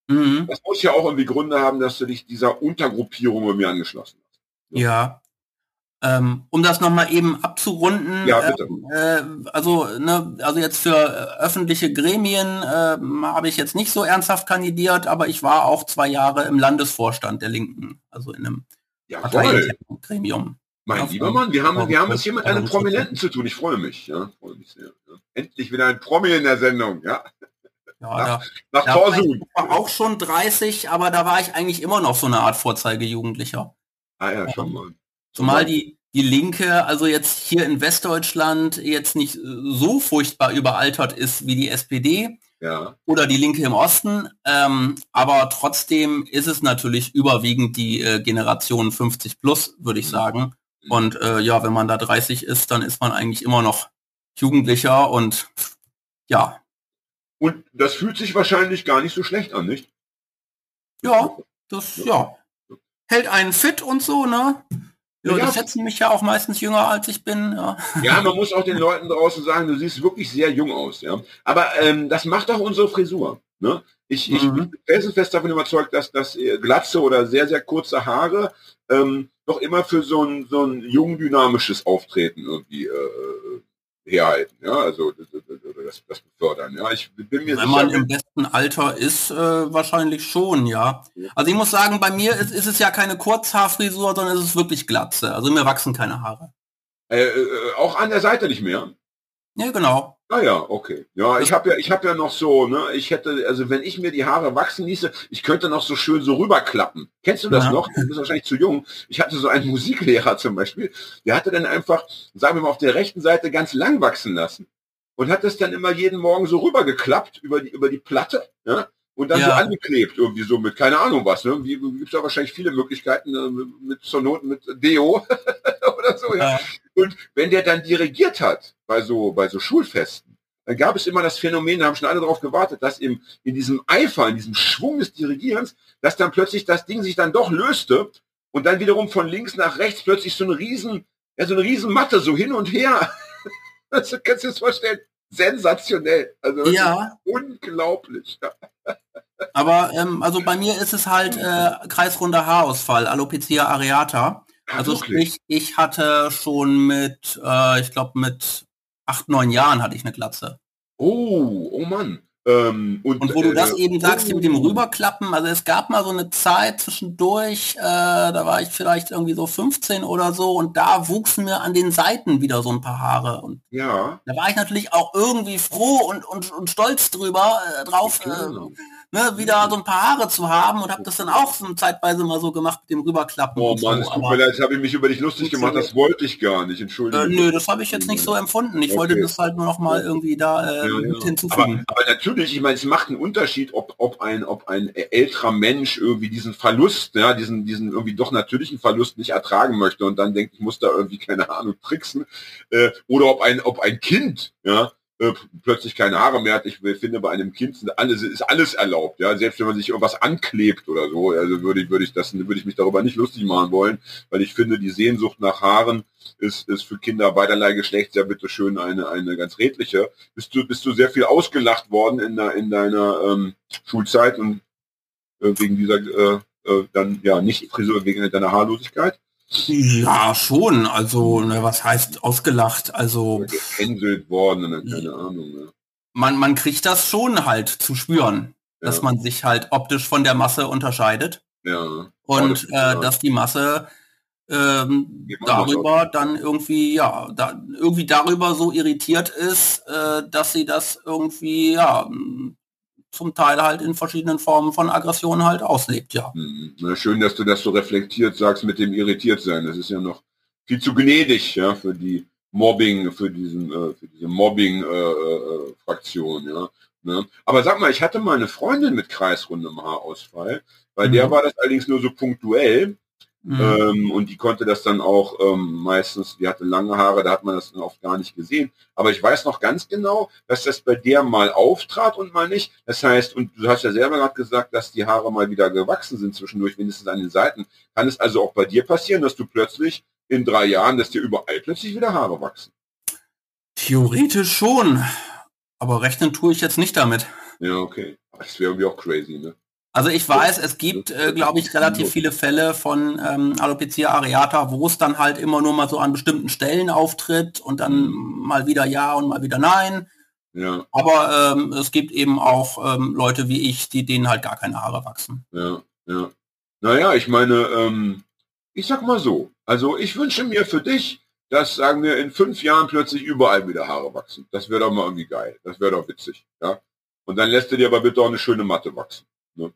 Mhm. Das muss ja auch irgendwie Gründe haben, dass du dich dieser Untergruppierung bei mir angeschlossen hast. Ja. Ähm, um das nochmal eben abzurunden, Ja, bitte. ähm, äh, also, ne, also jetzt für äh, öffentliche Gremien ähm, habe ich jetzt nicht so ernsthaft kandidiert, aber ich war auch zwei Jahre im Landesvorstand der Linken, also in einem Jawohl. Gremium. Mein Ja, lieber Mann, wir haben, wir haben es hier mit einem Prominenten zu tun. Ich freue mich. Ja, freue mich sehr. Ja. Endlich wieder ein Promi in der Sendung. Ja, Ja, da, nach da war Torsun. ich war auch schon 30, aber da war ich eigentlich immer noch so eine Art Vorzeigejugendlicher. Ah ja, schon mal. Zumal die, die Linke, also jetzt hier in Westdeutschland, jetzt nicht so furchtbar überaltert ist wie die SPD Ja, oder die Linke im Osten. Ähm, aber trotzdem ist es natürlich überwiegend die äh, Generation 50 plus, würde ich sagen. Und äh, ja, wenn man da 30 ist, dann ist man eigentlich immer noch Jugendlicher und ja, und das fühlt sich wahrscheinlich gar nicht so schlecht an, nicht? ja, das, ja, hält einen fit und so, ne? Ja, Ja. die schätzen mich ja auch meistens jünger als ich bin, ja. Ja, man muss auch den Leuten draußen sagen, du siehst wirklich sehr jung aus. Ja, aber ähm, das macht auch unsere Frisur. Ne? Ich, ich Mhm. bin felsenfest davon überzeugt, dass das äh, glatze oder sehr sehr kurze Haare ähm, doch immer für so ein so ein jung dynamisches Auftreten irgendwie äh, herhalten. Ja, also das, das, befördern. Ja, ich bin mir Wenn man sicher. im besten Alter ist, äh, wahrscheinlich schon, ja. Also ich muss sagen, bei mir ist, ist es ja keine Kurzhaarfrisur, sondern es ist wirklich Glatze. Also mir wachsen keine Haare. Äh, äh, auch an der Seite nicht mehr. Ja, genau. Ah ja, okay. Ja, ich habe ja, ich habe ja noch so, ne, ich hätte, also wenn ich mir die Haare wachsen ließe, ich könnte noch so schön so rüberklappen. Kennst du das Ja. noch? Du bist wahrscheinlich zu jung. Ich hatte so einen [laughs] Musiklehrer zum Beispiel, der hatte dann einfach, sagen wir mal, auf der rechten Seite ganz lang wachsen lassen und hat das dann immer jeden Morgen so rübergeklappt über die über die Platte, ja, und dann Ja. so angeklebt irgendwie so mit keine Ahnung was, ne? Wie gibt's da wahrscheinlich viele Möglichkeiten äh, mit zur Not mit Deo [laughs] oder so, ja. Und wenn der dann dirigiert hat, bei so, bei so Schulfesten, dann gab es immer das Phänomen, da haben schon alle darauf gewartet, dass im, in diesem Eifer, in diesem Schwung des Dirigierens, dass dann plötzlich das Ding sich dann doch löste und dann wiederum von links nach rechts plötzlich so eine riesen, ja, so eine riesen Matte so hin und her. [laughs] Das kannst du dir das vorstellen? Sensationell. Also Ja, unglaublich. [laughs] Aber ähm, also bei mir ist es halt äh, kreisrunder Haarausfall, Alopecia areata. Also wirklich. sprich, ich hatte schon mit, äh, ich glaube mit acht, neun Jahren hatte ich eine Glatze. Oh, oh Mann. Ähm, und, Und wo du das äh, eben sagst, hier mit dem oh. Rüberklappen, also es gab mal so eine Zeit zwischendurch, äh, da war ich vielleicht irgendwie so 15 oder so und da wuchsen mir an den Seiten wieder so ein paar Haare. Und Ja. da war ich natürlich auch irgendwie froh und, und, und stolz drüber, äh, drauf, äh. Ne, wieder so ein paar Haare zu haben und habe das dann auch so zeitweise mal so gemacht mit dem Rüberklappen. Oh Mann, es so, tut aber, mir leid, habe ich mich über dich lustig gemacht, das wollte ich gar nicht, entschuldige. äh, nö, das habe ich jetzt nicht so empfunden. Ich wollte Okay. das halt nur noch mal irgendwie da äh, Ja, ja. hinzufügen. Aber, aber natürlich, ich meine, es macht einen Unterschied, ob, ob ein, ob ein älterer Mensch irgendwie diesen Verlust, ja, diesen, diesen irgendwie doch natürlichen Verlust nicht ertragen möchte und dann denkt, ich muss da irgendwie, keine Ahnung, tricksen, äh, oder ob ein, ob ein Kind, ja, äh, plötzlich keine Haare mehr hat. Ich finde, bei einem Kind sind alles, ist alles erlaubt, ja, selbst wenn man sich irgendwas anklebt oder so, also würde ich, würde ich das, würde ich mich darüber nicht lustig machen wollen, weil ich finde, die Sehnsucht nach Haaren ist, ist für Kinder beiderlei Geschlechts ja bitteschön eine, eine ganz redliche. Bist du, bist du sehr viel ausgelacht worden in, in deiner ähm, Schulzeit und äh, wegen dieser äh, äh, dann ja nicht Frisur wegen deiner Haarlosigkeit? Ja, schon. Also, ne, was heißt ausgelacht? Also, gehänselt worden dann keine Ahnung. Ne? man, man kriegt das schon halt zu spüren, dass Ja. man sich halt optisch von der Masse unterscheidet Ja. und das äh, dass die Masse ähm, darüber dann irgendwie, ja, da, irgendwie darüber so irritiert ist, äh, dass sie das irgendwie, ja, zum Teil halt in verschiedenen Formen von Aggression halt auslebt, ja. Hm, Na, schön, dass du das so reflektiert sagst mit dem irritiert sein. Das ist ja noch viel zu gnädig, ja, für die Mobbing, für diesen, äh, für diese Mobbing-Fraktion, ja. Ne? Aber sag mal, ich hatte mal eine Freundin mit kreisrundem Haarausfall, bei der Mhm. war das allerdings nur so punktuell. Mhm. Ähm, und die konnte das dann auch ähm, meistens, die hatte lange Haare, da hat man das dann oft gar nicht gesehen. Aber ich weiß noch ganz genau, dass das bei der mal auftrat und mal nicht. Das heißt, und du hast ja selber gerade gesagt, dass die Haare mal wieder gewachsen sind zwischendurch, wenigstens an den Seiten. Kann es also auch bei dir passieren, dass du plötzlich in drei Jahren, dass dir überall plötzlich wieder Haare wachsen? Theoretisch schon, aber rechnen tue ich jetzt nicht damit. Ja, okay. Das wäre irgendwie auch crazy, ne? Also ich weiß, es gibt, äh, glaube ich, relativ viele Fälle von ähm, Alopecia areata, wo es dann halt immer nur mal so an bestimmten Stellen auftritt und dann mal wieder ja und mal wieder nein. Ja, Aber ähm, es gibt eben auch ähm, Leute wie ich, die denen halt gar keine Haare wachsen. ja, ja. Naja, ich meine, ähm, ich sag mal so, also ich wünsche mir für dich, dass, sagen wir, in fünf Jahren plötzlich überall wieder Haare wachsen. Das wäre doch mal irgendwie geil. Das wäre doch witzig, ja. Und dann lässt du dir aber bitte auch eine schöne Matte wachsen. Ne?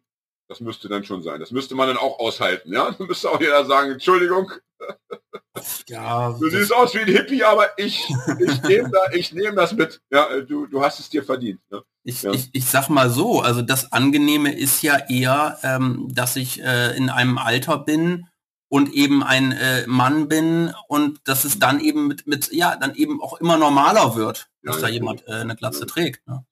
Das müsste dann schon sein. Das müsste man dann auch aushalten, ja. [laughs] Dann müsste auch jeder sagen, Entschuldigung, [laughs] Ja, du siehst aus wie ein Hippie, aber ich, ich [laughs] nehme da, ich nehme das mit. Ja, du, du hast es dir verdient. Ne? Ich, Ja. ich, ich sag mal so, also das Angenehme ist ja eher, ähm, dass ich äh, in einem Alter bin und eben ein äh, Mann bin und dass es dann eben mit, mit ja, dann eben auch immer normaler wird, Ja, dass da natürlich. jemand äh, eine Glatze Ja. trägt. Ne?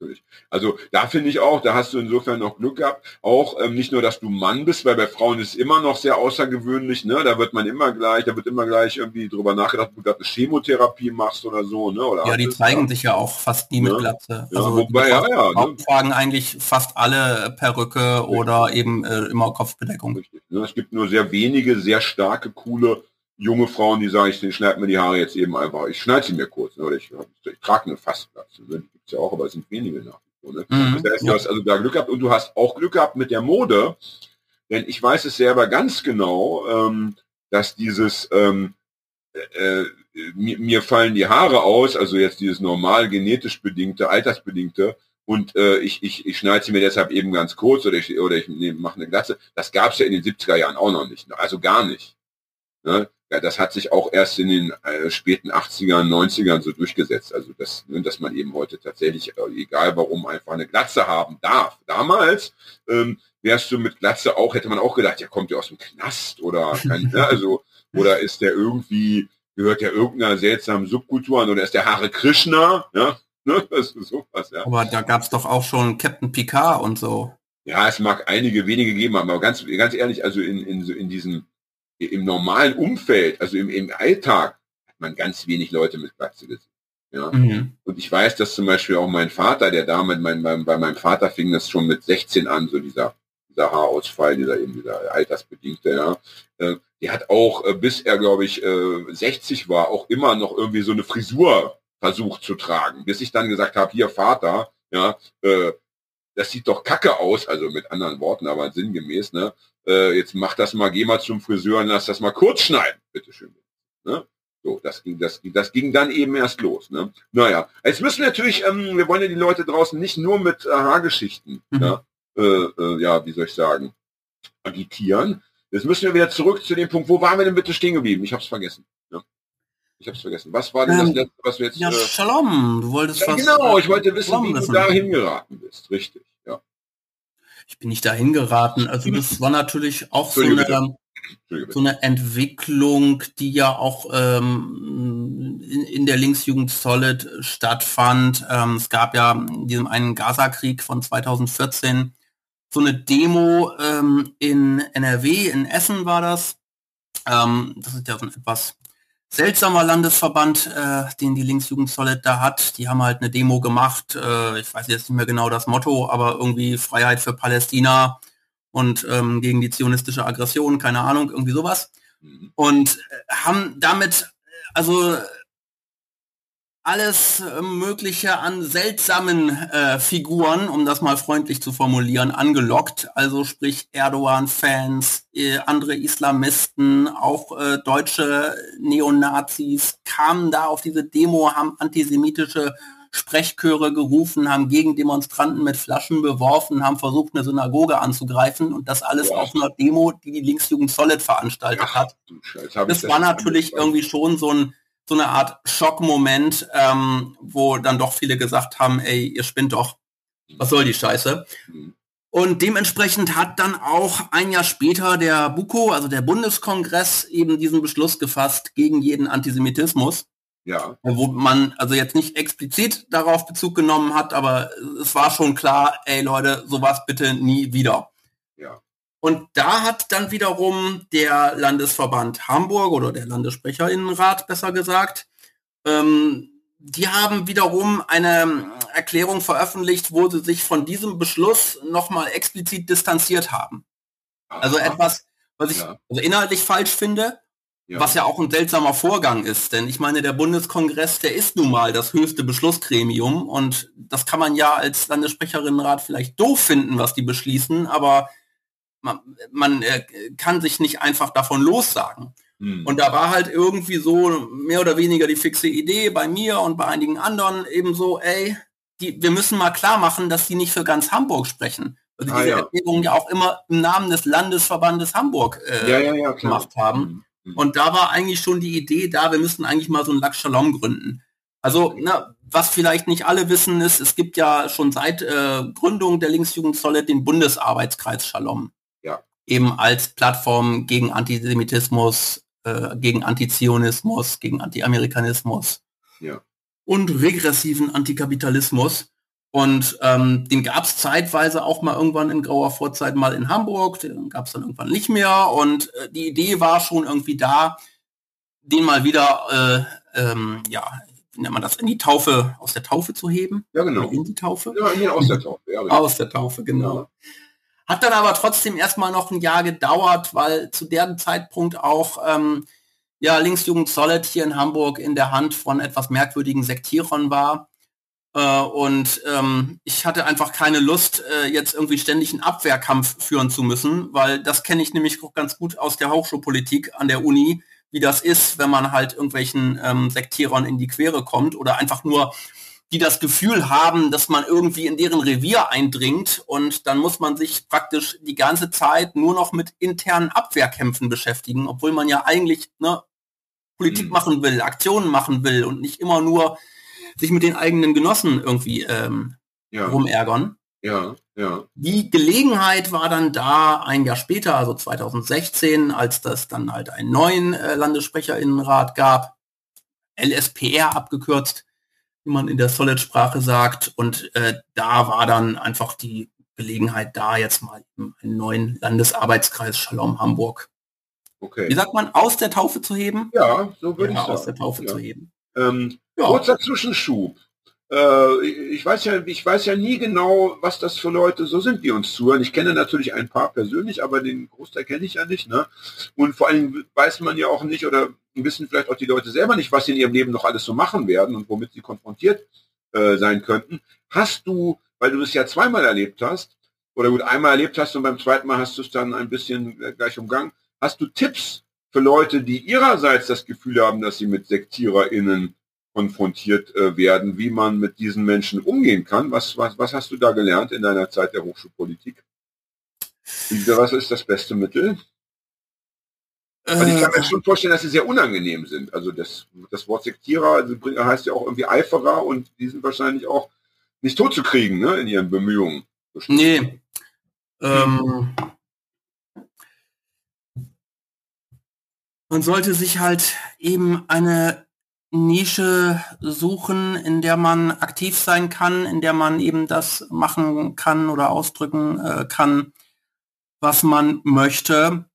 Also da finde ich auch, da hast du insofern noch Glück gehabt. Auch ähm, nicht nur, dass du Mann bist, weil bei Frauen ist es immer noch sehr außergewöhnlich, ne? Da wird man immer gleich, da wird immer gleich irgendwie drüber nachgedacht, ob du gerade eine Chemotherapie machst oder so, ne? Oder Ja, die zeigen ja. sich ja auch fast nie mit Ja. Glatze. Ja, also wobei, ja, ja, ne? Tragen eigentlich fast alle Perücke oder eben äh, immer Kopfbedeckung. Richtig. Ne? Es gibt nur sehr wenige, sehr starke, coole junge Frauen, die sagen, ich, ich schneide mir die Haare jetzt eben einfach, ich schneide sie mir kurz, ne? oder ich, ich trage eine Fastglatze. Ne? Die gibt's ja auch, aber es sind wenige nach wie vor. Ne? Mhm, Das heißt, du hast also da Glück gehabt und du hast auch Glück gehabt mit der Mode, denn ich weiß es selber ganz genau, ähm, dass dieses ähm, äh, mir, mir fallen die Haare aus, also jetzt dieses normal genetisch bedingte, altersbedingte, und äh, ich, ich, ich schneide sie mir deshalb eben ganz kurz oder ich, oder ich mache eine Glatze. Das gab es ja in den 70er Jahren auch noch nicht, also gar nicht. Ne? Ja, das hat sich auch erst in den äh, späten 80ern, 90ern so durchgesetzt. Also das, ne, dass man eben heute tatsächlich, äh, egal warum, einfach eine Glatze haben darf. Damals ähm, wärst du mit Glatze auch, hätte man auch gedacht, ja, kommt der aus dem Knast oder kein, ne, also, oder ist der irgendwie, gehört der irgendeiner seltsamen Subkultur an oder ist der Hare Krishna, ja, ne, das [laughs] ist sowas, ja. Aber da gab's doch auch schon Captain Picard und so. Ja, es mag einige wenige geben, aber ganz, ganz ehrlich, also in, in, in diesem, im normalen Umfeld, also im, im Alltag, hat man ganz wenig Leute mit Glatze gesehen. Ja. Mhm. Und ich weiß, dass zum Beispiel auch mein Vater, der damit, mein, mein, bei meinem Vater fing das schon mit 16 an, so dieser, dieser Haarausfall, dieser eben dieser altersbedingte, ja. Äh, der hat auch, äh, bis er, glaube ich, äh, 60 war, auch immer noch irgendwie so eine Frisur versucht zu tragen, bis ich dann gesagt habe, hier Vater, ja, äh, das sieht doch kacke aus, also mit anderen Worten, aber sinngemäß, ne? Äh, jetzt mach das mal, geh mal zum Friseur und lass das mal kurz schneiden, bitteschön. Ne? So, das ging, das, das ging dann eben erst los. Ne? Naja, jetzt müssen wir natürlich, ähm, wir wollen ja die Leute draußen nicht nur mit äh, Haargeschichten, Mhm. ja, äh, äh, ja, wie soll ich sagen, agitieren. Jetzt müssen wir wieder zurück zu dem Punkt, wo waren wir denn bitte stehen geblieben? Ich hab's vergessen. Ja. Ich hab's vergessen. Was war denn das Ähm, letzte, was wir jetzt... Ja, äh, Shalom, du wolltest ja, was... genau, ich wollte wissen, Shalom wie du wissen. dahin geraten bist. Richtig. Ich bin nicht dahin geraten. Also das war natürlich auch so eine, Entschuldige so eine Entwicklung, die ja auch ähm, in, in der Linksjugend Solid stattfand. Ähm, es gab ja in diesem einen Gaza-Krieg von 2014 so eine Demo ähm, in NRW, in Essen war das. Ähm, das ist ja so ein etwas seltsamer Landesverband, äh, den die Linksjugend Solid da hat. Die haben halt eine Demo gemacht. Äh, ich weiß jetzt nicht mehr genau das Motto, aber irgendwie Freiheit für Palästina und ähm, gegen die zionistische Aggression, keine Ahnung, irgendwie sowas. Mhm. Und äh, haben damit also alles äh, Mögliche an seltsamen äh, Figuren, um das mal freundlich zu formulieren, angelockt. Also sprich Erdogan-Fans, äh, andere Islamisten, auch äh, deutsche Neonazis kamen da auf diese Demo, haben antisemitische Sprechchöre gerufen, haben gegen Demonstranten mit Flaschen beworfen, haben versucht, eine Synagoge anzugreifen und das alles Ja. auf einer Demo, die die Linksjugend Solid veranstaltet Ach, hat. Scheiß, Das war natürlich nicht irgendwie schon so, ein, so eine Art Schockmoment, ähm, wo dann doch viele gesagt haben, ey, ihr spinnt doch. Was soll die Scheiße? Und dementsprechend hat dann auch ein Jahr später der BUKO, also der Bundeskongress, eben diesen Beschluss gefasst gegen jeden Antisemitismus, Ja, wo man also jetzt nicht explizit darauf Bezug genommen hat, aber es war schon klar, ey Leute, sowas bitte nie wieder. Und da hat dann wiederum der Landesverband Hamburg oder der Landessprecherinnenrat besser gesagt, ähm, die haben wiederum eine Erklärung veröffentlicht, wo sie sich von diesem Beschluss nochmal explizit distanziert haben. Also etwas, was ich Ja. also inhaltlich falsch finde, Ja. was ja auch ein seltsamer Vorgang ist. Denn ich meine, der Bundeskongress, der ist nun mal das höchste Beschlussgremium und das kann man ja als Landessprecherinnenrat vielleicht doof finden, was die beschließen, aber man, man äh, kann sich nicht einfach davon lossagen. Hm. Und da war halt irgendwie so mehr oder weniger die fixe Idee bei mir und bei einigen anderen eben so, ey, die, wir müssen mal klar machen, dass die nicht für ganz Hamburg sprechen. Also Ah, diese ja. Erklärung ja auch immer im Namen des Landesverbandes Hamburg äh, ja, ja, gemacht haben. Hm. Und da war eigentlich schon die Idee da, wir müssen eigentlich mal so ein Lac Shalom gründen. Also, na, was vielleicht nicht alle wissen, ist, es gibt ja schon seit äh, Gründung der Linksjugend Solid den Bundesarbeitskreis Shalom. Ja. Eben als Plattform gegen Antisemitismus, äh, gegen Antizionismus, gegen Anti-Amerikanismus. Ja. Und regressiven Antikapitalismus. Und ähm, den gab es zeitweise auch mal irgendwann in grauer Vorzeit mal in Hamburg, den gab es dann irgendwann nicht mehr. Und äh, die Idee war schon irgendwie da, den mal wieder, äh, ähm, ja, wie nennt man das, in die Taufe, aus der Taufe zu heben? Ja, genau. Oder in die Taufe? Ja, aus der Taufe. Ja, genau. Aus der Taufe, genau. Hat dann aber trotzdem erstmal noch ein Jahr gedauert, weil zu dem Zeitpunkt auch ähm, ja, Linksjugend Solid hier in Hamburg in der Hand von etwas merkwürdigen Sektierern war. Äh, und ähm, ich hatte einfach keine Lust, äh, jetzt irgendwie ständig einen Abwehrkampf führen zu müssen, weil das kenne ich nämlich auch ganz gut aus der Hochschulpolitik an der Uni, wie das ist, wenn man halt irgendwelchen ähm, Sektierern in die Quere kommt oder einfach nur die das Gefühl haben, dass man irgendwie in deren Revier eindringt und dann muss man sich praktisch die ganze Zeit nur noch mit internen Abwehrkämpfen beschäftigen, obwohl man ja eigentlich ne, Politik Mhm. machen will, Aktionen machen will und nicht immer nur sich mit den eigenen Genossen irgendwie ähm, Ja, rumärgern. ja, ja. Die Gelegenheit war dann da ein Jahr später, also 2016, als das dann halt einen neuen äh, Landessprecherinnenrat gab, LSPR abgekürzt, wie man in der Solid-Sprache sagt. Und äh, da war dann einfach die Gelegenheit da, jetzt mal eben einen neuen Landesarbeitskreis Shalom Hamburg, wie Okay. sagt man, aus der Taufe zu heben? Ja, so würde Ja, ich aus der sagen. Taufe ja. zu heben. Ähm, Ja. Kurzer Zwischenschub. Äh, ich weiß ja, ich weiß ja nie genau, was das für Leute so sind, die uns zuhören. Ich kenne natürlich ein paar persönlich, aber den Großteil kenne ich ja nicht. Ne? Und vor allem weiß man ja auch nicht oder wissen vielleicht auch die Leute selber nicht, was sie in ihrem Leben noch alles so machen werden und womit sie konfrontiert äh, sein könnten. Hast du, weil du es ja zweimal erlebt hast, oder gut, einmal erlebt hast und beim zweiten Mal hast du es dann ein bisschen äh, gleich umgangen, hast du Tipps für Leute, die ihrerseits das Gefühl haben, dass sie mit SektiererInnen konfrontiert äh, werden, wie man mit diesen Menschen umgehen kann. Was, was, was hast du da gelernt in deiner Zeit der Hochschulpolitik? Was ist das beste Mittel? Weil ich kann mir schon vorstellen, dass sie sehr unangenehm sind. Also das, das Wort Sektierer also heißt ja auch irgendwie Eiferer und die sind wahrscheinlich auch nicht tot zu kriegen ne, in ihren Bemühungen. Nee. Ähm, man sollte sich halt eben eine Nische suchen, in der man aktiv sein kann, in der man eben das machen kann oder ausdrücken äh, kann, was man möchte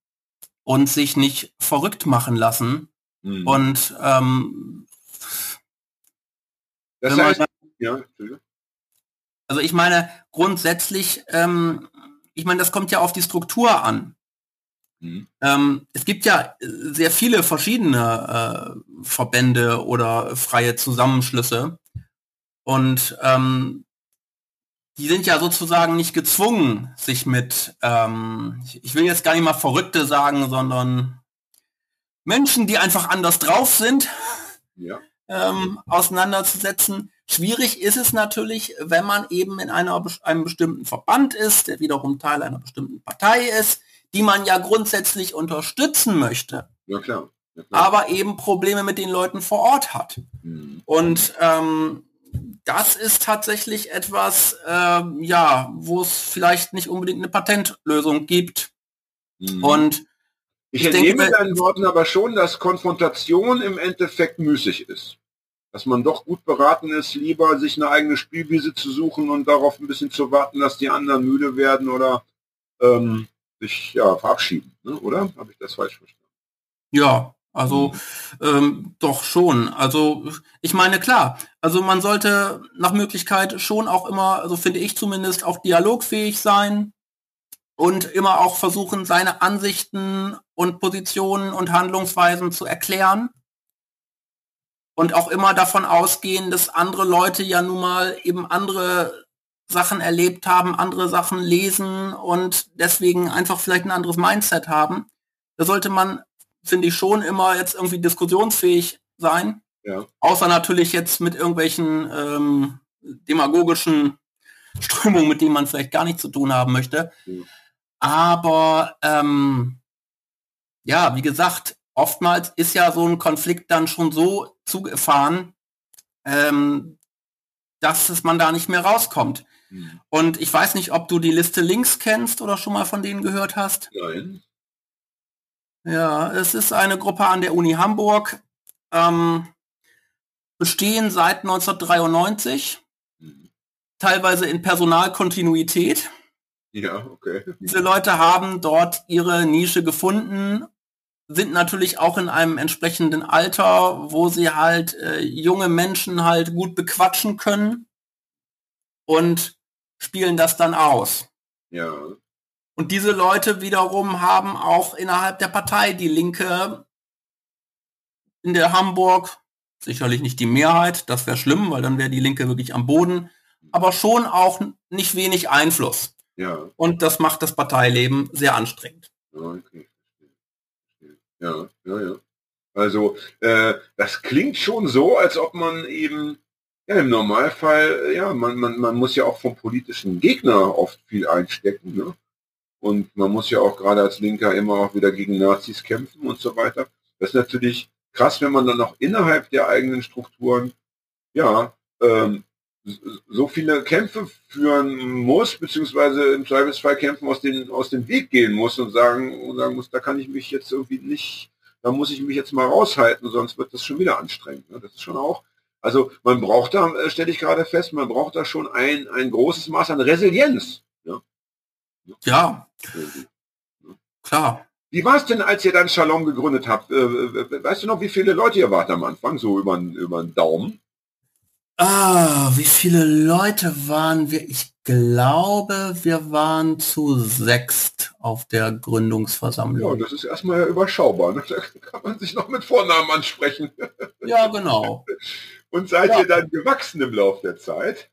und sich nicht verrückt machen lassen. Hm. Und ähm, das wenn man heißt, ja. Also ich meine, grundsätzlich, ähm, ich meine, das kommt ja auf die Struktur an. Hm. Ähm, es gibt ja sehr viele verschiedene äh, Verbände oder freie Zusammenschlüsse. Und ähm, die sind ja sozusagen nicht gezwungen, sich mit, ähm, ich- will jetzt gar nicht mal Verrückte sagen, sondern Menschen, die einfach anders drauf sind, ja. ähm, auseinanderzusetzen. Schwierig ist es natürlich, wenn man eben in einer, einem bestimmten Verband ist, der wiederum Teil einer bestimmten Partei ist, die man ja grundsätzlich unterstützen möchte, ja, klar. Ja, klar. aber eben Probleme mit den Leuten vor Ort hat. Hm. Und ähm, das ist tatsächlich etwas, ähm, ja, wo es vielleicht nicht unbedingt eine Patentlösung gibt. Hm. Und Ich, Ich denke, entnehme weil- deinen Worten aber schon, dass Konfrontation im Endeffekt müßig ist. Dass man doch gut beraten ist, lieber sich eine eigene Spielwiese zu suchen und darauf ein bisschen zu warten, dass die anderen müde werden oder ähm, sich ja, verabschieden, ne? oder? Habe ich das falsch verstanden? ja, Also ähm, doch schon. Also ich meine klar, also man sollte nach Möglichkeit schon auch immer, also finde ich zumindest, auch dialogfähig sein und immer auch versuchen, seine Ansichten und Positionen und Handlungsweisen zu erklären. Und auch immer davon ausgehen, dass andere Leute ja nun mal eben andere Sachen erlebt haben, andere Sachen lesen und deswegen einfach vielleicht ein anderes Mindset haben. Da sollte man finde ich, schon immer jetzt irgendwie diskussionsfähig sein. Ja. Außer natürlich jetzt mit irgendwelchen ähm, demagogischen Strömungen, mit denen man vielleicht gar nichts zu tun haben möchte. Ja. Aber ähm, ja, wie gesagt, oftmals ist ja so ein Konflikt dann schon so zugefahren, ähm, dass es man da nicht mehr rauskommt. Mhm. Und ich weiß nicht, ob du die Liste links kennst oder schon mal von denen gehört hast. Nein. Ja, es ist eine Gruppe an der Uni Hamburg, ähm, bestehen seit 1993, teilweise in Personalkontinuität. Ja, okay. Diese Leute haben dort ihre Nische gefunden, sind natürlich auch in einem entsprechenden Alter, wo sie halt äh, junge Menschen halt gut bequatschen können und spielen das dann aus. Ja. Und diese Leute wiederum haben auch innerhalb der Partei die Linke in der Hamburg, sicherlich nicht die Mehrheit, das wäre schlimm, weil dann wäre die Linke wirklich am Boden, aber schon auch nicht wenig Einfluss. Ja. Und das macht das Parteileben sehr anstrengend. Okay. Ja, ja, ja. Also äh, das klingt schon so, als ob man eben ja, im Normalfall, ja, man, man, man muss ja auch vom politischen Gegner oft viel einstecken. Ne? Und man muss ja auch gerade als Linker immer auch wieder gegen Nazis kämpfen und so weiter. Das ist natürlich krass, wenn man dann auch innerhalb der eigenen Strukturen, ja, ähm, so viele Kämpfe führen muss, beziehungsweise im Zweifelsfall Kämpfen aus, den, aus dem Weg gehen muss und sagen, und sagen muss, da kann ich mich jetzt irgendwie nicht, da muss ich mich jetzt mal raushalten, sonst wird das schon wieder anstrengend. Ne? Das ist schon auch, also man braucht da, äh, stelle ich gerade fest, man braucht da schon ein, ein großes Maß an Resilienz. Ja, klar. Wie war es denn, als ihr dann Shalom gegründet habt? Äh, weißt du noch, wie viele Leute ihr wart am Anfang, so über, über den Daumen? Ah, wie viele Leute waren wir? Ich glaube, wir waren zu sechst auf der Gründungsversammlung. Ja, das ist erstmal ja überschaubar. Ne? [laughs] Da kann man sich noch mit Vornamen ansprechen. [laughs] Ja, genau. Und seid ja. ihr dann gewachsen im Laufe der Zeit?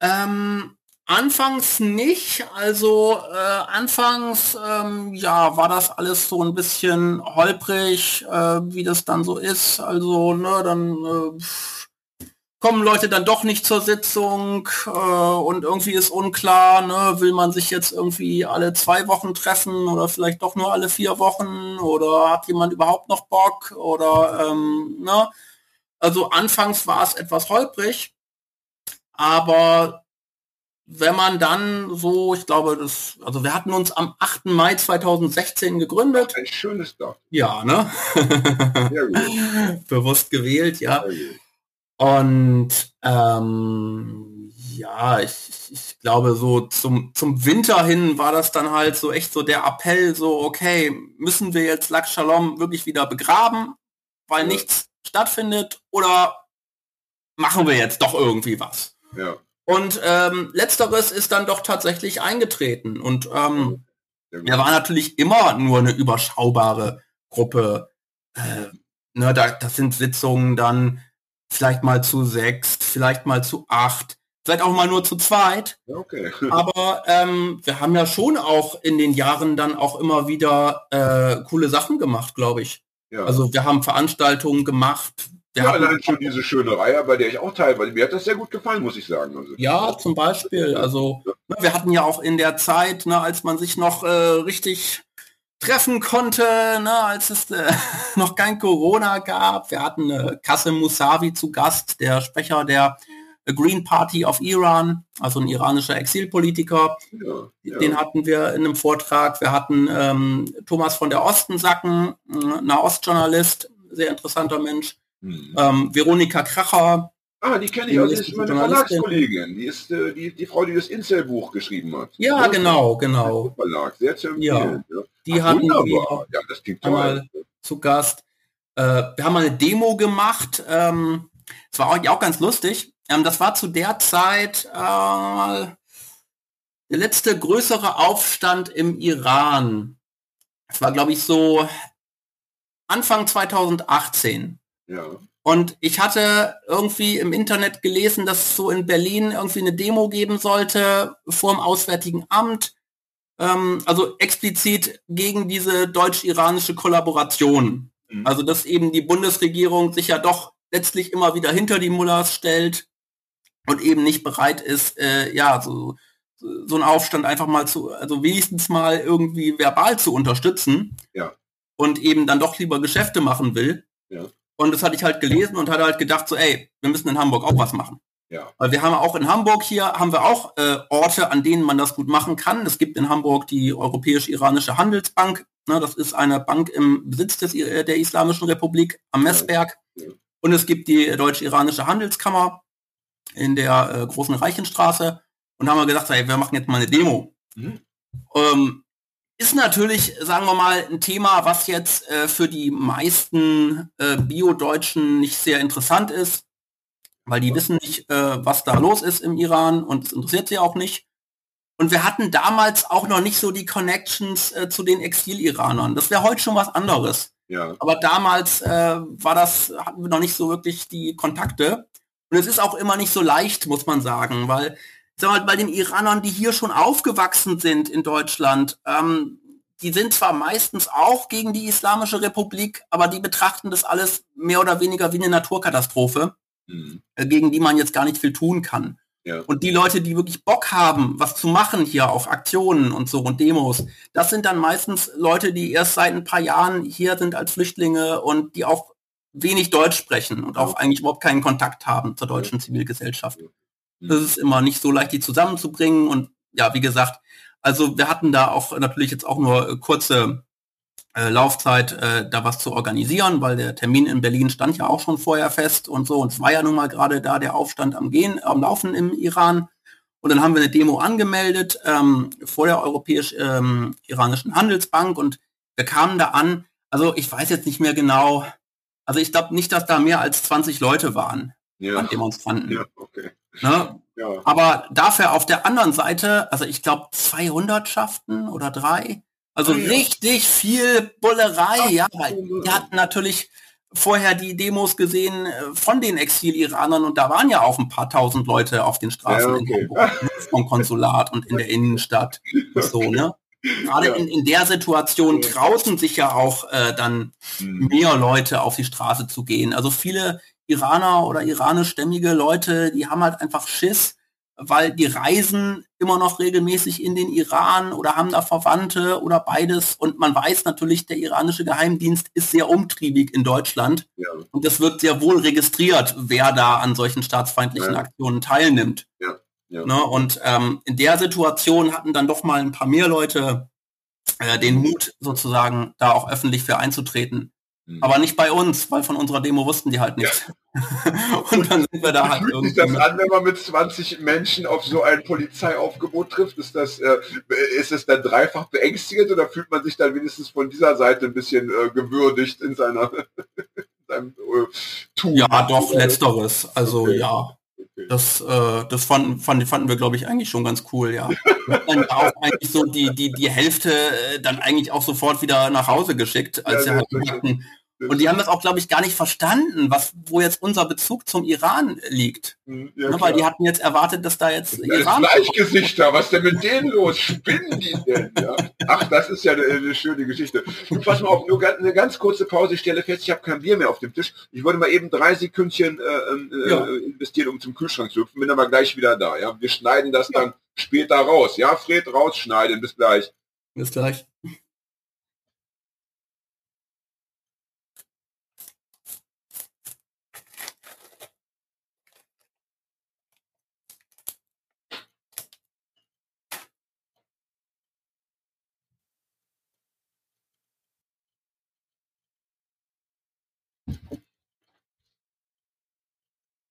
Ähm, Anfangs nicht, also äh, anfangs ähm, ja war das alles so ein bisschen holprig, äh, wie das dann so ist. Also ne, dann äh, kommen Leute dann doch nicht zur Sitzung äh, und irgendwie ist unklar, ne, will man sich jetzt irgendwie alle zwei Wochen treffen oder vielleicht doch nur alle vier Wochen oder hat jemand überhaupt noch Bock oder ähm, ne? Also anfangs war es etwas holprig, aber wenn man dann so, ich glaube, das, also wir hatten uns am 8. Mai 2016 gegründet. Ein schönes Datum. Ja, ne? [laughs] Bewusst gewählt, ja. Und ähm, ja, ich, ich glaube, so zum, zum Winter hin war das dann halt so echt so der Appell, so, okay, müssen wir jetzt Lak Shalom wirklich wieder begraben, weil ja. nichts stattfindet, oder machen wir jetzt doch irgendwie was? Ja. Und ähm, letzteres ist dann doch tatsächlich eingetreten. Und ähm, er war natürlich immer nur eine überschaubare Gruppe. Äh, ne, da, das sind Sitzungen dann vielleicht mal zu sechs, vielleicht mal zu acht, vielleicht auch mal nur zu zweit. Okay. [laughs] Aber ähm, wir haben ja schon auch in den Jahren dann auch immer wieder äh, coole Sachen gemacht, glaube ich. Ja. Also wir haben Veranstaltungen gemacht, ja, allein schon diese schöne Reihe, bei der ich auch teilweise, mir hat das sehr gut gefallen, muss ich sagen. Also, ja, zum Beispiel. Also ne, wir hatten ja auch in der Zeit, ne, als man sich noch äh, richtig treffen konnte, ne, als es äh, [laughs] noch kein Corona gab. Wir hatten äh, Kassem Musavi zu Gast, der Sprecher der Green Party of Iran, also ein iranischer Exilpolitiker. Ja, ja. Den hatten wir in einem Vortrag. Wir hatten ähm, Thomas von der Ostensacken, ein Ostjournalist, sehr interessanter Mensch. Mhm. Ähm, Veronika Kracher. Ah, die kenne ich, also das ist meine Verlagskollegin. Die ist äh, die, die Frau, die das Incel-Buch geschrieben hat. Ja, ja genau, genau. Verlag, sehr zu empfehlen. Ja. Die Ach, hatten wir ja, das klingt toll. zu Gast. Äh, wir haben mal eine Demo gemacht. Ähm, das war auch, auch ganz lustig. Ähm, das war zu der Zeit äh, der letzte größere Aufstand im Iran. Das war, glaube ich, so Anfang 2018. Ja. Und ich hatte irgendwie im Internet gelesen, dass es so in Berlin irgendwie eine Demo geben sollte vor dem Auswärtigen Amt. Ähm, also explizit gegen diese deutsch-iranische Kollaboration. Mhm. Also dass eben die Bundesregierung sich ja doch letztlich immer wieder hinter die Mullahs stellt und eben nicht bereit ist, äh, ja, so, so einen Aufstand einfach mal zu, also wenigstens mal irgendwie verbal zu unterstützen. Ja. Und eben dann doch lieber Geschäfte machen will. Ja. Und das hatte ich halt gelesen und hatte halt gedacht, so, ey, wir müssen in Hamburg auch was machen. Ja. Weil wir haben auch in Hamburg hier, haben wir auch äh, Orte, an denen man das gut machen kann. Es gibt in Hamburg die Europäisch-Iranische Handelsbank. Ne, das ist eine Bank im Besitz des, äh, der Islamischen Republik am Messberg. Ja. Und es gibt die Deutsch-Iranische Handelskammer in der äh, großen Reichenstraße. Und haben wir gesagt, hey, wir machen jetzt mal eine Demo. Mhm. Ähm, ist natürlich, sagen wir mal, ein Thema, was jetzt äh, für die meisten äh, Bio-Deutschen nicht sehr interessant ist, weil die wissen nicht, äh, was da los ist im Iran und es interessiert sie auch nicht. Und wir hatten damals auch noch nicht so die Connections äh, zu den Exil-Iranern. Das wäre heute schon was anderes. Ja. Aber damals äh, war das, hatten wir noch nicht so wirklich die Kontakte. Und es ist auch immer nicht so leicht, muss man sagen, weil sag mal, bei den Iranern, die hier schon aufgewachsen sind in Deutschland, ähm, die sind zwar meistens auch gegen die Islamische Republik, aber die betrachten das alles mehr oder weniger wie eine Naturkatastrophe, mhm. äh, gegen die man jetzt gar nicht viel tun kann. Ja. Und die Leute, die wirklich Bock haben, was zu machen hier, auch Aktionen und so und Demos, das sind dann meistens Leute, die erst seit ein paar Jahren hier sind als Flüchtlinge und die auch wenig Deutsch sprechen und auch eigentlich überhaupt keinen Kontakt haben zur deutschen Zivilgesellschaft. Das ist immer nicht so leicht, die zusammenzubringen. Und ja, wie gesagt, also wir hatten da auch natürlich jetzt auch nur kurze äh, Laufzeit, äh, da was zu organisieren, weil der Termin in Berlin stand ja auch schon vorher fest und so. Und es war ja nun mal gerade da der Aufstand am Gehen, am Laufen im Iran. Und dann haben wir eine Demo angemeldet ähm, vor der Europäisch-Iranischen ähm, Handelsbank und wir kamen da an. Also ich weiß jetzt nicht mehr genau. Also ich glaube nicht, dass da mehr als 20 Leute waren ja. an Demonstranten. Ja, okay. Ne? Ja. Aber dafür auf der anderen Seite, also ich glaube 200 Schaften oder drei, also Ah, ja. richtig viel Bullerei, Ach, ja, weil Bullerei. die hatten natürlich vorher die Demos gesehen äh, von den Exil-Iranern und da waren ja auch ein paar tausend Leute auf den Straßen Ja, in okay. Hamburg, ne, vom Konsulat und in der Innenstadt so, ne? [laughs] Gerade Ja. in, in der Situation Ja. trauten sich ja auch äh, dann Hm. mehr Leute auf die Straße zu gehen. Also viele Iraner oder iranischstämmige Leute, die haben halt einfach Schiss, weil die reisen immer noch regelmäßig in den Iran oder haben da Verwandte oder beides. Und man weiß natürlich, der iranische Geheimdienst ist sehr umtriebig in Deutschland. Ja. Und das wird sehr wohl registriert, wer da an solchen staatsfeindlichen Ja. Aktionen teilnimmt. Ja. Ja. Ne? Und ähm, in der Situation hatten dann doch mal ein paar mehr Leute äh, den Mut sozusagen da auch öffentlich für einzutreten. Hm. Aber nicht bei uns, weil von unserer Demo wussten die halt nichts. [laughs] und dann sind wir da halt Fühlt sich irgendwie. das an, wenn man mit 20 Menschen auf so ein Polizeiaufgebot trifft? Ist das, äh, ist es dann dreifach beängstigend oder fühlt man sich dann wenigstens von dieser Seite ein bisschen äh, gewürdigt in seiner [laughs] in seinem äh, Tun? Ja, doch, letzteres. Also Okay. ja. Das, äh, das fanden, fanden, fanden wir, glaube ich, eigentlich schon ganz cool, ja. Wir dann auch eigentlich so die, die, die Hälfte äh, dann eigentlich auch sofort wieder nach Hause geschickt, als Ja, sie halt merkten. Und die haben das auch, glaube ich, gar nicht verstanden, was, wo jetzt unser Bezug zum Iran liegt. Hm, Ja, ne, weil die hatten jetzt erwartet, dass da jetzt Alles Iran Gleichgesichter, was denn mit denen los? Spinnen die denn? Ja? Ach, das ist ja eine, eine schöne Geschichte. Du pass mal auf, nur ganz, eine ganz kurze Pause. Ich stelle fest, ich habe kein Bier mehr auf dem Tisch. Ich wollte mal eben drei Sekündchen äh, äh, Ja. investieren, um zum Kühlschrank zu hüpfen. Bin aber gleich wieder da. Ja, wir schneiden das dann später raus. Ja, Fred, rausschneiden. Bis gleich. Bis gleich.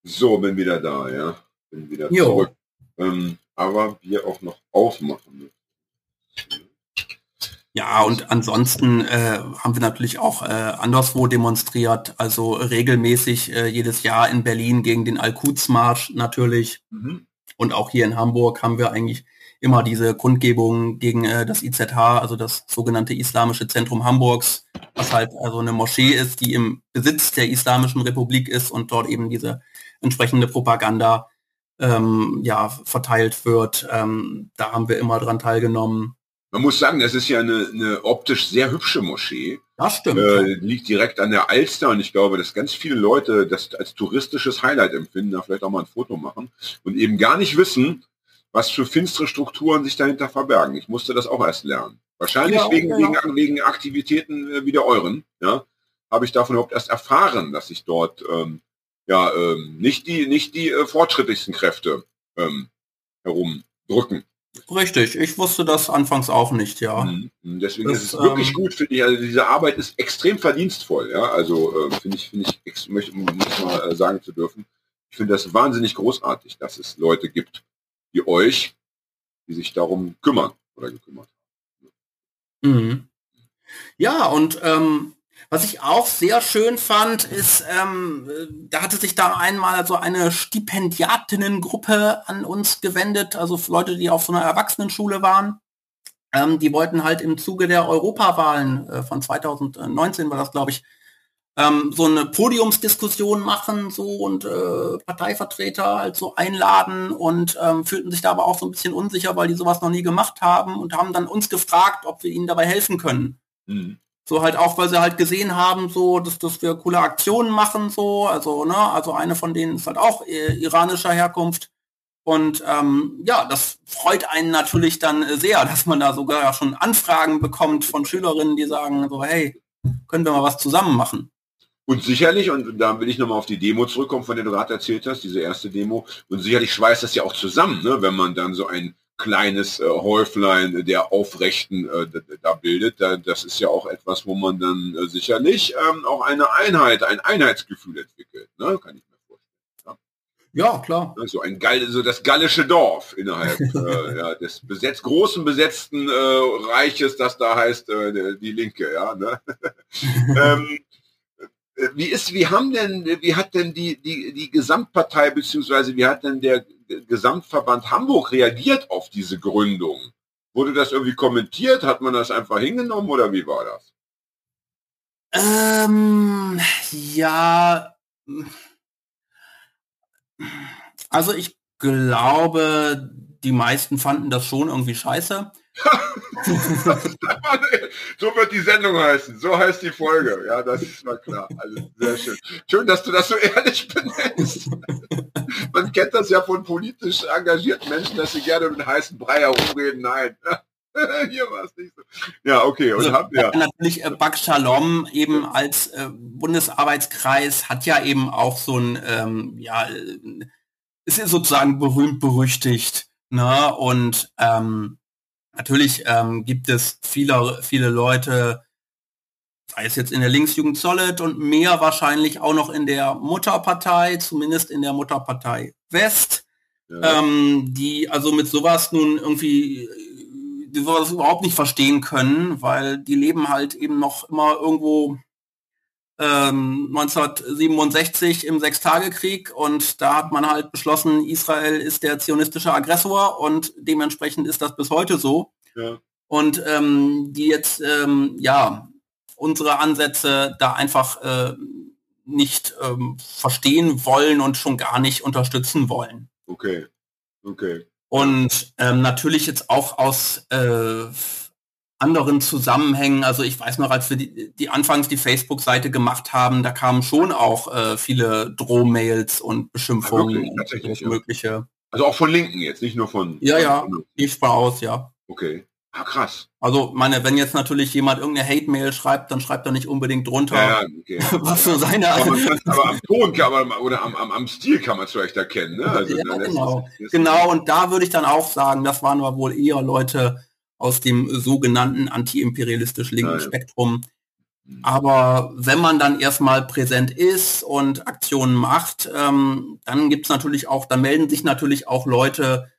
So, bin wieder da. Ja, bin wieder Jo. zurück. Ähm, aber wir auch noch aufmachen. Ja, und ansonsten äh, haben wir natürlich auch äh, anderswo demonstriert, also regelmäßig äh, jedes Jahr in Berlin gegen den Al-Quds-Marsch natürlich. Mhm. Und auch hier in Hamburg haben wir eigentlich immer diese Kundgebung gegen äh, das IZH, also das sogenannte Islamische Zentrum Hamburgs, was halt also eine Moschee ist, die im Besitz der Islamischen Republik ist und dort eben diese entsprechende Propaganda ähm, ja, verteilt wird. Ähm, da haben wir immer dran teilgenommen. Man muss sagen, das ist ja eine, eine optisch sehr hübsche Moschee. Das stimmt. Äh, liegt direkt an der Alster und ich glaube, dass ganz viele Leute das als touristisches Highlight empfinden, da vielleicht auch mal ein Foto machen und eben gar nicht wissen, was für finstere Strukturen sich dahinter verbergen. Ich musste das auch erst lernen. Wahrscheinlich ja, wegen, genau. wegen, wegen Aktivitäten äh, wie der euren, ja, habe ich davon überhaupt erst erfahren, dass sich dort ähm, ja ähm, nicht die nicht die äh, fortschrittlichsten Kräfte ähm, herumdrücken. Richtig, ich wusste das anfangs auch nicht, ja. Mhm. mhm. Deswegen das, ist es wirklich ähm, gut, finde ich. Also diese Arbeit ist extrem verdienstvoll, ja. Also äh, finde ich, finde ich, möchte muss mal äh, sagen zu dürfen. Ich finde das wahnsinnig großartig, dass es Leute gibt wie euch, die sich darum kümmern oder gekümmert haben. Mhm. Ja, und ähm, was ich auch sehr schön fand, ist, ähm, da hatte sich da einmal so eine Stipendiatinnengruppe an uns gewendet, also Leute, die auf so einer Erwachsenenschule waren. Ähm, die wollten halt im Zuge der Europawahlen äh, von 2019 war das, glaube ich, ähm, so eine Podiumsdiskussion machen so und äh, Parteivertreter halt so einladen und ähm, fühlten sich da aber auch so ein bisschen unsicher, weil die sowas noch nie gemacht haben und haben dann uns gefragt, ob wir ihnen dabei helfen können. Mhm. So halt auch, weil sie halt gesehen haben, so, dass, dass wir coole Aktionen machen, so, also, ne, also eine von denen ist halt auch äh, iranischer Herkunft. Und ähm, ja, das freut einen natürlich dann sehr, dass man da sogar schon Anfragen bekommt von Schülerinnen, die sagen so, hey, können wir mal was zusammen machen. Und sicherlich, und da will ich nochmal auf die Demo zurückkommen, von der du gerade erzählt hast, diese erste Demo, und sicherlich schweißt das ja auch zusammen, ne, wenn man dann so ein kleines äh, Häuflein der Aufrechten äh, da bildet. Da, das ist ja auch etwas, wo man dann äh, sicherlich ähm, auch eine Einheit, ein Einheitsgefühl entwickelt. Ne? Kann ich mir vorstellen. Ja, ja klar. So ein Gall, so das gallische Dorf innerhalb [laughs] äh, ja, des besetzt, großen besetzten äh, Reiches, das da heißt äh, die Linke. Ja, ne? [laughs] ähm, äh, wie ist, wie haben denn, wie hat denn die, die, die Gesamtpartei beziehungsweise wie hat denn der Gesamtverband Hamburg reagiert auf diese Gründung? Wurde das irgendwie kommentiert? Hat man das einfach hingenommen oder wie war das? Ähm, ja, also ich glaube, die meisten fanden das schon irgendwie scheiße. [laughs] so wird die Sendung heißen. So heißt die Folge. Ja, das ist mal klar. Also sehr schön. Schön, dass du das so ehrlich benennst. Man kennt das ja von politisch engagierten Menschen, dass sie gerne mit heißen Brei herumreden. Nein. [laughs] Hier war es nicht so. Ja, okay. Und also, hab, ja. Natürlich äh, Bak Shalom eben als äh, Bundesarbeitskreis hat ja eben auch so ein, ähm, ja, äh, ist sozusagen berühmt berüchtigt. Ne? Und ähm, Natürlich ähm, gibt es viele, viele Leute, sei es jetzt in der Linksjugend Solid und mehr wahrscheinlich auch noch in der Mutterpartei, zumindest in der Mutterpartei West, ja. ähm, die also mit sowas nun irgendwie die sowas überhaupt nicht verstehen können, weil die leben halt eben noch immer irgendwo 1967 ähm, im Sechstagekrieg und da hat man halt beschlossen, Israel ist der zionistische Aggressor und dementsprechend ist das bis heute so. Ja. Und ähm, die jetzt ähm, ja unsere Ansätze da einfach äh, nicht ähm, verstehen wollen und schon gar nicht unterstützen wollen. Okay, okay. Und ähm, natürlich jetzt auch aus äh, anderen Zusammenhängen. Also ich weiß noch, als wir die, die anfangs die Facebook-Seite gemacht haben, da kamen schon auch äh, viele Drohmails und Beschimpfungen ja, wirklich, und mögliche. Ja. Also auch von Linken jetzt, nicht nur von. Ja, ja, ich war aus, ja. Okay. Ah, krass. Also, meine, wenn jetzt natürlich jemand irgendeine Hate-Mail schreibt, dann schreibt er nicht unbedingt drunter, ja, okay. [laughs] was für seine... Aber, aber am Ton kann man, oder am, am, am Stil kann man es vielleicht erkennen. Ne? Also, ja, genau. genau, und da würde ich dann auch sagen, das waren wir wohl eher Leute, aus dem sogenannten antiimperialistisch linken Spektrum. Mhm. Aber wenn man dann erstmal präsent ist und Aktionen macht, ähm, dann gibt es natürlich auch, dann melden sich natürlich auch Leute,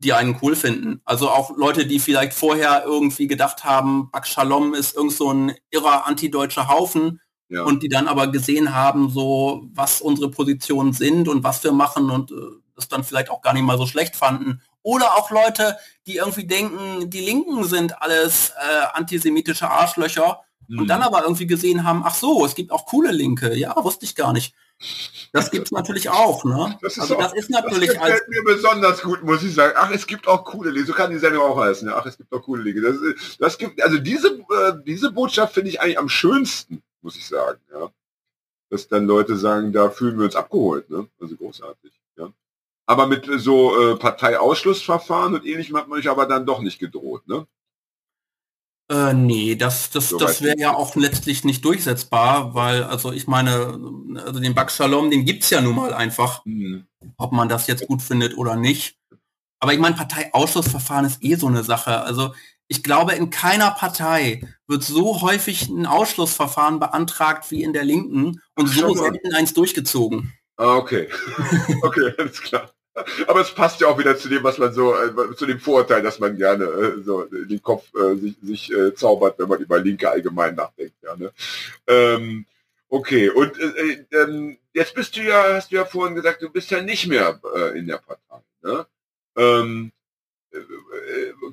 die einen cool finden. Also auch Leute, die vielleicht vorher irgendwie gedacht haben, Bak Shalom ist irgend so ein irrer antideutscher Haufen ja. und die dann aber gesehen haben, so was unsere Positionen sind und was wir machen und äh, das dann vielleicht auch gar nicht mal so schlecht fanden. Oder auch Leute, die irgendwie denken, die Linken sind alles äh, antisemitische Arschlöcher mhm. und dann aber irgendwie gesehen haben, ach so, es gibt auch coole Linke. Ja, wusste ich gar nicht. Das gibt es natürlich auch, ne? Das ist, also auch, das ist natürlich das gefällt mir besonders gut, muss ich sagen. Ach, es gibt auch coole Linke. So kann die Sendung auch heißen. Ja? Ach, es gibt auch coole Linke. Das, das gibt, also diese, äh, diese Botschaft finde ich eigentlich am schönsten, muss ich sagen. Ja, dass dann Leute sagen, da fühlen wir uns abgeholt. Ne? Also großartig. Aber mit so äh, Parteiausschlussverfahren und ähnlichem hat man sich aber dann doch nicht gedroht, ne? Äh, nee, das, das, so das wäre ja auch letztlich nicht durchsetzbar, weil, also ich meine, also den Bak Shalom, den gibt's ja nun mal einfach, mhm. ob man das jetzt gut findet oder nicht. Aber ich meine, Parteiausschussverfahren ist eh so eine Sache. Also ich glaube, in keiner Partei wird so häufig ein Ausschlussverfahren beantragt wie in der Linken und Ach, so selten eins durchgezogen. Ah, okay. [laughs] okay, alles klar. Aber es passt ja auch wieder zu dem, was man so, äh, zu dem Vorurteil, dass man gerne äh, so den Kopf äh, sich, sich äh, zaubert, wenn man über Linke allgemein nachdenkt. Ja, ne? ähm, okay, und äh, äh, ähm, jetzt bist du ja, hast du ja vorhin gesagt, du bist ja nicht mehr äh, in der Partei. Ne? Ähm, äh, äh,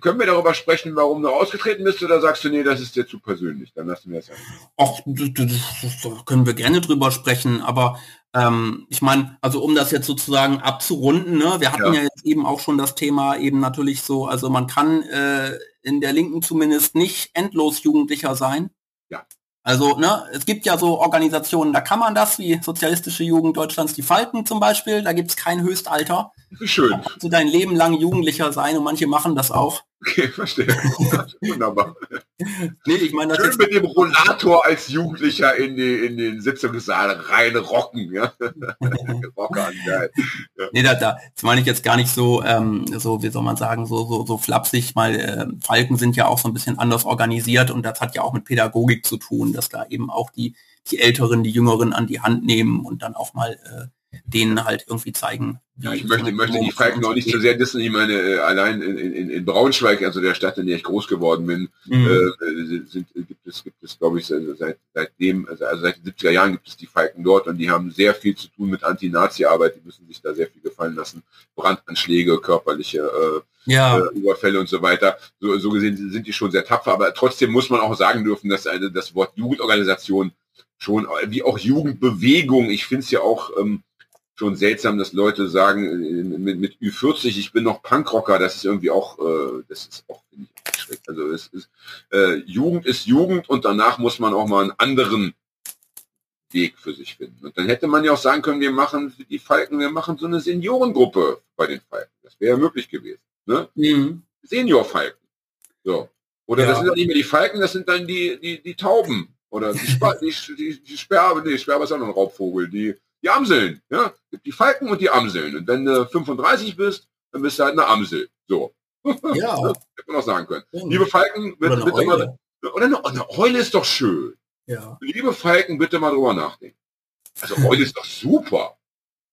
können wir darüber sprechen, warum du ausgetreten bist, oder sagst du, nee, das ist dir zu persönlich? Dann lassen wir es. Ach, da können wir gerne drüber sprechen, aber ähm, ich meine, also um das jetzt sozusagen abzurunden, ne, wir hatten ja. ja. jetzt eben auch schon das Thema eben natürlich so, also man kann äh, in der Linken zumindest nicht endlos Jugendlicher sein. Ja. Also, ne, es gibt ja so Organisationen, da kann man das, wie Sozialistische Jugend Deutschlands, die Falken zum Beispiel, da gibt es kein Höchstalter. Schön. Kannst [laughs] du dein Leben lang Jugendlicher sein und manche machen das auch. Okay, verstehe. [laughs] Wunderbar. nee, ich meine, das Schön mit dem Rollator als Jugendlicher in, die, in den Sitzungssaal rein rocken. Ja? [laughs] Rockern, geil. Ja. Nee, da, da, das meine ich jetzt gar nicht so, ähm, so wie soll man sagen, so, so, so flapsig, weil äh, Falken sind ja auch so ein bisschen anders organisiert und das hat ja auch mit Pädagogik zu tun, dass da eben auch die, die Älteren, die Jüngeren an die Hand nehmen und dann auch mal äh, denen halt irgendwie zeigen. Ja, ich möchte, möchte die Falken noch nicht zu so sehr dissen. Ich meine, äh, allein in, in, in Braunschweig, also der Stadt, in der ich groß geworden bin, mhm. äh, sind, gibt es, gibt es, glaube ich, seit, seitdem, also, also seit den 70er Jahren gibt es die Falken dort und die haben sehr viel zu tun mit Anti-Nazi-Arbeit. Die müssen sich da sehr viel gefallen lassen. Brandanschläge, körperliche äh, ja. äh, Überfälle und so weiter. So, so gesehen sind die schon sehr tapfer, aber trotzdem muss man auch sagen dürfen, dass eine, das Wort Jugendorganisation schon, wie auch Jugendbewegung, ich finde es ja auch, ähm, schon seltsam, dass Leute sagen, äh, mit, mit Ü40, ich bin noch Punkrocker, das ist irgendwie auch, äh, das ist auch, finde ich, schrecklich. Also es ist, äh, Jugend ist Jugend und danach muss man auch mal einen anderen Weg für sich finden. Und dann hätte man ja auch sagen können, wir machen die Falken, wir machen so eine Seniorengruppe bei den Falken. Das wäre ja möglich gewesen. Ne? Mhm. Senior-Falken. So. Oder ja. das sind dann nicht mehr die Falken, das sind dann die, die, die Tauben. Oder die, Spa die, die, die Sperbe, nee, Sperbe ist auch noch ein Raubvogel. Die, die Amseln, ja, die Falken und die Amseln. Und wenn du 35 bist, dann bist du halt eine Amsel. So. Ja. [laughs] das hätte man auch sagen können. Ja. Liebe Falken, bitte, bitte mal. Oder eine, eine Eule ist doch schön. Ja. Liebe Falken, bitte mal drüber nachdenken. Also Eule ist doch super.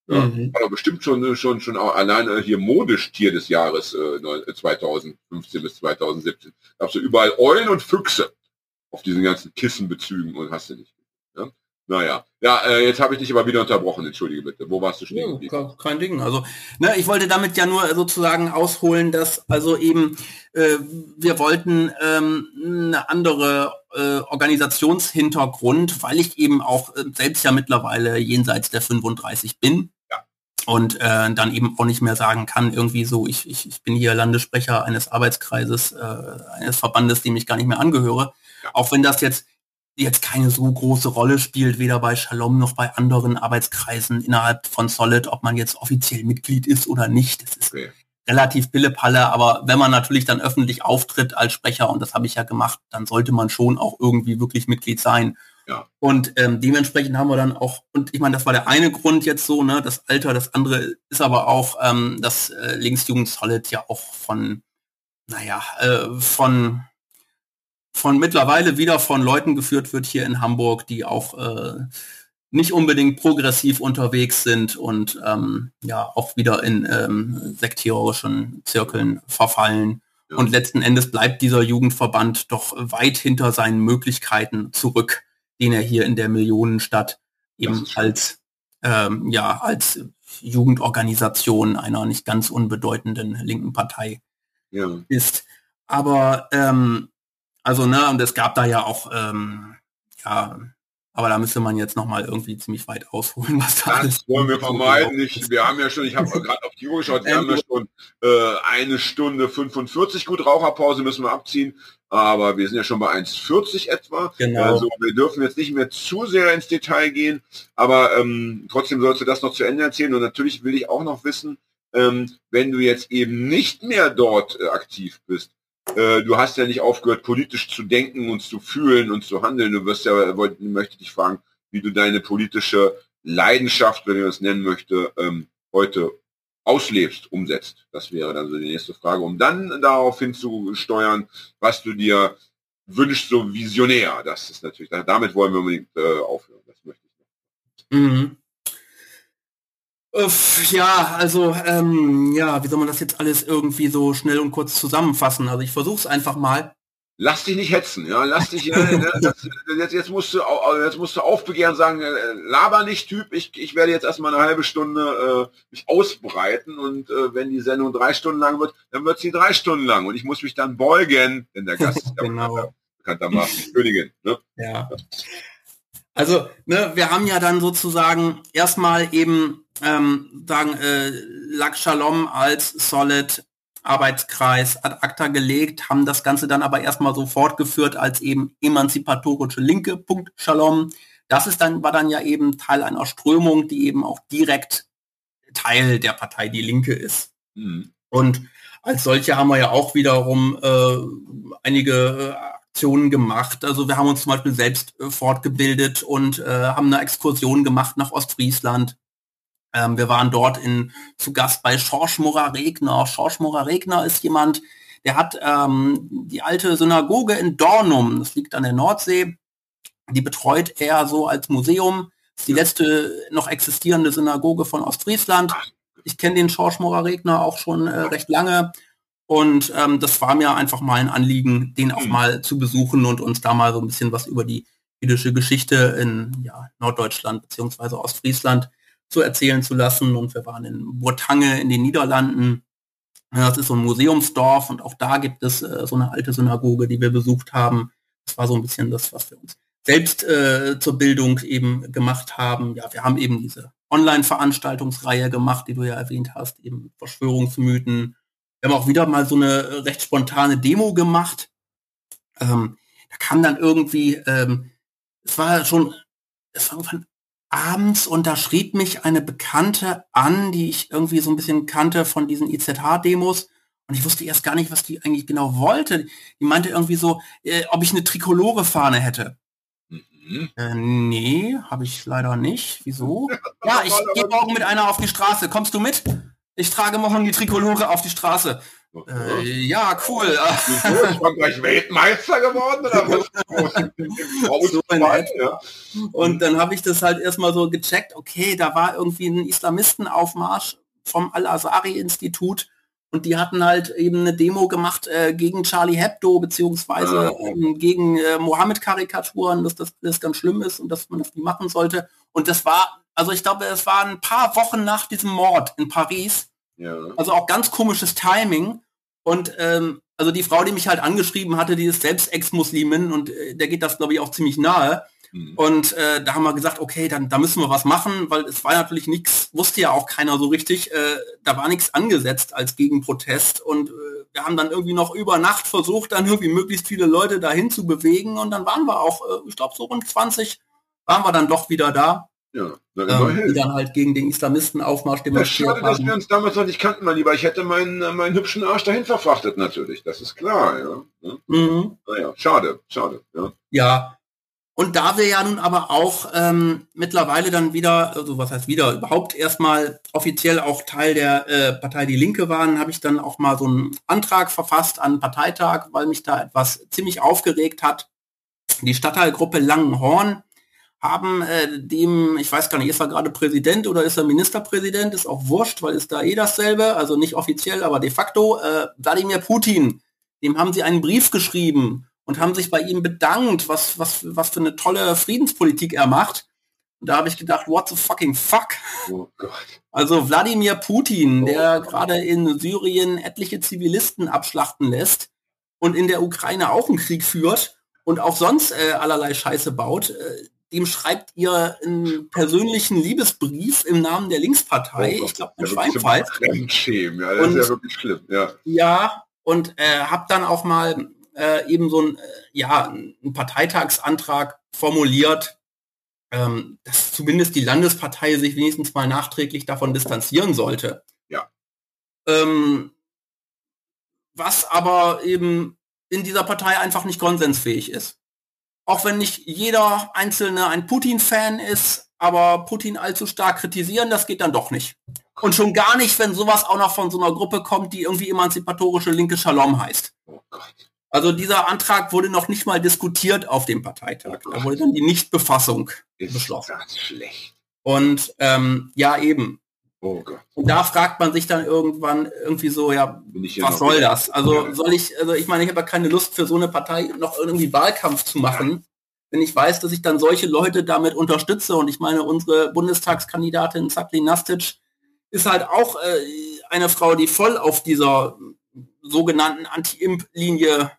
Ja, mhm. Aber bestimmt schon, schon, schon alleine hier modisch Tier des Jahres äh, 2015 bis 2017. Da hast du überall Eulen und Füchse auf diesen ganzen Kissenbezügen und hast du nicht. Ja? Naja, ja, äh, jetzt habe ich dich aber wieder unterbrochen, entschuldige bitte. Wo warst du stehen? Ja, kein Ding. Also, ne, ich wollte damit ja nur sozusagen ausholen, dass also eben äh, wir wollten ähm, eine andere äh, Organisationshintergrund, weil ich eben auch äh, selbst ja mittlerweile jenseits der 35 bin. Und äh, dann eben auch nicht mehr sagen kann, irgendwie so, ich, ich, ich bin hier Landessprecher eines Arbeitskreises, äh, eines Verbandes, dem ich gar nicht mehr angehöre. Auch wenn das jetzt jetzt keine so große Rolle spielt, weder bei Shalom noch bei anderen Arbeitskreisen innerhalb von Solid, ob man jetzt offiziell Mitglied ist oder nicht. Das ist okay. relativ Pillepalle, aber wenn man natürlich dann öffentlich auftritt als Sprecher, und das habe ich ja gemacht, dann sollte man schon auch irgendwie wirklich Mitglied sein. Ja. Und ähm, dementsprechend haben wir dann auch, und ich meine, das war der eine Grund jetzt so, ne, das Alter, das andere ist aber auch, ähm, dass äh, Linksjugend Solid ja auch von, naja, äh, von von mittlerweile wieder von Leuten geführt wird hier in Hamburg, die auch äh, nicht unbedingt progressiv unterwegs sind und ähm, ja auch wieder in ähm, sektiererischen Zirkeln verfallen. Ja. Und letzten Endes bleibt dieser Jugendverband doch weit hinter seinen Möglichkeiten zurück, den er hier in der Millionenstadt eben als ähm, ja als Jugendorganisation einer nicht ganz unbedeutenden linken Partei ja. ist. Aber ähm, also ne, und es gab da ja auch ähm, ja aber da müsste man jetzt noch mal irgendwie ziemlich weit ausholen, [laughs] was da Das wollen wir vermeiden. Ich, wir haben ja schon, ich habe [laughs] gerade auf die Uhr geschaut, wir haben ja schon äh, eine Stunde 45 gut Raucherpause müssen wir abziehen. Aber wir sind ja schon bei 1,40 etwa. Genau. Also wir dürfen jetzt nicht mehr zu sehr ins Detail gehen. Aber ähm, trotzdem sollst du das noch zu Ende erzählen. Und natürlich will ich auch noch wissen, ähm, wenn du jetzt eben nicht mehr dort äh, aktiv bist, äh, du hast ja nicht aufgehört, politisch zu denken und zu fühlen und zu handeln. Du wirst ja, wollte, möchte dich fragen, wie du deine politische Leidenschaft, wenn ich das nennen möchte, ähm, heute auslebst, umsetzt. Das wäre dann so die nächste Frage, um dann darauf hinzusteuern, was du dir wünschst, so visionär. Das ist natürlich, damit wollen wir unbedingt äh, aufhören. Das möchte ich noch. Ja, also ähm, ja, wie soll man das jetzt alles irgendwie so schnell und kurz zusammenfassen? Also ich versuche es einfach mal. Lass dich nicht hetzen, ja, lass dich, ja, [laughs] das, jetzt, jetzt musst du, jetzt musst du aufbegehren sagen, äh, laber nicht Typ, ich, ich werde jetzt erstmal eine halbe Stunde äh, mich ausbreiten und äh, wenn die Sendung drei Stunden lang wird, dann wird sie drei Stunden lang und ich muss mich dann beugen, denn der Gast [laughs] ist genau. bekanntermaßen Königin. Ne? Ja. Also, ne, wir haben ja dann sozusagen erstmal eben ähm, sagen, äh, Lak Shalom als Solid Arbeitskreis ad acta gelegt, haben das Ganze dann aber erstmal so fortgeführt als eben emanzipatorische Linke, Punkt Shalom. Das ist dann, war dann ja eben Teil einer Strömung, die eben auch direkt Teil der Partei Die Linke ist. Mhm. Und als solche haben wir ja auch wiederum äh, einige Aktionen gemacht. Also wir haben uns zum Beispiel selbst äh, fortgebildet und äh, haben eine Exkursion gemacht nach Ostfriesland ähm, wir waren dort in, zu Gast bei Schorsch Morer-Regner. Schorsch Morer-Regner ist jemand, der hat ähm, die alte Synagoge in Dornum, das liegt an der Nordsee, die betreut er so als Museum. Das ist die letzte noch existierende Synagoge von Ostfriesland. Ich kenne den Schorsch Morer-Regner auch schon äh, recht lange. Und ähm, das war mir einfach mal ein Anliegen, den auch mhm. mal zu besuchen und uns da mal so ein bisschen was über die jüdische Geschichte in ja, Norddeutschland beziehungsweise Ostfriesland zu erzählen zu lassen. Und wir waren in Burtange in den Niederlanden. Das ist so ein Museumsdorf und auch da gibt es äh, so eine alte Synagoge, die wir besucht haben. Das war so ein bisschen das, was wir uns selbst äh, zur Bildung eben gemacht haben. Ja, wir haben eben diese Online-Veranstaltungsreihe gemacht, die du ja erwähnt hast, eben Verschwörungsmythen. Wir haben auch wieder mal so eine recht spontane Demo gemacht. Ähm, da kam dann irgendwie, ähm, es war schon, es war irgendwann abends unterschrieb mich eine Bekannte an, die ich irgendwie so ein bisschen kannte von diesen IZH-Demos. Und ich wusste erst gar nicht, was die eigentlich genau wollte. Die meinte irgendwie so, äh, ob ich eine Trikolore-Fahne hätte. Mhm. Äh, nee, habe ich leider nicht. Wieso? [laughs] ja, ich gehe morgen mit einer auf die Straße. Kommst du mit? Ich trage morgen die Trikolore auf die Straße. Äh, ja, cool. Ist Frankreich Weltmeister geworden oder [laughs] was? so ja. Und dann habe ich das halt erstmal so gecheckt, okay, da war irgendwie ein Islamistenaufmarsch vom Al-Azhari-Institut und die hatten halt eben eine Demo gemacht äh, gegen Charlie Hebdo beziehungsweise ah. ähm, gegen äh, Mohammed-Karikaturen, dass das, das ganz schlimm ist und dass man das nicht machen sollte. Und das war, also ich glaube, es war ein paar Wochen nach diesem Mord in Paris. Ja. Also auch ganz komisches Timing. Und ähm, also die Frau, die mich halt angeschrieben hatte, die ist selbst Ex-Muslimin und äh, der geht das, glaube ich, auch ziemlich nahe. Mhm. Und äh, da haben wir gesagt, okay, dann da müssen wir was machen, weil es war natürlich nichts, wusste ja auch keiner so richtig, äh, da war nichts angesetzt als Gegenprotest. Und äh, wir haben dann irgendwie noch über Nacht versucht, dann irgendwie möglichst viele Leute dahin zu bewegen. Und dann waren wir auch, äh, ich glaube, so rund 20 waren wir dann doch wieder da. Ja, ähm, die dann halt gegen den Islamistenaufmarsch demonstriert ja, schade, haben. dass wir uns damals noch nicht kannten, mein Lieber. Ich hätte meinen, äh, meinen hübschen Arsch dahin verfrachtet, natürlich. Das ist klar, ja. ja. Mhm. Naja, schade, schade, ja. Ja. Und da wir ja nun aber auch ähm, mittlerweile dann wieder, also was heißt wieder, überhaupt erstmal offiziell auch Teil der äh, Partei Die Linke waren, habe ich dann auch mal so einen Antrag verfasst an Parteitag, weil mich da etwas ziemlich aufgeregt hat. Die Stadtteilgruppe Langenhorn haben äh, dem, ich weiß gar nicht, ist er gerade Präsident oder ist er Ministerpräsident, ist auch wurscht, weil ist da eh dasselbe, also nicht offiziell, aber de facto, äh, Wladimir Putin, dem haben sie einen Brief geschrieben und haben sich bei ihm bedankt, was, was, was für eine tolle Friedenspolitik er macht. Und da habe ich gedacht, what the fucking fuck? Oh Gott. Also Wladimir Putin, oh der gerade in Syrien etliche Zivilisten abschlachten lässt und in der Ukraine auch einen Krieg führt und auch sonst äh, allerlei Scheiße baut, äh, dem schreibt ihr einen persönlichen Liebesbrief im Namen der Linkspartei. Oh ich glaube, ein Schweinfall. Ja, das ist ja wirklich schlimm. Ja, ja und äh, habe dann auch mal äh, eben so ein, äh, ja, einen Parteitagsantrag formuliert, ähm, dass zumindest die Landespartei sich wenigstens mal nachträglich davon distanzieren sollte. Ja. Ähm, was aber eben in dieser Partei einfach nicht konsensfähig ist auch wenn nicht jeder Einzelne ein Putin-Fan ist, aber Putin allzu stark kritisieren, das geht dann doch nicht. Und schon gar nicht, wenn sowas auch noch von so einer Gruppe kommt, die irgendwie emanzipatorische linke Shalom heißt. Oh also dieser Antrag wurde noch nicht mal diskutiert auf dem Parteitag. Oh da wurde dann die Nichtbefassung beschlossen. schlecht. Und ähm, ja, eben. Oh. Und da fragt man sich dann irgendwann irgendwie so, ja, was soll das? Also soll ich, also ich meine, ich habe ja keine Lust für so eine Partei noch irgendwie Wahlkampf zu machen, wenn ich weiß, dass ich dann solche Leute damit unterstütze. Und ich meine, unsere Bundestagskandidatin Zakli Nastic ist halt auch äh, eine Frau, die voll auf dieser sogenannten Anti-Imp-Linie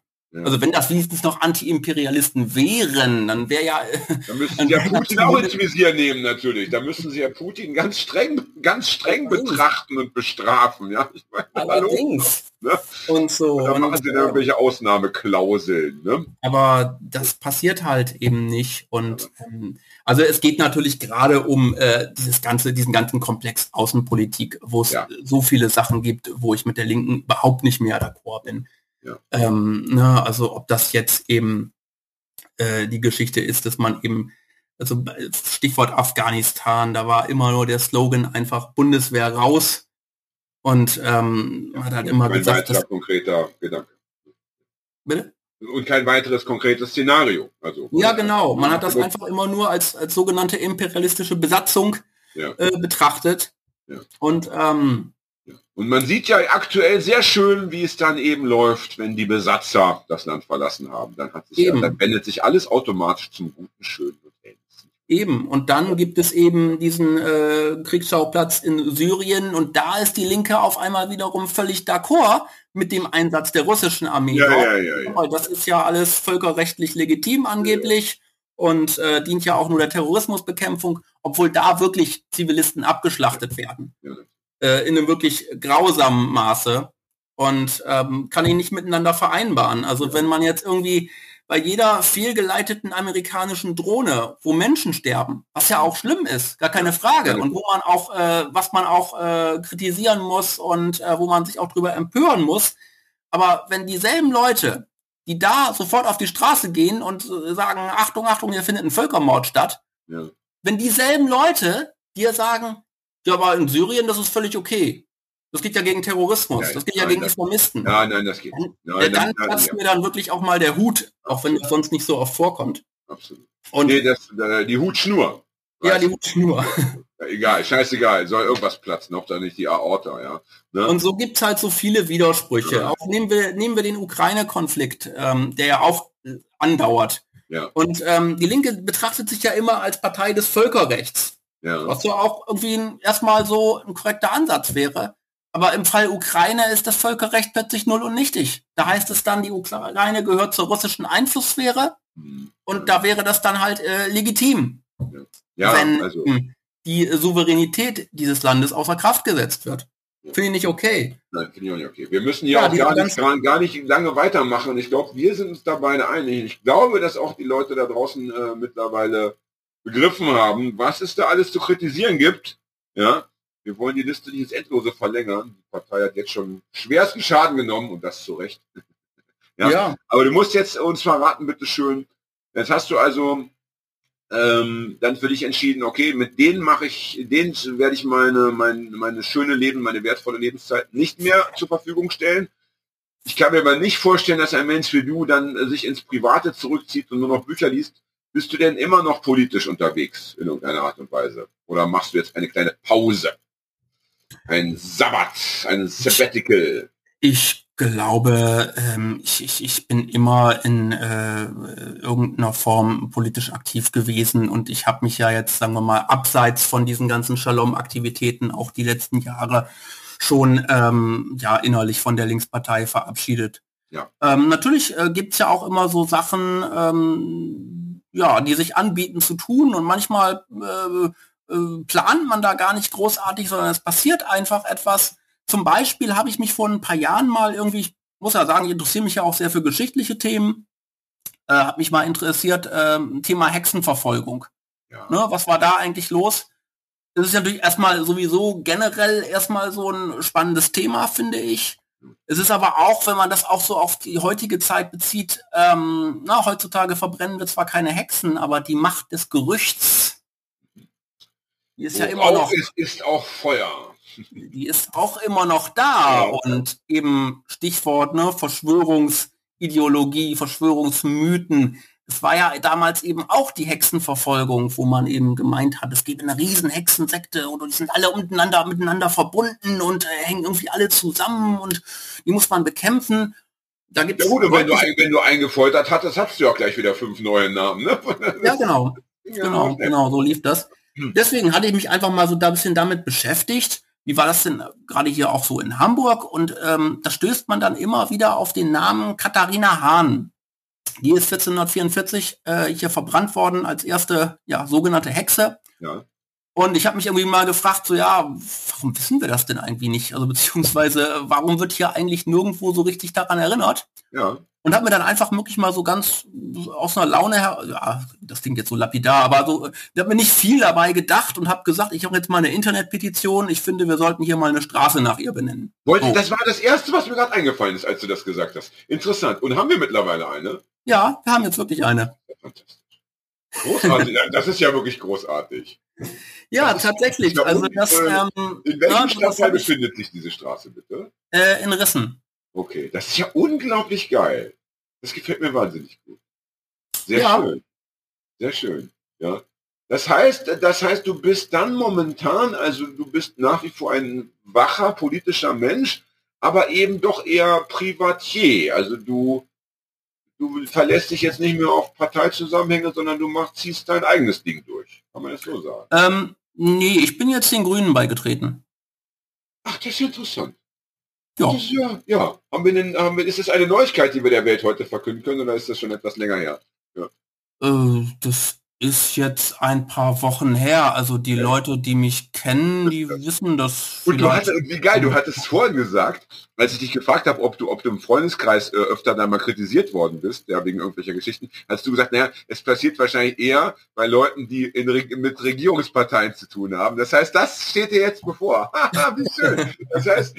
also wenn das wenigstens noch Anti-Imperialisten wären, dann wäre ja... Da müssten Sie ja Putin auch ins Visier nehmen natürlich. Da müssten Sie ja Putin ganz streng, ganz streng betrachten und bestrafen. Ja? Ich meine, Allerdings. Ne? Und so. Und da machen Sie dann irgendwelche Ausnahmeklauseln. Ne? Aber das passiert halt eben nicht. Und ähm, also es geht natürlich gerade um äh, dieses ganze, diesen ganzen Komplex Außenpolitik, wo es ja. so viele Sachen gibt, wo ich mit der Linken überhaupt nicht mehr d'accord bin. Ja. Ähm, ne, also ob das jetzt eben äh, die Geschichte ist, dass man eben, also Stichwort Afghanistan, da war immer nur der Slogan einfach Bundeswehr raus und ähm, ja, hat halt immer kein gesagt, dass, konkreter Gedanke. Bitte? Und kein weiteres konkretes Szenario. Also, ja, genau. Man hat das einfach immer nur als, als sogenannte imperialistische Besatzung ja. äh, betrachtet. Ja. Und ähm, und man sieht ja aktuell sehr schön, wie es dann eben läuft, wenn die Besatzer das Land verlassen haben. Dann, hat sich ja, dann wendet sich alles automatisch zum Guten, Schönen und Ähnlichen. Eben. Und dann gibt es eben diesen äh, Kriegsschauplatz in Syrien und da ist die Linke auf einmal wiederum völlig d'accord mit dem Einsatz der russischen Armee. Ja, ja. Das ist ja alles völkerrechtlich legitim angeblich. Und äh, dient ja auch nur der Terrorismusbekämpfung, obwohl da wirklich Zivilisten abgeschlachtet werden. Äh, in einem wirklich grausamen Maße und ähm, kann ihn nicht miteinander vereinbaren. Also wenn man jetzt irgendwie bei jeder fehlgeleiteten amerikanischen Drohne, wo Menschen sterben, was ja auch schlimm ist, gar keine Frage, und wo man auch, äh, was man auch äh, kritisieren muss und äh, wo man sich auch drüber empören muss. Aber wenn dieselben Leute, die da sofort auf die Straße gehen und äh, sagen, Achtung, Achtung, hier findet ein Völkermord statt, ja. wenn dieselben Leute dir sagen, ja, aber in Syrien, das ist völlig okay. Das geht ja gegen Terrorismus, ja, das geht ja nein, gegen das, Islamisten. Nein, nein, das geht nicht. Nein, dann passt mir dann wirklich auch mal der Hut, auch wenn das sonst nicht so oft vorkommt. Absolut. Und nee, das, äh, die Hutschnur. Ja, die Hutschnur. Ja, egal, scheißegal, soll irgendwas platzen, ob da nicht die Aorta, ja. Ne? Und so gibt es halt so viele Widersprüche. Ja. Auch nehmen wir, nehmen wir den Ukraine-Konflikt, ähm, der ja auch äh, andauert. Ja. Und ähm, die Linke betrachtet sich ja immer als Partei des Völkerrechts. Ja. Was ja auch irgendwie erstmal so ein korrekter Ansatz wäre. Aber im Fall Ukraine ist das Völkerrecht plötzlich null und nichtig. Da heißt es dann, die Ukraine gehört zur russischen Einflusssphäre mhm. und da wäre das dann halt äh, legitim, ja. wenn also. die Souveränität dieses Landes außer Kraft gesetzt wird. Finde ich nicht okay. Nein, finde ich auch nicht okay. Wir müssen ja, ja auch gar nicht, gar, gar nicht lange weitermachen. Ich glaube, wir sind uns dabei einig. Ich glaube, dass auch die Leute da draußen äh, mittlerweile begriffen haben, was es da alles zu kritisieren gibt. Ja, wir wollen die Liste nicht ins Endlose verlängern. Die Partei hat jetzt schon schwersten Schaden genommen und das zu Recht. [laughs] ja? ja? Aber du musst jetzt uns verraten, bitte schön. Jetzt hast du also ähm, dann für dich entschieden, okay, mit denen mache ich, denen werde ich meine, meine, meine schöne Leben, meine wertvolle Lebenszeit nicht mehr zur Verfügung stellen. Ich kann mir aber nicht vorstellen, dass ein Mensch wie du dann sich ins Private zurückzieht und nur noch Bücher liest bist du denn immer noch politisch unterwegs in irgendeiner Art und Weise? Oder machst du jetzt eine kleine Pause? Ein Sabbat, ein Sabbatical? Ich glaube, ähm, ich, ich, ich bin immer in äh, irgendeiner Form politisch aktiv gewesen und ich habe mich ja jetzt, sagen wir mal, abseits von diesen ganzen Shalom-Aktivitäten auch die letzten Jahre schon ähm, ja innerlich von der Linkspartei verabschiedet. Ja. Ähm, natürlich äh, gibt's ja auch immer so Sachen, ähm, ja, die sich anbieten zu tun und manchmal äh, äh, plant man da gar nicht großartig, sondern es passiert einfach etwas. Zum Beispiel habe ich mich vor ein paar Jahren mal irgendwie, ich muss ja sagen, ich interessiere mich ja auch sehr für geschichtliche Themen, äh, habe mich mal interessiert, äh, Thema Hexenverfolgung. Ja. Ne, was war da eigentlich los? Das ist natürlich erstmal sowieso generell erstmal so ein spannendes Thema, finde ich. Es ist aber auch, wenn man das auch so auf die heutige Zeit bezieht, ähm, na, heutzutage verbrennen wir zwar keine Hexen, aber die Macht des Gerüchts, die ist ja immer noch, ist, ist auch Feuer. die ist auch immer noch da. Ja. Und eben Stichwort, ne, Verschwörungsideologie, Verschwörungsmythen. Es war ja damals eben auch die Hexenverfolgung, wo man eben gemeint hat, es gäbe eine riesen Hexensekte und die sind alle miteinander, miteinander verbunden und äh, hängen irgendwie alle zusammen und die muss man bekämpfen. Da gibt Ja gut, und wenn du, ein- wenn du einen gefoltert hattest, hattest du ja auch gleich wieder fünf neue Namen. Ne? [laughs] ja genau. Ja, Genau, genau, so lief das. Hm. Deswegen hatte ich mich einfach mal so da ein bisschen damit beschäftigt. Wie war das denn äh, gerade hier auch so in Hamburg? Und ähm, da stößt man dann immer wieder auf den Namen Katharina Hahn. Die ist 1444 äh, hier verbrannt worden als erste ja, sogenannte Hexe. Ja. Und ich habe mich irgendwie mal gefragt, so ja, warum wissen wir das denn eigentlich nicht? Also beziehungsweise, warum wird hier eigentlich nirgendwo so richtig daran erinnert? ja. und habe mir dann einfach wirklich mal so ganz aus einer Laune her, ja, das klingt jetzt so lapidar, aber so, ich habe mir nicht viel dabei gedacht und habe gesagt, ich habe jetzt mal eine Internetpetition, ich finde, wir sollten hier mal eine Straße nach ihr benennen. Wollte, Oh. Das war das Erste, was mir gerade eingefallen ist, als du das gesagt hast. Interessant. Und haben wir mittlerweile eine? Ja, wir haben jetzt wirklich eine. Großartig. Ja, das ist ja wirklich großartig. Ja, Das tatsächlich. ja Also das, äh, ähm, In ja, welchem das Stadtteil befindet sich diese Straße, bitte? äh, in Rissen. Okay, das ist ja unglaublich geil. Das gefällt mir wahnsinnig gut. Sehr Ja. schön. Sehr schön. Ja. Das heißt, das heißt, du bist dann momentan, also du bist nach wie vor ein wacher politischer Mensch, aber eben doch eher Privatier. Also du, du verlässt dich jetzt nicht mehr auf Parteizusammenhänge, sondern du machst, ziehst dein eigenes Ding durch. Kann man das so sagen? Ähm, nee, ich bin jetzt den Grünen beigetreten. Ach, das ist interessant. Ja. Ist ja, ja. Haben wir denn, haben wir, ist das eine Neuigkeit, die wir der Welt heute verkünden können, oder ist das schon etwas länger her? Äh, das ist jetzt ein paar Wochen her. Also die Leute, die mich kennen, die [laughs] wissen das. Und du hattest, wie geil, du hattest vorhin gesagt, als ich dich gefragt habe, ob du, ob du im Freundeskreis äh, öfter da mal kritisiert worden bist, ja, wegen irgendwelcher Geschichten, hast du gesagt, naja, es passiert wahrscheinlich eher bei Leuten, die in, mit Regierungsparteien zu tun haben. Das heißt, das steht dir jetzt bevor. [laughs] Haha, wie schön. Das heißt,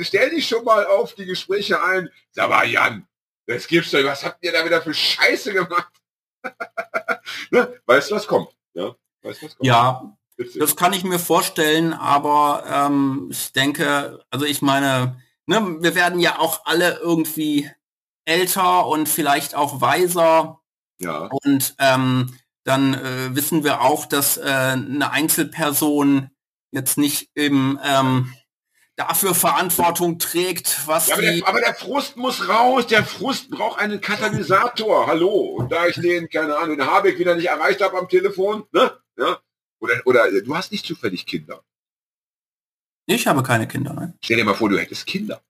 stell dich schon mal auf die Gespräche ein. Sag mal, Jan, das gibt's doch, was habt ihr da wieder für Scheiße gemacht? [laughs] ne? Weißt du, was kommt? Ja, weißt was kommt? Ja, das kann ich mir vorstellen, aber ähm, ich denke, also ich meine, ne, wir werden ja auch alle irgendwie älter und vielleicht auch weiser ja. und ähm, dann äh, wissen wir auch, dass äh, eine Einzelperson jetzt nicht im ähm, dafür Verantwortung trägt, was Ja, aber, der, aber der Frust muss raus. Der Frust braucht einen Katalysator. Hallo. Und da ich den, keine Ahnung, den Habeck wieder nicht erreicht habe am Telefon, ne? Ja? Oder, oder du hast nicht zufällig Kinder. ich habe keine Kinder, ne? Stell dir mal vor, du hättest Kinder.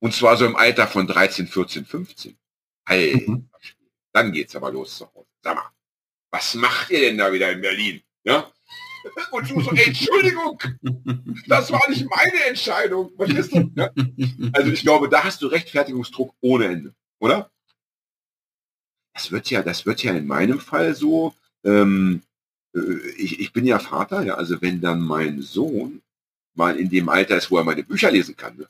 Und zwar so im Alter von 13, 14, 15. Hey, Mhm. dann geht's aber los zu Hause. Sag mal, was macht ihr denn da wieder in Berlin? Ja? [laughs] Und du so, ey, Entschuldigung, das war nicht meine Entscheidung. Verstehst du? Ja? Also ich glaube, da hast du Rechtfertigungsdruck ohne Ende, oder? Das wird ja, das wird ja in meinem Fall so. Ähm, äh, ich, ich bin ja Vater, ja, also wenn dann mein Sohn mal in dem Alter ist, wo er meine Bücher lesen kann, ne,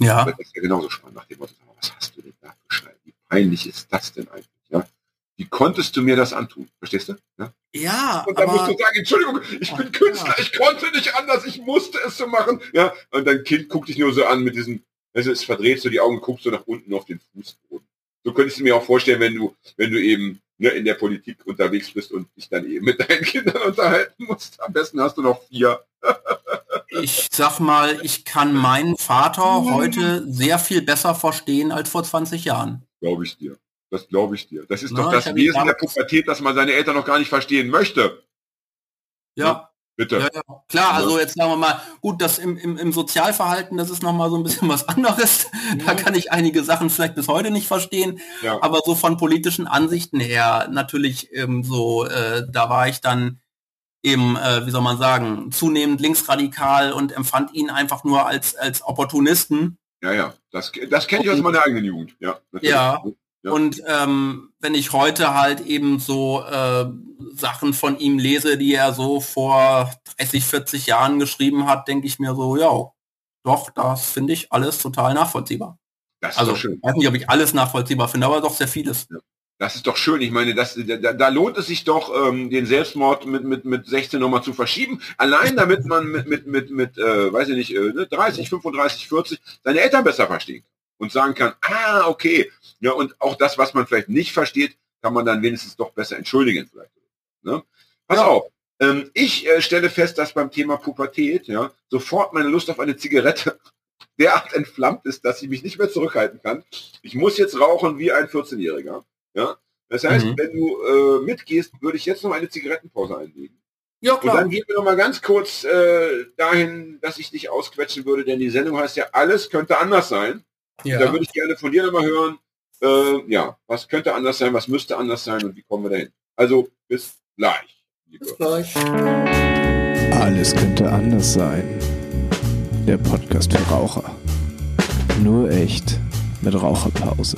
ja, wird das ja genauso spannend nach dem Motto, was hast du denn da geschrieben? Wie peinlich ist das denn eigentlich? Wie konntest du mir das antun? Verstehst du? Ja? ja, Und dann musst aber du sagen, Entschuldigung, ich bin Oh, Künstler, ja. ich konnte nicht anders, ich musste es so machen. Ja, und dein Kind guckt dich nur so an mit diesem, also es verdreht so die Augen, guckt so nach unten auf den Fußboden. So könntest du mir auch vorstellen, wenn du, wenn du eben ne, in der Politik unterwegs bist und dich dann eben mit deinen [laughs] Kindern unterhalten musst. Am besten hast du noch vier. ich sag mal, ich kann meinen Vater heute sehr viel besser verstehen als vor 20 Jahren. Glaube ich dir. Das glaube ich dir. Das ist Na, doch das Wesen der Pubertät, dass man seine Eltern noch gar nicht verstehen möchte. Ja. Bitte. Ja, ja. Klar, also jetzt sagen wir mal, gut, das im, im, im Sozialverhalten, das ist nochmal so ein bisschen [laughs] was anderes. Mhm. Da kann ich einige Sachen vielleicht bis heute nicht verstehen. Ja. Aber so von politischen Ansichten her, natürlich ähm, so, äh, da war ich dann eben, äh, wie soll man sagen, zunehmend linksradikal und empfand ihn einfach nur als, als Opportunisten. Ja, ja, das, das kenne ich aus meiner eigenen Jugend. Ja, ja. Ja. Und ähm, wenn ich heute halt eben so äh, Sachen von ihm lese, die er so vor 30, 40 Jahren geschrieben hat, denke ich mir so, ja, doch, das finde ich alles total nachvollziehbar. Das ist also, doch schön. Ich weiß nicht, ob ich alles nachvollziehbar finde, aber doch sehr vieles. Ja. Das ist doch schön. Ich meine, das, da, da lohnt es sich doch, ähm, den Selbstmord mit, mit, mit 16 nochmal zu verschieben. Allein [laughs] damit man mit, mit, mit, mit äh, weiß ich nicht, äh, 30, 35, 40 seine Eltern besser verstehen und sagen kann, ah, okay. Ja, und auch das, was man vielleicht nicht versteht, kann man dann wenigstens doch besser entschuldigen vielleicht. Ne? Pass ja. auf. Ähm, ich äh, stelle fest, dass beim Thema Pubertät ja sofort meine Lust auf eine Zigarette [laughs] derart entflammt ist, dass ich mich nicht mehr zurückhalten kann. Ich muss jetzt rauchen wie ein 14-Jähriger. Ja? Das heißt, mhm. wenn du äh, mitgehst, würde ich jetzt noch eine Zigarettenpause einlegen. Ja, klar. Und dann gehen wir noch mal ganz kurz äh, dahin, dass ich dich ausquetschen würde, denn die Sendung heißt ja, alles könnte anders sein. Ja. Da würde ich gerne von dir nochmal hören, äh, ja, was könnte anders sein, was müsste anders sein und wie kommen wir dahin. Also bis gleich. Bis gleich. Alles könnte anders sein. Der Podcast für Raucher. Nur echt mit Raucherpause.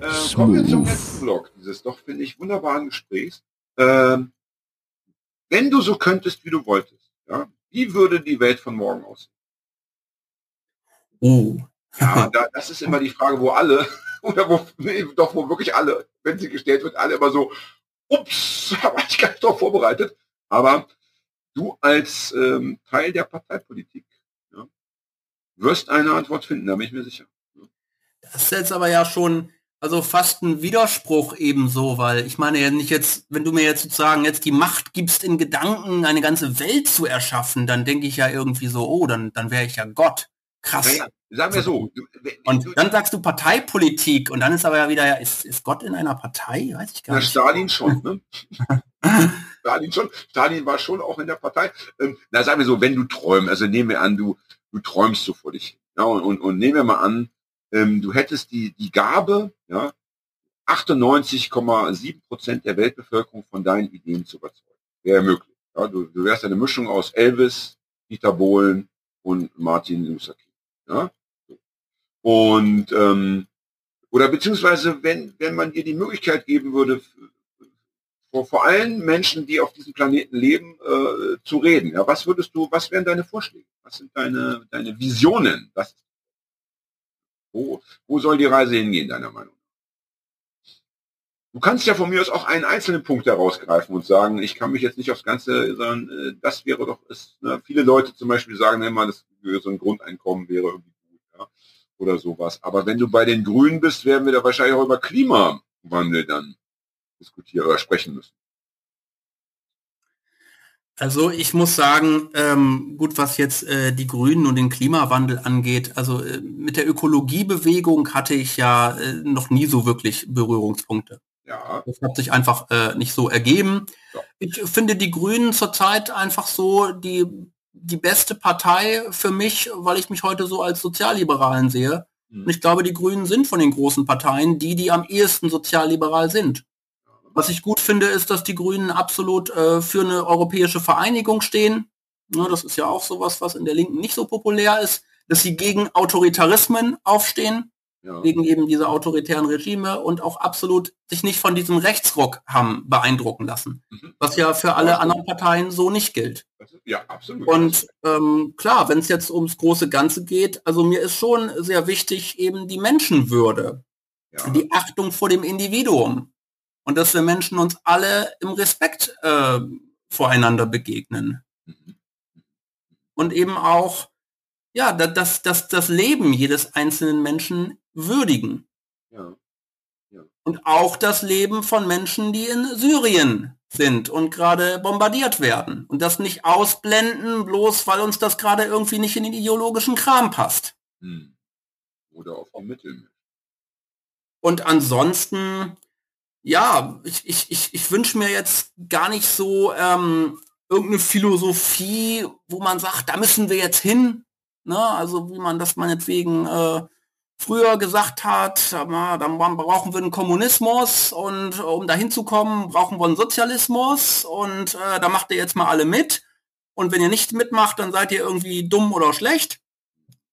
Äh, kommen wir zum letzten Blog dieses doch, finde ich, wunderbaren Gesprächs. Ähm, wenn du so könntest, wie du wolltest, ja, wie würde die Welt von morgen aussehen? Oh. Ja, [laughs] da, das ist immer die Frage, wo alle, [laughs] oder wo, nee, doch, wo wirklich alle, wenn sie gestellt wird, alle immer so, ups, [laughs] habe ich gar nicht darauf vorbereitet. Aber du als ähm, Teil der Parteipolitik ja, wirst eine Antwort finden, da bin ich mir sicher. Das ist jetzt aber ja schon also fast ein Widerspruch ebenso, weil ich meine ja nicht jetzt, wenn du mir jetzt sozusagen jetzt die Macht gibst, in Gedanken eine ganze Welt zu erschaffen, dann denke ich ja irgendwie so, oh, dann, dann wäre ich ja Gott. Krass. Naja, sagen wir so. Du, und dann sagst du Parteipolitik und dann ist aber ja wieder, ja, ist, ist Gott in einer Partei? Weiß ich gar Na, nicht. Stalin schon, [laughs] ne? Stalin schon. Stalin war schon auch in der Partei. Ähm, na, sagen wir so, wenn du träumst, also nehmen wir an, du, du träumst so vor dich. Ja, und, und, und nehmen wir mal an, ähm, du hättest die, die Gabe, ja, 98,7 Prozent der Weltbevölkerung von deinen Ideen zu überzeugen. Wäre möglich. Ja, du, du wärst eine Mischung aus Elvis, Dieter Bohlen und Martin Luther King. Ja? Und ähm, oder beziehungsweise wenn, wenn man dir die Möglichkeit geben würde, vor, vor allen Menschen, die auf diesem Planeten leben, äh, zu reden. Ja, was würdest du, was wären deine Vorschläge? Was sind deine, deine Visionen? Das wo, wo soll die Reise hingehen, deiner Meinung? Du kannst ja von mir aus auch einen einzelnen Punkt herausgreifen und sagen, ich kann mich jetzt nicht aufs Ganze, sondern äh, das wäre doch, ist, ne? viele Leute zum Beispiel sagen immer, das so ein Grundeinkommen wäre irgendwie gut, ja, oder sowas. Aber wenn du bei den Grünen bist, werden wir da wahrscheinlich auch über Klimawandel dann diskutieren oder sprechen müssen. Also ich muss sagen, ähm, gut, was jetzt äh, die Grünen und den Klimawandel angeht, also äh, mit der Ökologiebewegung hatte ich ja äh, noch nie so wirklich Berührungspunkte. Ja. Das hat sich einfach äh, nicht so ergeben. Ja. Ich finde die Grünen zurzeit einfach so die, die beste Partei für mich, weil ich mich heute so als Sozialliberalen sehe. Mhm. Und ich glaube, die Grünen sind von den großen Parteien die, die am ehesten sozialliberal sind. Was ich gut finde, ist, dass die Grünen absolut äh, für eine europäische Vereinigung stehen. Ja, das ist ja auch sowas, was in der Linken nicht so populär ist, dass sie gegen Autoritarismen aufstehen, ja. gegen eben diese autoritären Regime und auch absolut sich nicht von diesem Rechtsruck haben beeindrucken lassen, mhm. was ja für alle anderen Parteien so nicht gilt. Ja, absolut. Und ähm, klar, wenn es jetzt ums große Ganze geht, also mir ist schon sehr wichtig eben die Menschenwürde, ja. die Achtung vor dem Individuum und dass wir Menschen uns alle im Respekt äh, voreinander begegnen. Und eben auch, ja, das, das, das Leben jedes einzelnen Menschen würdigen. Ja. ja. Und auch das Leben von Menschen, die in Syrien sind und gerade bombardiert werden. Und das nicht ausblenden, bloß weil uns das gerade irgendwie nicht in den ideologischen Kram passt. Hm. Oder auf die Mittel. Und ansonsten, ja, ich, ich, ich, ich wünsche mir jetzt gar nicht so ähm, irgendeine Philosophie, wo man sagt, da müssen wir jetzt hin. Ne? Also wie man das meinetwegen äh, früher gesagt hat, dann brauchen wir einen Kommunismus und um dahin zu kommen, brauchen wir einen Sozialismus und äh, da macht ihr jetzt mal alle mit. Und wenn ihr nicht mitmacht, dann seid ihr irgendwie dumm oder schlecht.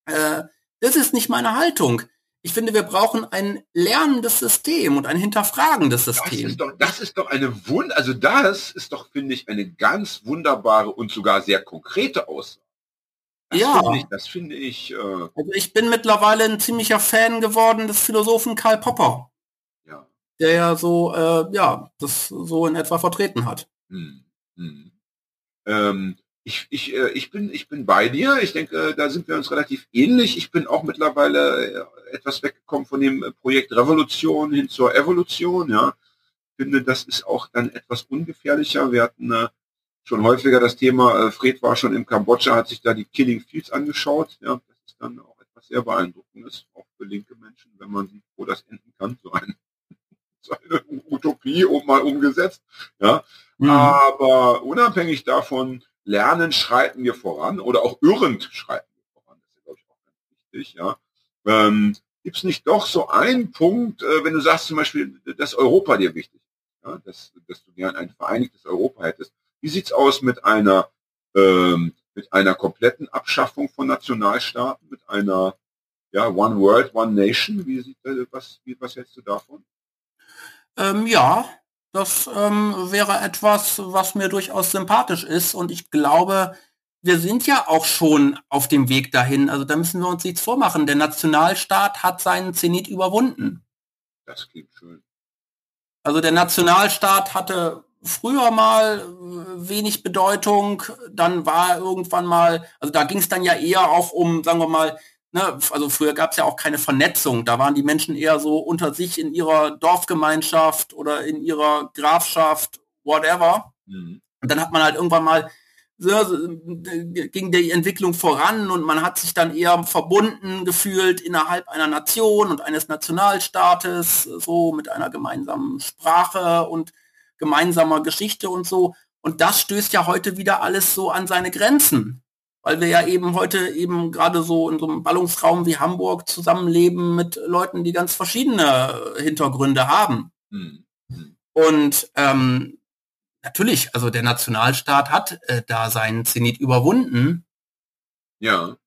Äh, das ist nicht meine Haltung. Ich finde, wir brauchen ein lernendes System und ein hinterfragendes System. Das ist doch, das ist doch eine Wund, also das ist doch, finde ich, eine ganz wunderbare und sogar sehr konkrete Aussage. Das ja. Finde ich, das finde ich. Äh also ich bin mittlerweile ein ziemlicher Fan geworden des Philosophen Karl Popper. Ja. Der ja so, äh, ja, das so in etwa vertreten hat. Hm. Hm. Ähm, ich, ich, äh, ich, bin, ich bin bei dir. Ich denke, da sind wir uns relativ ähnlich. Ich bin auch mittlerweile äh, etwas weggekommen von dem Projekt Revolution hin zur Evolution. Ja, ich finde, das ist auch dann etwas ungefährlicher. Wir hatten äh, schon häufiger das Thema, äh, Fred war schon im Kambodscha, hat sich da die Killing Fields angeschaut. Ja, das ist dann auch etwas sehr beeindruckendes, auch für linke Menschen, wenn man sieht, wo das enden kann. So, ein, [laughs] eine Utopie um mal umgesetzt. Ja, mhm. aber unabhängig davon lernen, schreiten wir voran oder auch irrend schreiten wir voran. Das ist, glaube ich, auch ganz wichtig. Ja. Ähm, Gibt es nicht doch so einen Punkt, äh, wenn du sagst zum Beispiel, dass Europa dir wichtig ist, ja, dass, dass du gern ein vereinigtes Europa hättest. Wie sieht's aus mit einer ähm, mit einer kompletten Abschaffung von Nationalstaaten, mit einer ja, One World, One Nation? Wie sieht äh, was, wie, was hältst du davon? Ähm, ja, das ähm, wäre etwas, was mir durchaus sympathisch ist. Und ich glaube, wir sind ja auch schon auf dem Weg dahin. Also da müssen wir uns nichts vormachen. Der Nationalstaat hat seinen Zenit überwunden. Das klingt schön. Also der Nationalstaat hatte früher mal äh, wenig Bedeutung, dann war irgendwann mal, also da ging es dann ja eher auch um, sagen wir mal, ne, also früher gab es ja auch keine Vernetzung, da waren die Menschen eher so unter sich in ihrer Dorfgemeinschaft oder in ihrer Grafschaft, whatever. Mhm. Und dann hat man halt irgendwann mal so, ging die Entwicklung voran und man hat sich dann eher verbunden gefühlt innerhalb einer Nation und eines Nationalstaates, so mit einer gemeinsamen Sprache und gemeinsamer Geschichte und so. Und das stößt ja heute wieder alles so an seine Grenzen weil wir ja eben heute eben gerade so in so einem Ballungsraum wie Hamburg zusammenleben mit Leuten, die ganz verschiedene Hintergründe haben. Mhm. Und ähm, natürlich, also der Nationalstaat hat äh, da seinen Zenit überwunden. Ja.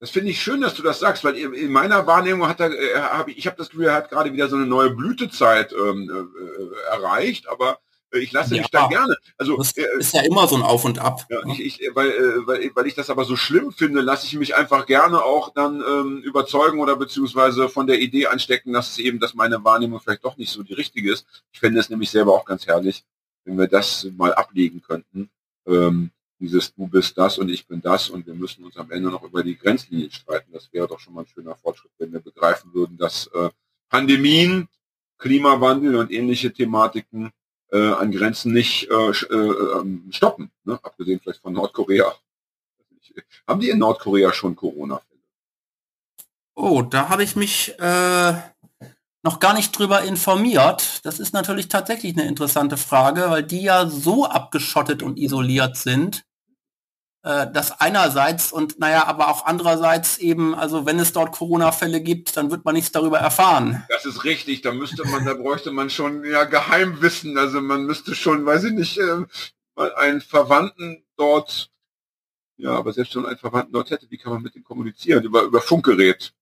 Das finde ich schön, dass du das sagst, weil in meiner Wahrnehmung hat er, äh, hab ich, ich habe das Gefühl, er hat gerade wieder so eine neue Blütezeit ähm, äh, äh erreicht, aber ich lasse ja, mich da gerne. Also das äh, ist ja immer so ein Auf und Ab. Ja, ich, ich, weil, äh, weil, weil ich das aber so schlimm finde, lasse ich mich einfach gerne auch dann ähm, überzeugen oder beziehungsweise von der Idee anstecken, dass es eben, dass meine Wahrnehmung vielleicht doch nicht so die richtige ist. Ich fände es nämlich selber auch ganz herrlich, wenn wir das mal ablegen könnten. Ähm, dieses Du bist das und ich bin das und wir müssen uns am Ende noch über die Grenzlinien streiten. Das wäre doch schon mal ein schöner Fortschritt, wenn wir begreifen würden, dass äh, Pandemien, Klimawandel und ähnliche Thematiken äh, an Grenzen nicht äh, äh, ähm, stoppen, ne? abgesehen vielleicht von Nordkorea. [laughs] Haben die in Nordkorea schon Corona-Fälle? Oh, da habe ich mich äh, noch gar nicht drüber informiert. Das ist natürlich tatsächlich eine interessante Frage, weil die ja so abgeschottet und isoliert sind, äh, das einerseits und naja, aber auch andererseits eben, also wenn es dort Corona-Fälle gibt, dann wird man nichts darüber erfahren. Das ist richtig, da müsste man, da bräuchte man schon ja Geheimwissen, also man müsste schon, weiß ich nicht, äh, einen Verwandten dort, ja, aber selbst wenn man einen Verwandten dort hätte, wie kann man mit dem kommunizieren? Über, über Funkgerät.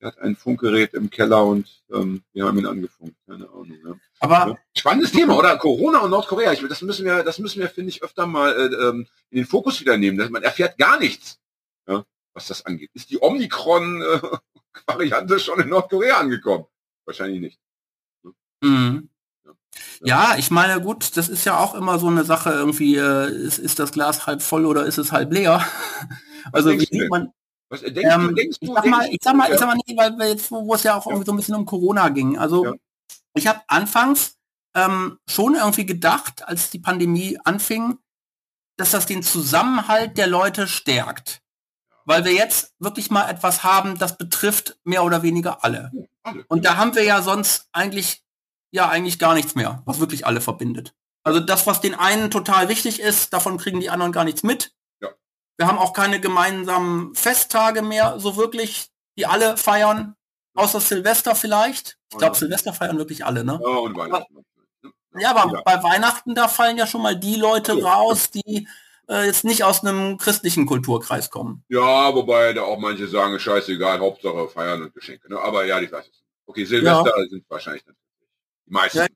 Er hat ein Funkgerät im Keller und ähm, wir haben ihn angefunkt, keine Ahnung. Ja. Aber spannendes Thema, oder? Corona und Nordkorea. Ich, das müssen wir, das müssen wir, finde ich, öfter mal äh, ähm, in den Fokus wieder nehmen. Man erfährt gar nichts, ja, was das angeht. Ist die Omikron-Variante äh, [laughs] schon in Nordkorea angekommen? Wahrscheinlich nicht. Mhm. Ja, ich meine, gut, das ist ja auch immer so eine Sache, irgendwie, äh, ist, ist das Glas halb voll oder ist es halb leer? [laughs] Also wie sieht man, Was äh, denkst Ähm, du, denkst ich du, sag mal, ich sag mal, ich sag mal nicht, weil wir jetzt, wo es ja auch irgendwie so ein bisschen um Corona ging. Also ich habe anfangs ähm, schon irgendwie gedacht, als die Pandemie anfing, dass das den Zusammenhalt der Leute stärkt. Weil wir jetzt wirklich mal etwas haben, das betrifft mehr oder weniger alle. alle. Und da haben wir ja sonst eigentlich, ja, eigentlich gar nichts mehr, was wirklich alle verbindet. Also das, was den einen total wichtig ist, davon kriegen die anderen gar nichts mit. Ja. Wir haben auch keine gemeinsamen Festtage mehr, so wirklich, die alle feiern, außer Silvester vielleicht. Ich glaube, Ja. Silvester feiern wirklich alle, ne? Ja, und Weihnachten. Ja, aber Ja. bei Weihnachten, da fallen ja schon mal die Leute Ja. raus, die äh, jetzt nicht aus einem christlichen Kulturkreis kommen. Ja, wobei da auch manche sagen, scheißegal, Hauptsache feiern und Geschenke. Ne? Aber ja, ich weiß es. Okay, Silvester sind wahrscheinlich die meisten.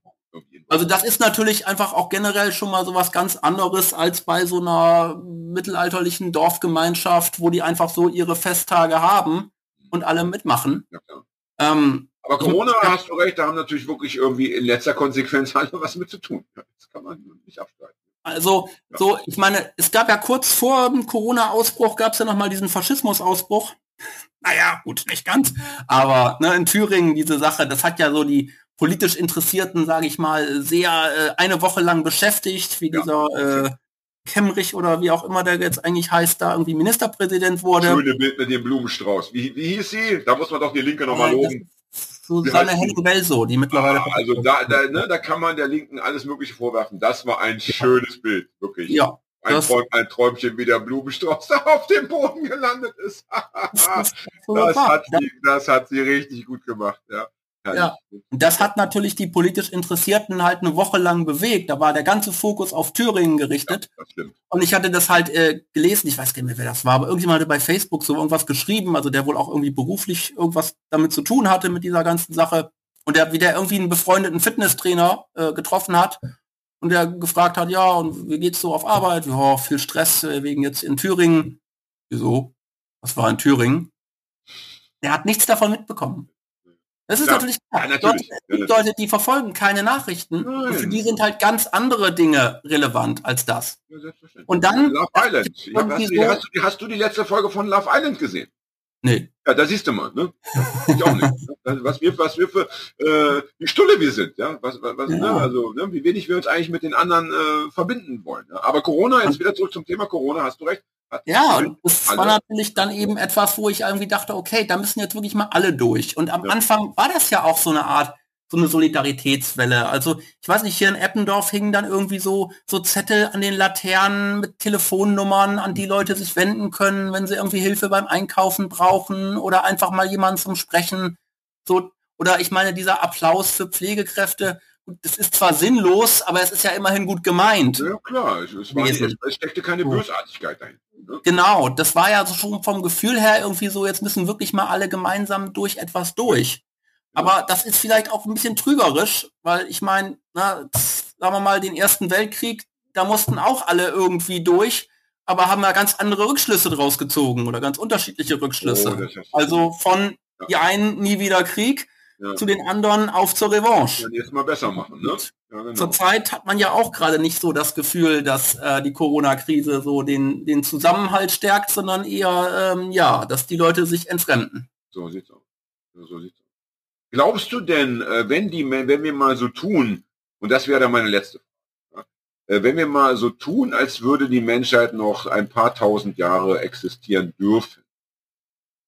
Also das ist natürlich einfach auch generell schon mal so was ganz anderes als bei so einer mittelalterlichen Dorfgemeinschaft, wo die einfach so ihre Festtage haben und alle mitmachen. ja. Ähm, Aber Corona, Ja. hast du recht, da haben natürlich wirklich irgendwie in letzter Konsequenz [laughs] alle was mit zu tun. Das kann man nicht abstreiten. also Ja. so, ich meine, es gab ja kurz vor dem Corona-Ausbruch, gab es ja noch mal diesen Faschismus-Ausbruch. Naja, gut, nicht ganz. Aber ne, in Thüringen diese Sache, das hat ja so die politisch Interessierten, sage ich mal, sehr äh, eine Woche lang beschäftigt, wie Ja. dieser äh, Kemmerich oder wie auch immer der jetzt eigentlich heißt, da irgendwie Ministerpräsident wurde. Schöne Bild mit dem Blumenstrauß. Wie, wie hieß sie? Da muss man doch die Linke nochmal Äh, loben. Susanne heißt die? Mittlerweile. Ah, also da, da, ne, da kann man der Linken alles Mögliche vorwerfen. Das war ein schönes Bild, wirklich. ja, ein, Träum, ein Träumchen, wie der Blumenstrauß [laughs] da auf dem Boden gelandet ist. das, [laughs] hat sie, das hat sie richtig gut gemacht. Ja. Ja. Und das hat natürlich die politisch Interessierten halt eine Woche lang bewegt. Da war der ganze Fokus auf Thüringen gerichtet. Stimmt. Und ich hatte das halt äh, gelesen, ich weiß gar nicht mehr, wer das war, aber irgendjemand hatte bei Facebook so irgendwas geschrieben, also der wohl auch irgendwie beruflich irgendwas damit zu tun hatte mit dieser ganzen Sache. Und der, wie der irgendwie einen befreundeten Fitnesstrainer äh, getroffen hat und der gefragt hat, ja, und wie geht's so auf Arbeit? Ja, viel Stress äh, wegen jetzt in Thüringen. Wieso? Was war in Thüringen? Der hat nichts davon mitbekommen. Das ist Ja. natürlich klar. Ja, natürlich. Leute, Ja, die Leute, die verfolgen keine Nachrichten. Und für Nein. die sind halt ganz andere Dinge relevant als das. Ja. Und dann- Love Island. Ja, hast, so- hast, hast du die letzte Folge von Love Island gesehen? Nee. Ja, da siehst du mal, ne? Ich auch nicht. ne? Was wir, was wir für äh, wie Stulle wir sind, ja. Was, was, was, Ja. Ne? Also, ne? wie wenig wir uns eigentlich mit den anderen äh, verbinden wollen. Ja? Aber Corona, jetzt wieder zurück zum Thema Corona, hast du recht. Hat- Ja, und das Alle. war natürlich dann eben etwas, wo ich irgendwie dachte, okay, da müssen jetzt wirklich mal alle durch. Und am Ja. Anfang war das ja auch so eine Art, so eine Solidaritätswelle. Also ich weiß nicht, hier in Eppendorf hingen dann irgendwie so, so Zettel an den Laternen mit Telefonnummern, an die Leute sich wenden können, wenn sie irgendwie Hilfe beim Einkaufen brauchen oder einfach mal jemanden zum Sprechen. So, oder ich meine, dieser Applaus für Pflegekräfte, das ist zwar sinnlos, aber es ist ja immerhin gut gemeint. Ja, klar. Es, es, war es, es steckte keine So. Bösartigkeit dahin. Ne? Genau, das war ja so schon vom Gefühl her irgendwie so, jetzt müssen wirklich mal alle gemeinsam durch etwas durch. Aber das ist vielleicht auch ein bisschen trügerisch, weil ich meine, sagen wir mal, den Ersten Weltkrieg, da mussten auch alle irgendwie durch, aber haben ja ganz andere Rückschlüsse draus gezogen oder ganz unterschiedliche Rückschlüsse. Oh, also von Ja. die einen nie wieder Krieg Ja. zu den anderen auf zur Revanche. Dann jetzt mal besser machen, ne? Ja, genau. Zurzeit hat man ja auch gerade nicht so das Gefühl, dass äh, die Corona-Krise so den, den Zusammenhalt stärkt, sondern eher, ähm, ja, dass die Leute sich entfremden. So sieht's aus. Ja, so sieht's aus. Glaubst du denn, äh, wenn die, wenn wir mal so tun, und das wäre dann meine letzte Frage, äh, wenn wir mal so tun, als würde die Menschheit noch ein paar tausend Jahre existieren dürfen,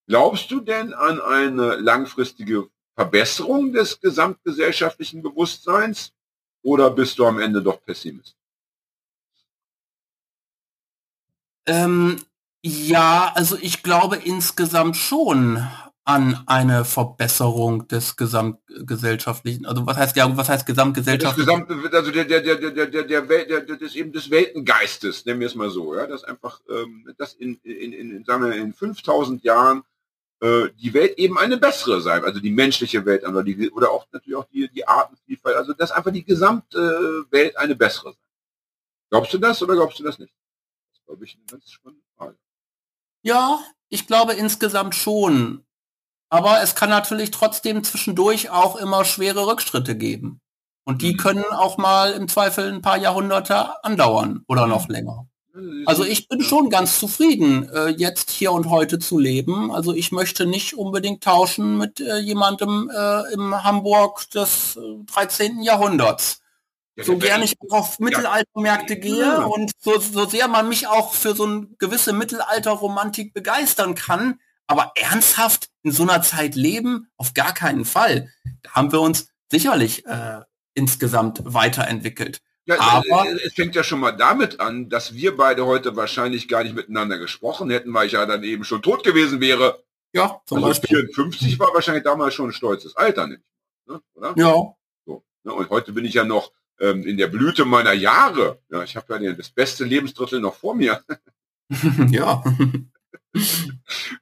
glaubst du denn an eine langfristige Verbesserung des gesamtgesellschaftlichen Bewusstseins oder bist du am Ende doch Pessimist? Ähm, ja, also ich glaube insgesamt schon an eine Verbesserung des gesamtgesellschaftlichen, also was heißt ja, was heißt Das gesamtgesellschaftlichen? gesamte, also der, der, der, der, der, der, Welt, der, der des eben des Weltengeistes, nennen wir es mal so, ja, dass einfach, ähm, dass in, in, in, sagen wir, in 5000 Jahren äh, die Welt eben eine bessere sei, also die menschliche Welt, oder, die, oder auch natürlich auch die, die Artenvielfalt, also dass einfach die gesamte Welt eine bessere sei. Glaubst du das oder glaubst du das nicht? Das ist, glaube ich, eine ganz spannende Frage. Ja, ich glaube insgesamt schon. Aber es kann natürlich trotzdem zwischendurch auch immer schwere Rückschritte geben. Und die Mhm. können auch mal im Zweifel ein paar Jahrhunderte andauern oder noch länger. Also ich bin schon ganz zufrieden, äh, jetzt hier und heute zu leben. Also ich möchte nicht unbedingt tauschen mit äh, jemandem äh, im Hamburg des äh, 13. Jahrhunderts. Ja, So ja, gern ich auch auf Mittelaltermärkte gehe und so, so sehr man mich auch für so eine gewisse Mittelalterromantik begeistern kann, aber ernsthaft in so einer Zeit leben, auf gar keinen Fall. Da haben wir uns sicherlich äh, insgesamt weiterentwickelt. Ja, Aber- äh, es fängt ja schon mal damit an, dass wir beide heute wahrscheinlich gar nicht miteinander gesprochen hätten, weil ich ja dann eben schon tot gewesen wäre. Ja, zum Also Beispiel. 54 war wahrscheinlich damals schon ein stolzes Alter, nicht? Ne? Oder? Ja, So, ne? Und heute bin ich ja noch ähm, in der Blüte meiner Jahre. Ja, ich habe ja das beste Lebensdrittel noch vor mir. [laughs] ja.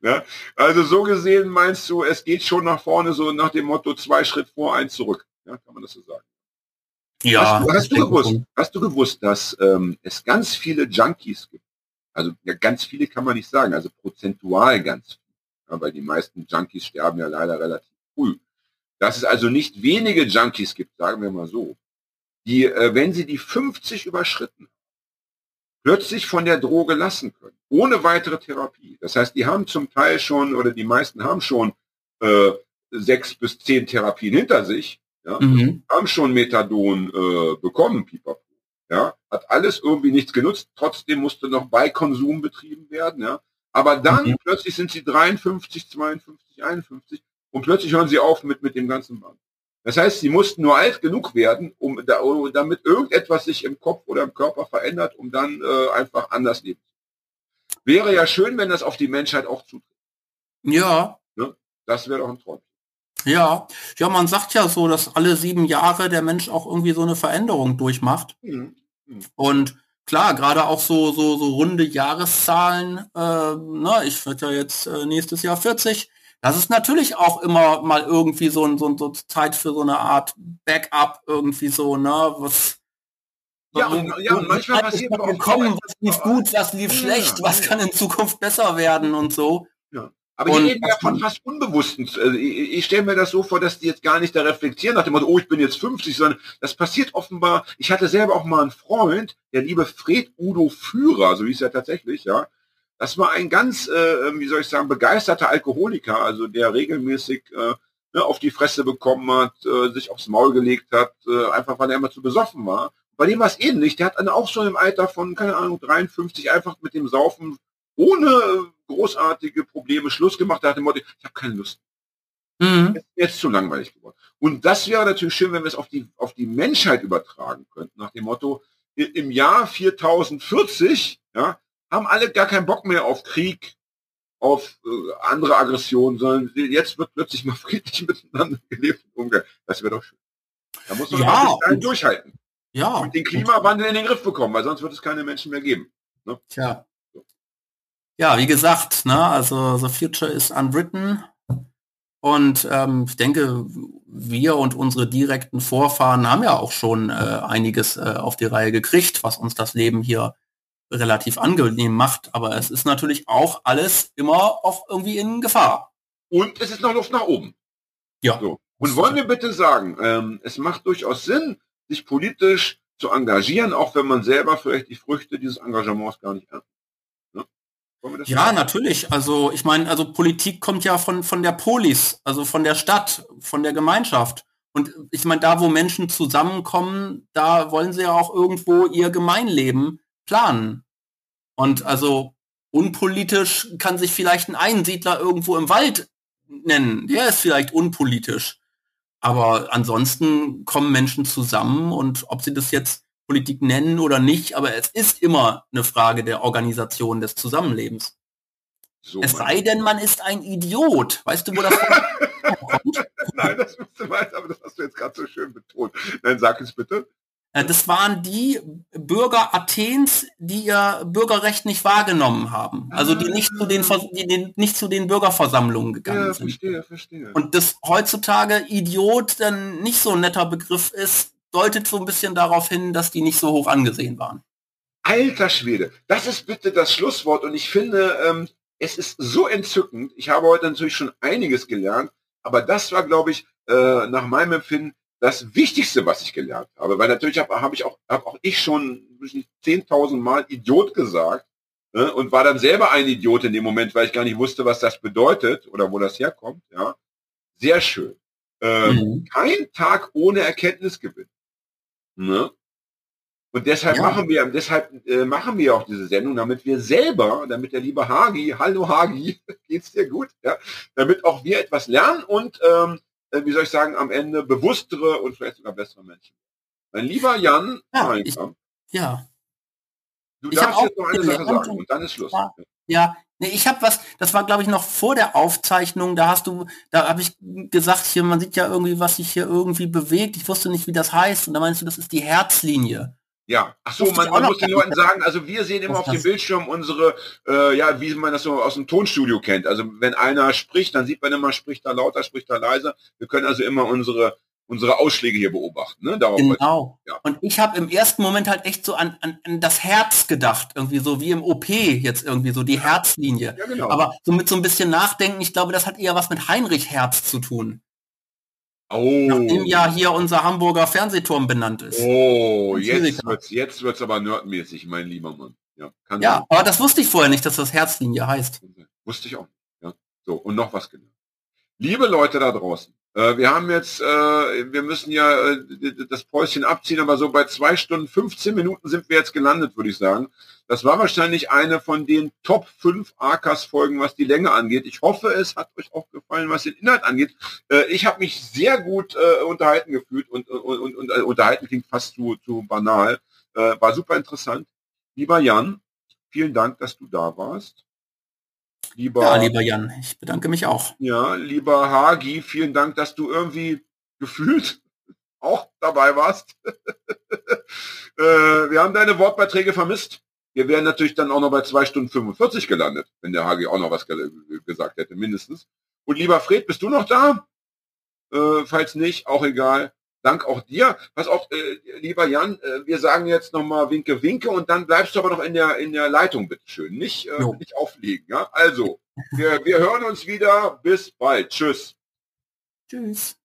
Ja? Also so gesehen meinst du, es geht schon nach vorne, so nach dem Motto zwei Schritt vor, eins zurück. Ja, kann man das so sagen? ja. hast, du- hast du gewusst, hast du gewusst, dass ähm, es ganz viele Junkies gibt? Also ja, ganz viele kann man nicht sagen, also prozentual ganz viele. Ja, weil die meisten Junkies sterben ja leider relativ früh. Dass es also nicht wenige Junkies gibt, sagen wir mal so, die, äh, wenn sie die 50 überschritten, plötzlich von der Droge lassen können, ohne weitere Therapie. Das heißt, die haben zum Teil schon, oder die meisten haben schon äh, sechs bis zehn Therapien hinter sich, ja, Mhm. haben schon Methadon äh, bekommen, Pipapo. Ja, hat alles irgendwie nichts genutzt. Trotzdem musste noch Beikonsum betrieben werden. Ja, aber dann Mhm. plötzlich sind sie 53, 52, 51 und plötzlich hören sie auf mit mit dem ganzen Band. Das heißt, sie mussten nur alt genug werden, um da, damit irgendetwas sich im Kopf oder im Körper verändert, um dann äh, einfach anders leben. zu können. Wäre ja schön, wenn das auf die Menschheit auch zutrifft. Ja, Das wäre doch ein Traum. ja. Ja, man sagt ja so, dass alle sieben Jahre der Mensch auch irgendwie so eine Veränderung durchmacht. Mhm. Und klar, gerade auch so, so, so runde Jahreszahlen, äh, na, ich werde ja jetzt äh, nächstes Jahr 40. Das ist natürlich auch immer mal irgendwie so, ein, so, ein, so Zeit für so eine Art Backup irgendwie so, ne, was Ja, und- ja, und manchmal was passiert aber auch gekommen, was lief gut, was lief Ja, schlecht, was ja. kann in Zukunft besser werden und so. Aber Und die reden ja was von fast Unbewussten. Also ich ich stelle mir das so vor, dass die jetzt gar nicht da reflektieren nach dem Motto, oh, ich bin jetzt 50, sondern das passiert offenbar. Ich hatte selber auch mal einen Freund, der liebe Fred Udo Führer, so hieß er tatsächlich, ja. Das war ein ganz, äh, wie soll ich sagen, begeisterter Alkoholiker, also der regelmäßig äh, ne, auf die Fresse bekommen hat, äh, sich aufs Maul gelegt hat, äh, einfach weil er immer zu besoffen war. Bei dem war es ähnlich. Der hat dann auch schon im Alter von, keine Ahnung, 53 einfach mit dem Saufen ohne äh, großartige Probleme Schluss gemacht. Er hat dem Motto, ich habe keine Lust. Mhm. Jetzt, jetzt zu langweilig geworden. Und das wäre natürlich schön, wenn wir es auf die, auf die Menschheit übertragen könnten, nach dem Motto, im Jahr 4040, ja, haben alle gar keinen Bock mehr auf Krieg, auf äh, andere Aggressionen, sondern jetzt wird plötzlich mal [laughs] friedlich miteinander gelebt und umgegangen. Das wäre doch schön. Da muss man Ja, und- durchhalten. Ja. Und den Klimawandel in den Griff bekommen, weil sonst wird es keine Menschen mehr geben. Tja. Ja, wie gesagt, ne, also The Future is unwritten. Und ähm, ich denke, wir und unsere direkten Vorfahren haben ja auch schon äh, einiges äh, auf die Reihe gekriegt, was uns das Leben hier relativ angenehm macht. Aber es ist natürlich auch alles immer auch irgendwie in Gefahr. Und es ist noch Luft nach oben. Ja. So. Und wollen wir bitte sagen, ähm, es macht durchaus Sinn, sich politisch zu engagieren, auch wenn man selber vielleicht die Früchte dieses Engagements gar nicht erntet. Ne? Ja, sagen? natürlich. Also ich meine, also Politik kommt ja von, von der Polis, also von der Stadt, von der Gemeinschaft. Und ich meine, da wo Menschen zusammenkommen, da wollen sie ja auch irgendwo ihr Gemeinleben planen. Und also unpolitisch kann sich vielleicht ein Einsiedler irgendwo im Wald nennen. Der ist vielleicht unpolitisch. Aber ansonsten kommen Menschen zusammen und ob sie das jetzt Politik nennen oder nicht, aber es ist immer eine Frage der Organisation des Zusammenlebens. So, Es sei denn, man ist ein Idiot. Weißt du, wo das [laughs] kommt? Nein, das müsste man, aber das hast du jetzt gerade so schön betont. Nein, sag es bitte. Äh, Das waren die Bürger Athens, die ihr Bürgerrecht nicht wahrgenommen haben. Also die nicht zu den, die nicht zu den Bürgerversammlungen gegangen Ja, sind. verstehe, verstehe. Und dass heutzutage Idiot dann nicht so ein netter Begriff ist, deutet so ein bisschen darauf hin, dass die nicht so hoch angesehen waren. Alter Schwede, das ist bitte das Schlusswort und ich finde, ähm, es ist so entzückend. Ich habe heute natürlich schon einiges gelernt, aber das war, glaube ich, äh, nach meinem Empfinden das Wichtigste, was ich gelernt habe, weil natürlich habe hab ich auch, hab auch ich schon 10.000 Mal Idiot gesagt ne, und war dann selber ein Idiot in dem Moment, weil ich gar nicht wusste, was das bedeutet oder wo das herkommt. Ja, sehr schön. Ähm, mhm. Kein Tag ohne Erkenntnisgewinn. Ne? Und deshalb ja. machen wir, deshalb äh, machen wir auch diese Sendung, damit wir selber, damit der liebe Hagi, hallo Hagi, [laughs] geht's dir gut, ja, damit auch wir etwas lernen und ähm, äh, wie soll ich sagen, am Ende bewusstere und vielleicht sogar bessere Menschen. Mein lieber Jan, ja, ich, ja. du ich darfst jetzt noch eine Sache sagen und dann ist Schluss. Ja, ja. Nee, ich habe was, das war glaube ich noch vor der Aufzeichnung, da hast du, da habe ich gesagt, hier, man sieht ja irgendwie, was sich hier irgendwie bewegt. Ich wusste nicht, wie das heißt. Und da meinst du, das ist die Herzlinie. Ja, ach so, man, man muss den Leuten sagen, also wir sehen immer auf dem Bildschirm unsere, äh, ja, wie man das so aus dem Tonstudio kennt. Also wenn einer spricht, dann sieht man immer, spricht er lauter, spricht er leiser. Wir können also immer unsere unsere Ausschläge hier beobachten. Ne? Darauf genau. Ja. Und ich habe im ersten Moment halt echt so an, an, an das Herz gedacht, irgendwie so wie im OP jetzt irgendwie so die Herzlinie. Ja, genau. Aber so mit so ein bisschen Nachdenken, ich glaube, das hat eher was mit Heinrich Herz zu tun. Oh. Nachdem ja hier unser Hamburger Fernsehturm benannt ist. Oh, jetzt wird's, jetzt wird's aber nerdmäßig, mein lieber Mann. Ja, ja aber das wusste ich vorher nicht, dass das Herzlinie heißt. Wusste ich auch. Ja. So, und noch was genau. Liebe Leute da draußen, äh, wir haben jetzt, äh, wir müssen ja äh, das Päuschen abziehen, aber so bei zwei Stunden 15 Minuten sind wir jetzt gelandet, würde ich sagen. Das war wahrscheinlich eine von den Top 5 Arkas-Folgen, was die Länge angeht. Ich hoffe, es hat euch auch gefallen, was den Inhalt angeht. Ich habe mich sehr gut unterhalten gefühlt und, und, und, unterhalten klingt fast zu, zu banal. War super interessant. Lieber Jan, vielen Dank, dass du da warst. Lieber, ja, lieber Jan, ich bedanke mich auch. Ja, lieber Hagi, vielen Dank, dass du irgendwie gefühlt [laughs] auch dabei warst. [laughs] äh, wir haben deine Wortbeiträge vermisst. Wir wären natürlich dann auch noch bei zwei Stunden 45 gelandet, wenn der Hagi auch noch was ge gesagt hätte, mindestens. Und lieber Fred, bist du noch da? Äh, falls nicht, auch egal. Dank auch dir. Pass auf, äh, lieber Jan, äh, wir sagen jetzt nochmal Winke, Winke und dann bleibst du aber noch in der, in der Leitung, bitteschön. Nicht, äh, nicht auflegen. Ja? Also, wir, wir hören uns wieder. Bis bald. Tschüss. Tschüss.